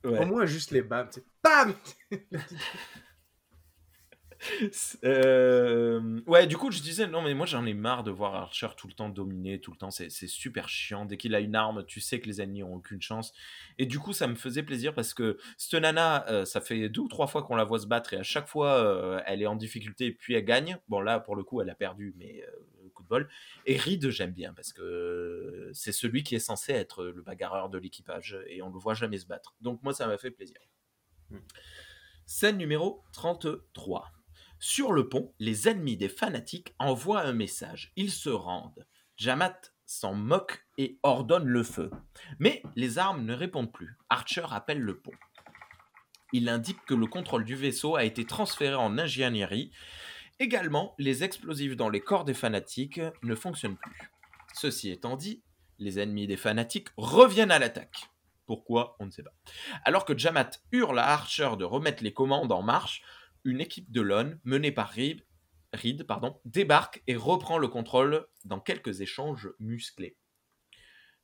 Ouais. Au moins juste les bams. Bam (laughs) (laughs) Euh, ouais, du coup, je disais, non, mais moi j'en ai marre de voir Archer tout le temps dominer, tout le temps, c'est super chiant. Dès qu'il a une arme, tu sais que les ennemis ont aucune chance. Et du coup, ça me faisait plaisir parce que cette nana, euh, ça fait deux ou trois fois qu'on la voit se battre et à chaque fois, euh, elle est en difficulté et puis elle gagne. Bon, là, pour le coup, elle a perdu, mais coup de bol. Et Reed, j'aime bien parce que c'est celui qui est censé être le bagarreur de l'équipage et on le voit jamais se battre. Donc, moi, ça m'a fait plaisir. Hmm. Scène numéro 33. Sur le pont, les ennemis des fanatiques envoient un message. Ils se rendent. Jamat s'en moque et ordonne le feu. Mais les armes ne répondent plus. Archer appelle le pont. Il indique que le contrôle du vaisseau a été transféré en ingénierie. Également, les explosifs dans les corps des fanatiques ne fonctionnent plus. Ceci étant dit, les ennemis des fanatiques reviennent à l'attaque. Pourquoi? On ne sait pas. Alors que Jamat hurle à Archer de remettre les commandes en marche, une équipe de l'ON, menée par Reed, Reed pardon, débarque et reprend le contrôle dans quelques échanges musclés.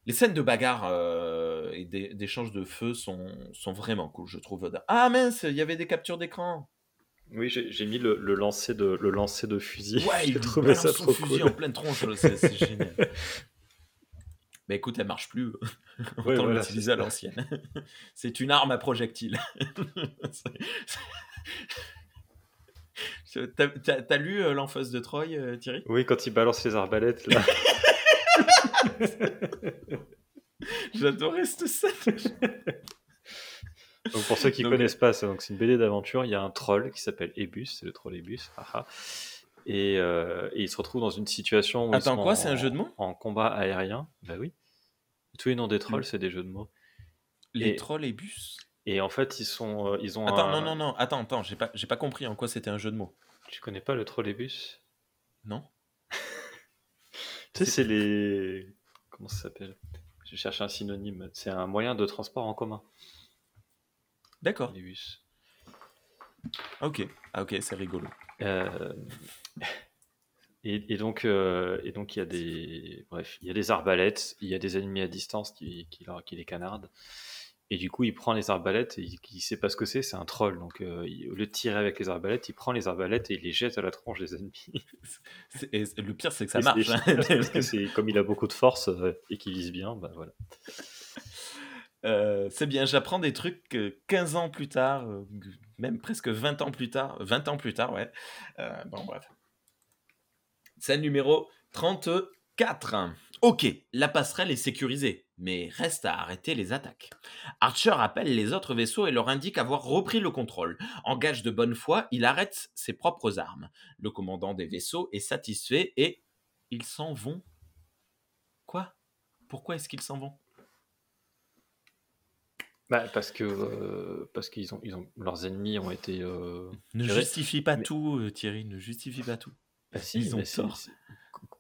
Les scènes de bagarre euh, et d'é- d'échanges de feu sont, sont vraiment cool, je trouve. Ah mince, il y avait des captures d'écran. Oui, j'ai mis le, le lancer de, le lancer de fusil. Ouais, (laughs) il trouvé ça son trop fusil cool. en pleine tronche, c'est (laughs) génial. Mais écoute, elle marche plus. (laughs) Autant Ouais, voilà, l'utiliser c'est à l'ancienne. c'est une arme à projectile. T'as lu euh, L'Enfance de Troy, euh, Thierry? Oui, quand il balance les arbalètes, là. (laughs) J'adorais cette scène. Donc pour ceux qui Donc- connaissent pas, c'est donc c'est une BD d'aventure. Il y a un troll qui s'appelle Ebus, c'est le troll Ebus. haha. Et, euh, et il se retrouve dans une situation où ils Attends, sont quoi, c'est un jeu de mots? En combat aérien. Bah oui. Tous les noms des trolls, Mm. c'est des jeux de mots. Les Et- trolls et bus Et en fait, ils sont, euh, ils ont. Attends, un- non, non, non, attends, attends, j'ai pas, j'ai pas compris en quoi c'était un jeu de mots. Tu connais pas le troll Ebus Non (laughs) Tu sais, c'est les. Comment ça s'appelle? Je cherche un synonyme. C'est un moyen de transport en commun. D'accord, Les bus. ok. Ah ok, c'est rigolo. Euh, (laughs) Et, et donc, euh, et donc il y a des, bref, il y a des arbalètes, il y a des ennemis à distance qui, qui, leur- qui les canardent. Et du coup, il prend les arbalètes et il, il sait pas ce que c'est, c'est un troll. Donc, euh, il- au lieu de tirer avec les arbalètes, il prend les arbalètes et il les jette à la tronche des ennemis. (laughs) Et le pire, c'est que ça Et marche. hein. (laughs) Parce que c'est comme il a beaucoup de force euh, et qu'il vise bien, bah voilà. (laughs) Euh, c'est bien, j'apprends des trucs euh, 15 ans plus tard, euh, même presque 20 ans plus tard, 20 ans plus tard, ouais. Bon, bref. Scène numéro 34. Ok, la passerelle est sécurisée, mais reste à arrêter les attaques. Archer appelle les autres vaisseaux et leur indique avoir repris le contrôle. En gage de bonne foi, il arrête ses propres armes. Le commandant des vaisseaux est satisfait et ils s'en vont. Quoi? Pourquoi est-ce qu'ils s'en vont? Bah, parce que euh, parce qu'ils ont, ils ont leurs ennemis ont été. euh, Ne justifie pas mais- tout, euh, Thierry, ne justifie pas tout. bah, si, Ils ont tort.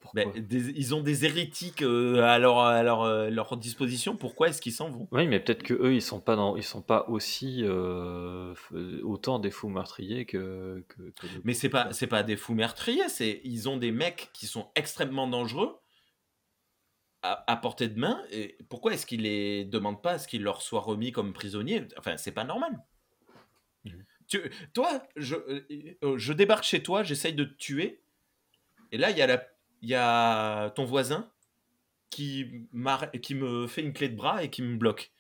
Pourquoi? Ben, des- ils ont des hérétiques euh, à, leur, à leur, euh, leur disposition, pourquoi est-ce qu'ils s'en vont? Oui, mais peut-être que eux, ils sont pas dans, ils sont pas aussi euh, f- autant des fous meurtriers que. que, que le- Mais c'est pas, c'est pas des fous meurtriers, c'est ils ont des mecs qui sont extrêmement dangereux à, à portée de main. Et pourquoi est-ce qu'ils les demandent pas à ce qu'ils leur soient remis comme prisonniers? Enfin, c'est pas normal. Tu, toi, je, euh, euh, je débarque chez toi, j'essaye de te tuer, et là il y a la, il y a ton voisin qui, qui me fait une clé de bras et qui me bloque.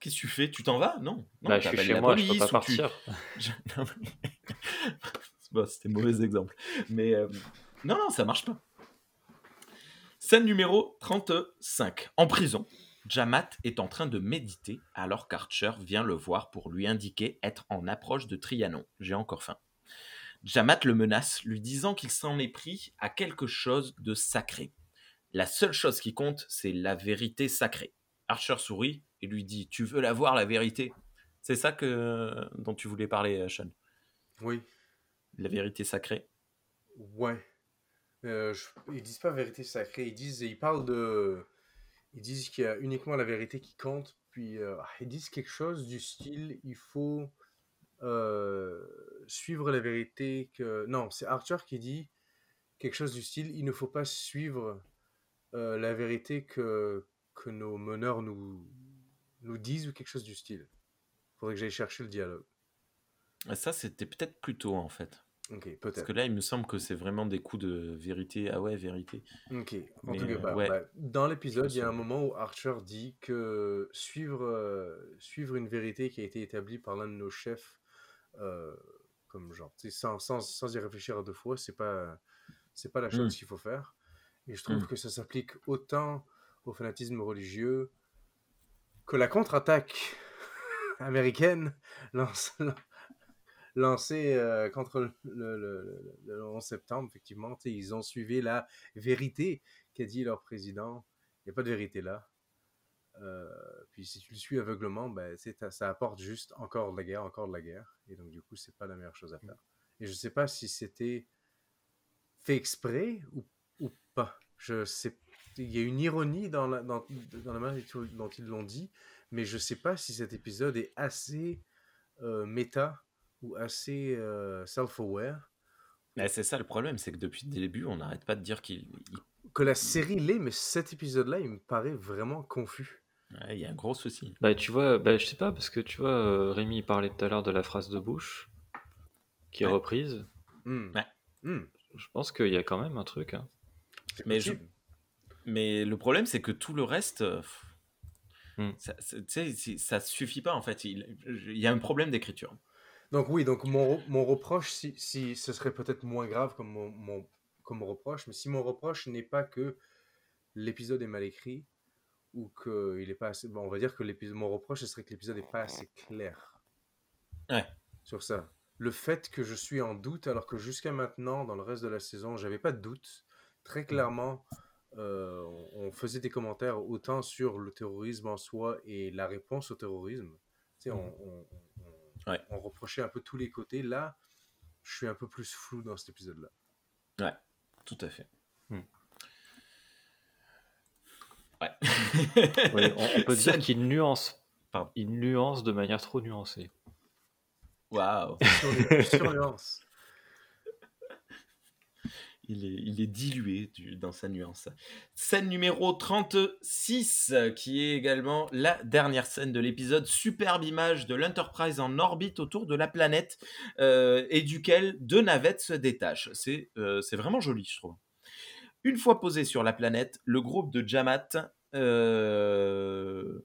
Qu'est-ce que tu fais? Tu t'en vas? Non. non Bah, je suis chez la moi, je peux police pas tu- partir. (laughs) (laughs) Bon, c'était mauvais exemple. Mais euh, non, non, ça marche pas. Scène numéro 35. En prison, Jamat est en train de méditer alors qu'Archer vient le voir pour lui indiquer être en approche de Trianon. J'ai encore faim. Jamat le menace, lui disant qu'il s'en est pris à quelque chose de sacré. La seule chose qui compte, c'est la vérité sacrée. Archer sourit et lui dit Tu veux la voir, la vérité? C'est ça que, dont tu voulais parler, Sean? Oui. La vérité sacrée? Ouais. Euh, je- Ils disent pas vérité sacrée, ils disent, ils parlent de, ils disent qu'il y a uniquement la vérité qui compte, puis euh, ils disent quelque chose du style, il faut euh, suivre la vérité que, non, c'est Archer qui dit quelque chose du style, il ne faut pas suivre euh, la vérité que que nos meneurs nous nous disent ou quelque chose du style. Faudrait que j'aille chercher le dialogue. Ah, Ça, c'était peut-être plus tôt, en fait. Parce que là, il me semble que c'est vraiment des coups de vérité. Ah ouais, vérité. Ok. En Mais, tout cas, bah, ouais. bah, dans l'épisode, il y a un moment où Archer dit que suivre, euh, suivre une vérité qui a été établie par l'un de nos chefs, euh, comme genre, sans, sans, sans y réfléchir à deux fois, c'est pas, c'est pas la chose Mm. qu'il faut faire. Et je trouve Mm. que ça s'applique autant au fanatisme religieux que la contre-attaque (laughs) américaine (laughs) lance- (laughs) lancée euh, contre le, le- le- le 11 septembre, effectivement. Ils ont suivi la vérité qu'a dit leur président. Il n'y a pas de vérité là. Euh, puis si tu le suis aveuglement, ben, ça apporte juste encore de la guerre, encore de la guerre. Et donc, du coup, c'est pas la meilleure chose à faire. Et je sais pas si c'était fait exprès ou, ou pas. Je sais. Il y a une ironie dans la, dans, dans la manière dont- ils l'ont dit, mais je sais pas si cet épisode est assez euh, méta ou assez euh, self-aware Mais c'est ça le problème, c'est que depuis le début, on n'arrête pas de dire qu'il il- Que la série l'est, mais cet épisode-là, il me paraît vraiment confus. Ouais, il y a un gros souci. Bah, tu vois, bah, je sais pas, parce que tu vois, euh, Rémi parlait tout à l'heure de la phrase de Bush, qui est Ouais. Hmm. reprise. Ouais. Hmm. Je pense qu'il y a quand même un truc. hein. Mais je-. Mais le problème, c'est que tout le reste, Hmm. ça, ça- tu sais, c'est- ça suffit pas en fait. Il, il y a un problème d'écriture. Donc oui, donc mon, mon reproche, si, si ce serait peut-être moins grave comme mon, mon- comme reproche, mais si mon reproche n'est pas que l'épisode est mal écrit ou qu'il est pas assez... Bon, on va dire que l'épisode, mon reproche, ce serait que l'épisode n'est pas assez clair. Ouais. Sur ça. Le fait que je suis en doute, alors que jusqu'à maintenant, dans le reste de la saison, j'avais pas de doute. Très clairement, euh, on faisait des commentaires autant sur le terrorisme en soi et la réponse au terrorisme. Tu sais, on, on- on- on- Ouais. on reprochait un peu tous les côtés. Là, je suis un peu plus flou dans cet épisode-là. Ouais, tout à fait. Ouais. (laughs) On, on peut dire qu'il nuance, Pardon. il nuance de manière trop nuancée. Waouh. (laughs) Sur- Surnuance. Il est, il est dilué du- dans sa nuance. Scène numéro 36, euh, qui est également la dernière scène de l'épisode. Superbe image de l'Enterprise en orbite autour de la planète euh, et duquel deux navettes se détachent. C'est euh, c'est vraiment joli, je trouve. Une fois posé sur la planète, le groupe de Jamat euh,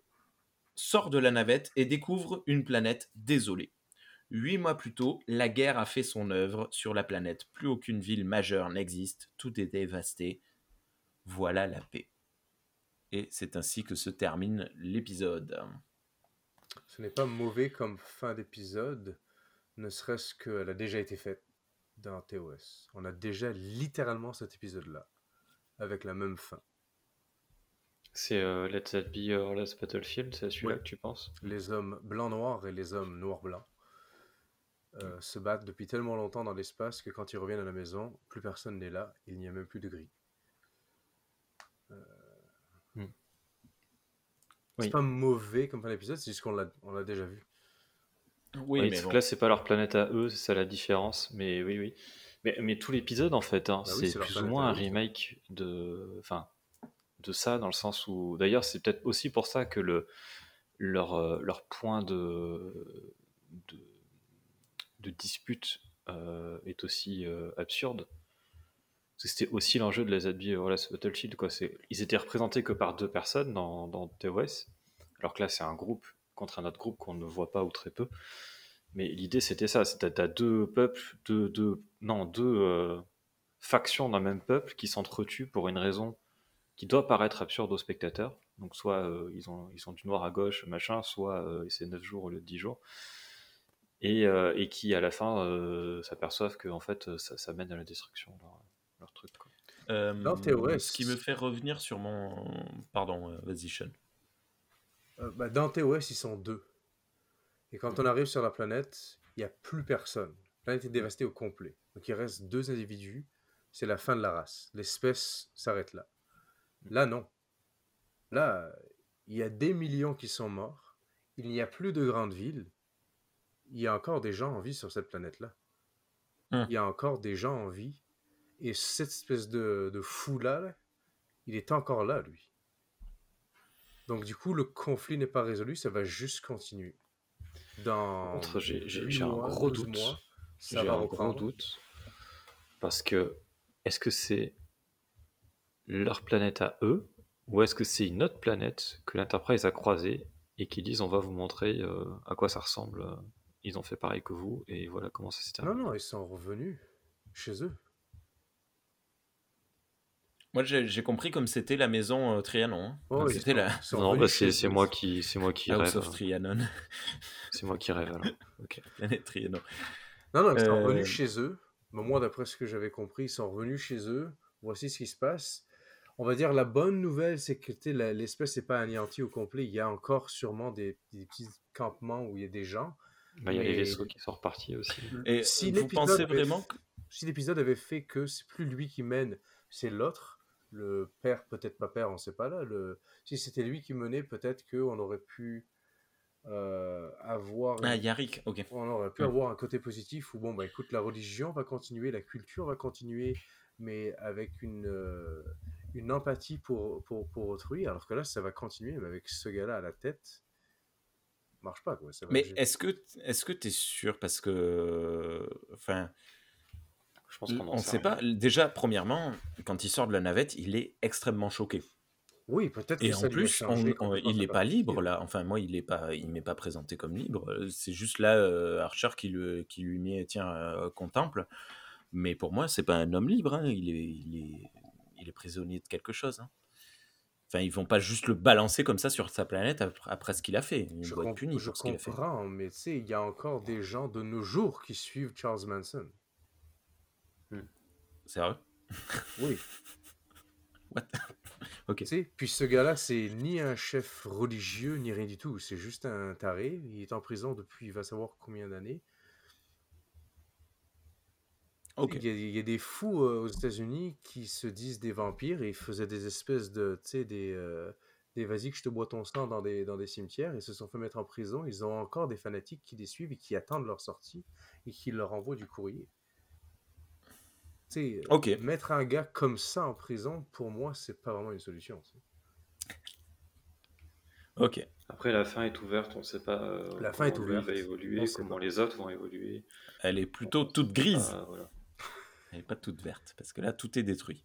sort de la navette et découvre une planète désolée. Huit mois plus tôt, la guerre a fait son œuvre sur la planète. Plus aucune ville majeure n'existe, tout est dévasté. Voilà la paix. Et c'est ainsi que se termine l'épisode. Ce n'est pas mauvais comme fin d'épisode, ne serait-ce qu'elle a déjà été faite dans TOS. On a déjà littéralement cet épisode-là, avec la même fin. C'est euh, Let That Be Your Last Battlefield, c'est à celui-là Ouais. que tu penses? Les hommes blancs-noirs et les hommes noirs-blancs euh, se battent depuis tellement longtemps dans l'espace que quand ils reviennent à la maison, plus personne n'est là, il n'y a même plus de gris. Hmm. C'est Oui. pas mauvais comme fin d'épisode, c'est juste qu'on l'a on l'a déjà vu. Oui, Oui, mais bon. que là, c'est pas leur planète à eux, c'est ça la différence. Mais oui, oui. Mais, mais tout l'épisode, en fait, hein, Bah c'est plus ou moins un remake de, enfin, de ça, dans le sens où. D'ailleurs, c'est peut-être aussi pour ça que le, leur, euh, leur point de, de, de dispute euh, est aussi euh, absurde. C'était aussi l'enjeu de la ZB voilà, ce Battlefield. Quoi. Ils étaient représentés que par deux personnes dans, dans TOS, alors que là, c'est un groupe contre un autre groupe qu'on ne voit pas ou très peu. Mais l'idée, c'était ça. T'as as deux peuples, deux, deux, non, deux euh, factions d'un même peuple qui s'entretuent pour une raison qui doit paraître absurde aux spectateurs. Donc, soit euh, ils, ont, ils sont du noir à gauche, machin, soit euh, c'est 9 jours au lieu de 10 jours. Et, euh, et qui, à la fin, euh, s'aperçoivent que en fait, ça, ça mène à la destruction, leur, leur truc. Quoi. Euh, Dans TOS. Ce qui me fait revenir sur mon. Pardon, euh, vas-y, Sean. Euh, bah, dans TOS, ils sont deux. Et quand on arrive sur la planète, il n'y a plus personne. La planète est dévastée au complet. Donc il reste deux individus. C'est la fin de la race. L'espèce s'arrête là. Là, non. Là, il y a des millions qui sont morts. Il n'y a plus de grandes villes. Il y a encore des gens en vie sur cette planète-là. Hum. Il y a encore des gens en vie. Et cette espèce de, de fou-là, là, il est encore là, lui. Donc du coup, le conflit n'est pas résolu, ça va juste continuer. Dans j'ai- un gros 12 doute. J'ai un gros doute. Parce que, est-ce que c'est leur planète à eux, ou est-ce que c'est une autre planète que l'Enterprise a croisée et qui disent on va vous montrer euh, à quoi ça ressemble euh, Ils ont fait pareil que vous, et voilà comment ça s'est Non, terminé. non, ils sont revenus chez eux. Moi, j'ai compris comme c'était la maison euh, Trianon. hein. Oh, c'était la Non, bah, c'est moi qui, c'est moi qui House rêve. of Trianon. C'est moi qui rêve alors. (laughs) Ok. Planète Trianon. Non, non, ils sont Euh, revenus chez eux. Mais moi, d'après ce que j'avais compris, ils sont revenus chez eux. Voici ce qui se passe. On va dire la bonne nouvelle, c'est que l'espèce n'est pas anéantie au complet. Il y a encore sûrement des, des petits campements où il y a des gens. Bah, Il y a les vaisseaux qui sont repartis aussi. Et Si vous l'épisode pensez avait- vraiment que... si l'épisode avait fait que c'est plus lui qui mène, c'est l'autre, le père, peut-être pas père, on sait pas là. Le... Si c'était lui qui menait, peut-être qu'on aurait pu euh, avoir. Ah, Yarik, ok. On aurait pu Mm. avoir un côté positif où, bon, bah écoute, la religion va continuer, la culture va continuer, mais avec une, euh, une empathie pour, pour, pour autrui, alors que là, ça va continuer, mais avec ce gars-là à la tête, marche pas, quoi. Ça va Mais est-ce que est-ce que tu es sûr? Parce que. Enfin. Je pense qu'on ne sait rien. pas. Déjà, premièrement, quand il sort de la navette, il est extrêmement choqué. Oui, peut-être que Et ça en lui a plus, on- on- il n'est pas libre là. Enfin, moi, il n'est pas, il m'est pas présenté comme libre. C'est juste là euh, Archer qui, le, qui lui met, tiens, euh, contemple. Mais pour moi, c'est pas un homme libre. hein. Il, est, il, est, il est prisonnier de quelque chose. hein. Enfin, ils vont pas juste le balancer comme ça sur sa planète après, après ce qu'il a fait. Il Je, doit être puni je pour ce qu'il a fait. comprends, mais tu sais, il y a encore des gens de nos jours qui suivent Charles Manson. C'est vrai. Oui. (laughs) What? (laughs) Ok. Tu sais, puis ce gars-là, c'est ni un chef religieux, ni rien du tout. C'est juste un taré. Il est en prison depuis, il va savoir combien d'années. Ok. Il y, a, il y a des fous euh, aux États-Unis qui se disent des vampires et ils faisaient des espèces de, tu sais, des, euh, des vas-y que je te bois ton sang dans des, dans des cimetières. Ils se sont fait mettre en prison. Ils ont encore des fanatiques qui les suivent et qui attendent leur sortie et qui leur envoient du courrier. Sais, Ok. mettre un gars comme ça en prison, pour moi, c'est pas vraiment une solution. Ok. Après, la fin est ouverte, on ne sait pas euh, La fin est ouverte, va évoluer, comment pas. les autres vont évoluer. Elle est plutôt toute grise. voilà. (laughs) Elle n'est pas toute verte, parce que là, tout est détruit.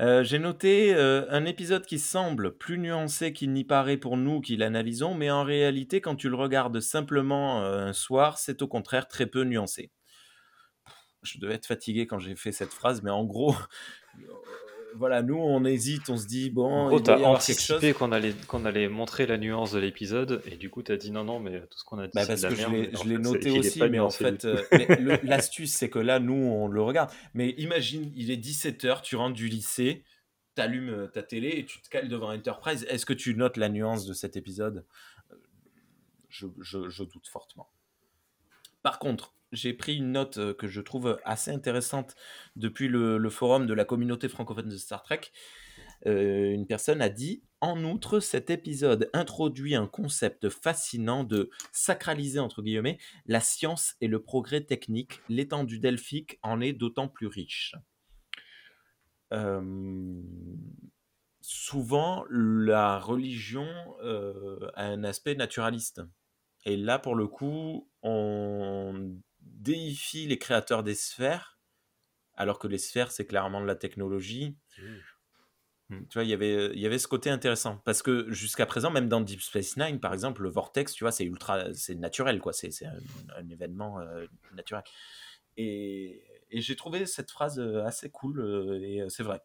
Euh, J'ai noté euh, un épisode qui semble plus nuancé qu'il n'y paraît pour nous qui l'analysons, mais en réalité, quand tu le regardes simplement euh, un soir, c'est au contraire très peu nuancé. Je devais être fatigué quand j'ai fait cette phrase, mais en gros, euh, (laughs) voilà, nous, on hésite, on se dit, bon, En gros, t'as anticipé qu'on allait, qu'on allait montrer la nuance de l'épisode, et du coup, t'as dit non, non, mais tout ce qu'on a dit, Bah, c'est parce de la que je merde. l'ai je noté aussi, mais en fait, euh, (laughs) l'astuce, c'est que là, nous, on le regarde. Mais imagine, il est 17h, tu rentres du lycée, tu allumes ta télé et tu te cales devant Enterprise. Est-ce que tu notes la nuance de cet épisode? Euh, je, je- je doute fortement. Par contre, j'ai pris une note euh, que je trouve assez intéressante depuis le, forum de la communauté francophone de Star Trek. Euh, une personne a dit En outre, cet épisode introduit un concept fascinant de sacraliser, entre guillemets, la science et le progrès technique. L'étendue delphique en est d'autant plus riche. Euh, souvent, la religion a un aspect naturaliste. Et là, pour le coup, on déifie les créateurs des sphères, alors que les sphères, c'est clairement de la technologie. Mm. Tu vois, il y avait, il y avait ce côté intéressant. Parce que jusqu'à présent, même dans Deep Space Nine, par exemple, le vortex, tu vois, c'est ultra, c'est naturel, quoi. C'est, c'est un, un événement euh, naturel. Et, et j'ai trouvé cette phrase euh, assez cool, euh, et c'est vrai.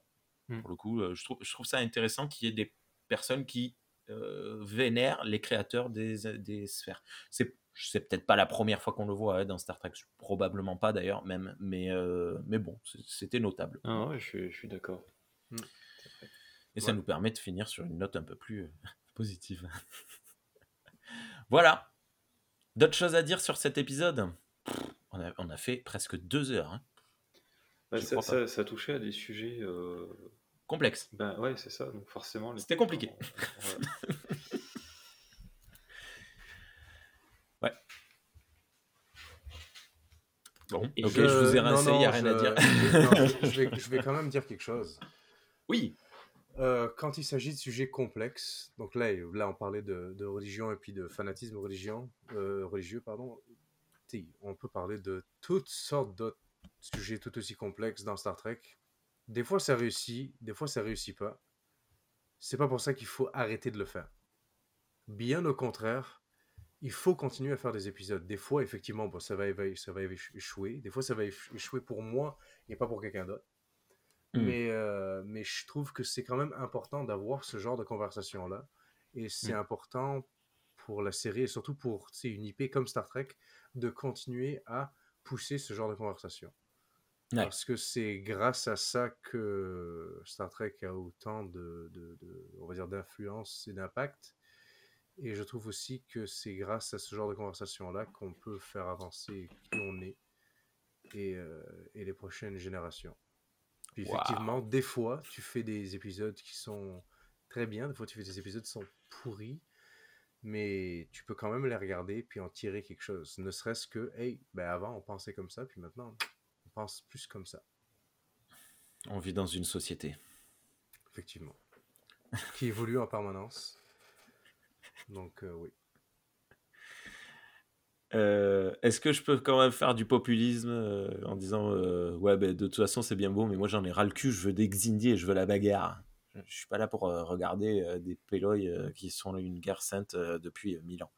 Mm. Pour le coup, je, trouve, je trouve ça intéressant qu'il y ait des personnes qui euh, vénèrent les créateurs des, des sphères. C'est, c'est peut-être pas la première fois qu'on le voit hein, dans Star Trek, probablement pas d'ailleurs, même, mais, euh, mais bon, c'était notable. Ah ouais, je suis, d'accord. Et ça nous permet de finir sur une note un peu plus euh, positive. (laughs) voilà. D'autres choses à dire sur cet épisode? Pff, on a, on a fait presque deux heures. hein. Bah, ça, touchait à des sujets. euh, Complexe. Ben ouais, c'est ça. Donc forcément. les- C'était compliqué. Voilà. (laughs) Bon, Et ok, Je- je vous ai rincé, il n'y a rien je- à dire. non, (laughs) je, vais, je vais quand même dire quelque chose. oui, Euh, quand il s'agit de sujets complexes, donc là, là on parlait de, de religion et puis de fanatisme religion, euh, religieux, pardon. On peut parler de toutes sortes d'autres sujets tout aussi complexes dans Star Trek. Des fois ça réussit, des fois ça réussit pas. C'est pas pour ça qu'il faut arrêter de le faire. Bien au contraire, il faut continuer à faire des épisodes. Des fois, effectivement, bon, ça, va, ça échouer. Des fois, ça va éch- échouer pour moi et pas pour quelqu'un d'autre. Mm. Mais, euh, mais je trouve que c'est quand même important d'avoir ce genre de conversation-là. Et c'est Mm. important pour la série et surtout pour une IP comme Star Trek de continuer à pousser ce genre de conversation. Ouais. Parce que c'est grâce à ça que Star Trek a autant de, de- de- on va dire, d'influence et d'impact. Et je trouve aussi que c'est grâce à ce genre de conversation-là qu'on peut faire avancer qui on est et, euh, et les prochaines générations. Puis Wow. effectivement, des fois, tu fais des épisodes qui sont très bien, des fois tu fais des épisodes qui sont pourris, mais tu peux quand même les regarder puis en tirer quelque chose. Ne serait-ce que, hey, ben avant on pensait comme ça, puis maintenant pense plus comme ça. On vit dans une société. Effectivement. (laughs) Qui évolue en permanence. Donc, euh, oui. Euh, Est-ce que je peux quand même faire du populisme euh, en disant ouais ben, de toute façon c'est bien beau mais moi j'en ai ras le cul je veux des Xindi et je veux la bagarre je, je suis pas là pour regarder des Péloy euh, qui sont une guerre sainte depuis mille ans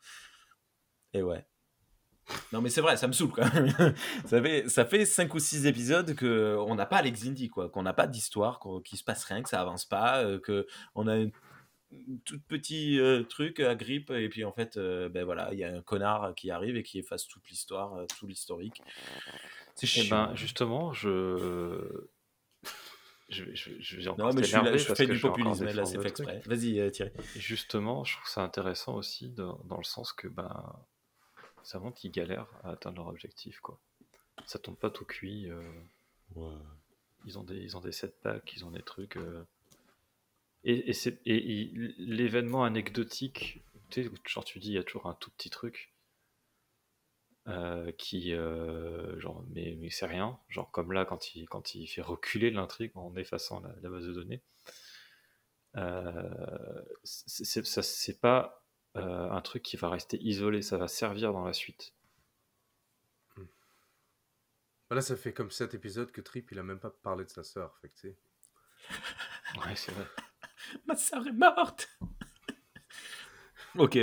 et ouais non mais c'est vrai ça me saoule quand même. (laughs) Ça fait ça fait cinq ou six épisodes que on n'a pas les Xindi quoi qu'on n'a pas d'histoire qu'il se passe rien que ça avance pas euh, que on a une tout petit euh, truc à grippe et puis en fait euh, ben voilà il y a un connard qui arrive et qui efface toute l'histoire euh, tout l'historique. C'est Eh chiant. ben, justement, je. Je, je, je non mais je, suis là, t'énerver je parce fais du populisme là c'est fait exprès. Vas-y euh, Thierry. Justement, je trouve ça intéressant aussi dans, dans le sens que ben, ça montre qu'ils galèrent à atteindre leur objectif. Quoi. Ça tombe pas tout cuit. euh, ils, ont des, ils ont des setbacks, ils ont des trucs. euh, Et, et, l'événement anecdotique, tu sais, genre tu dis, il y a toujours un tout petit truc euh, qui, genre, mais, mais c'est rien. Genre comme là, quand il, quand il fait reculer l'intrigue en effaçant la, la base de données. C'est pas euh, un truc qui va rester isolé, ça va servir dans la suite. Là, ça fait comme cet épisode que Trip, il a même pas parlé de sa sœur. Fait que, tu sais. Ouais, c'est vrai. (laughs) ma soeur est morte ok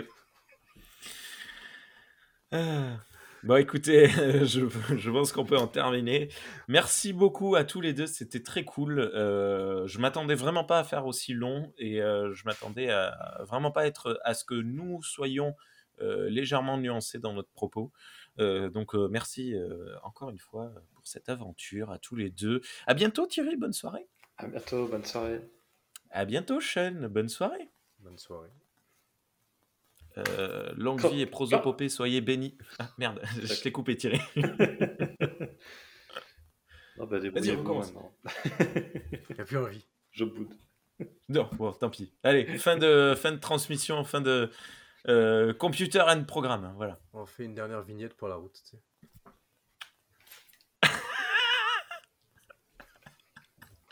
Ah. Bon, écoutez, (laughs) je, je pense qu'on peut en terminer. Merci beaucoup à tous les deux, c'était très cool. Euh, je m'attendais vraiment pas à faire aussi long et euh, je m'attendais à, à vraiment pas être à ce que nous soyons euh, légèrement nuancés dans notre propos. Euh, donc euh, merci euh, encore une fois pour cette aventure à tous les deux. À bientôt Thierry, bonne soirée. À bientôt, bonne soirée. À bientôt Sean, bonne soirée. Bonne soirée. Euh, longue vie et prosopopée, soyez bénis. Ah merde, (laughs) je t'ai coupé Thierry. (laughs) Non, bah, débrouillez-vous recommence. maintenant. (laughs) Il a plus envie. Je boude. Non, bon, tant pis. Allez, fin de, fin de transmission, fin de euh, computer and programme. Voilà. On fait une dernière vignette pour la route, tu sais.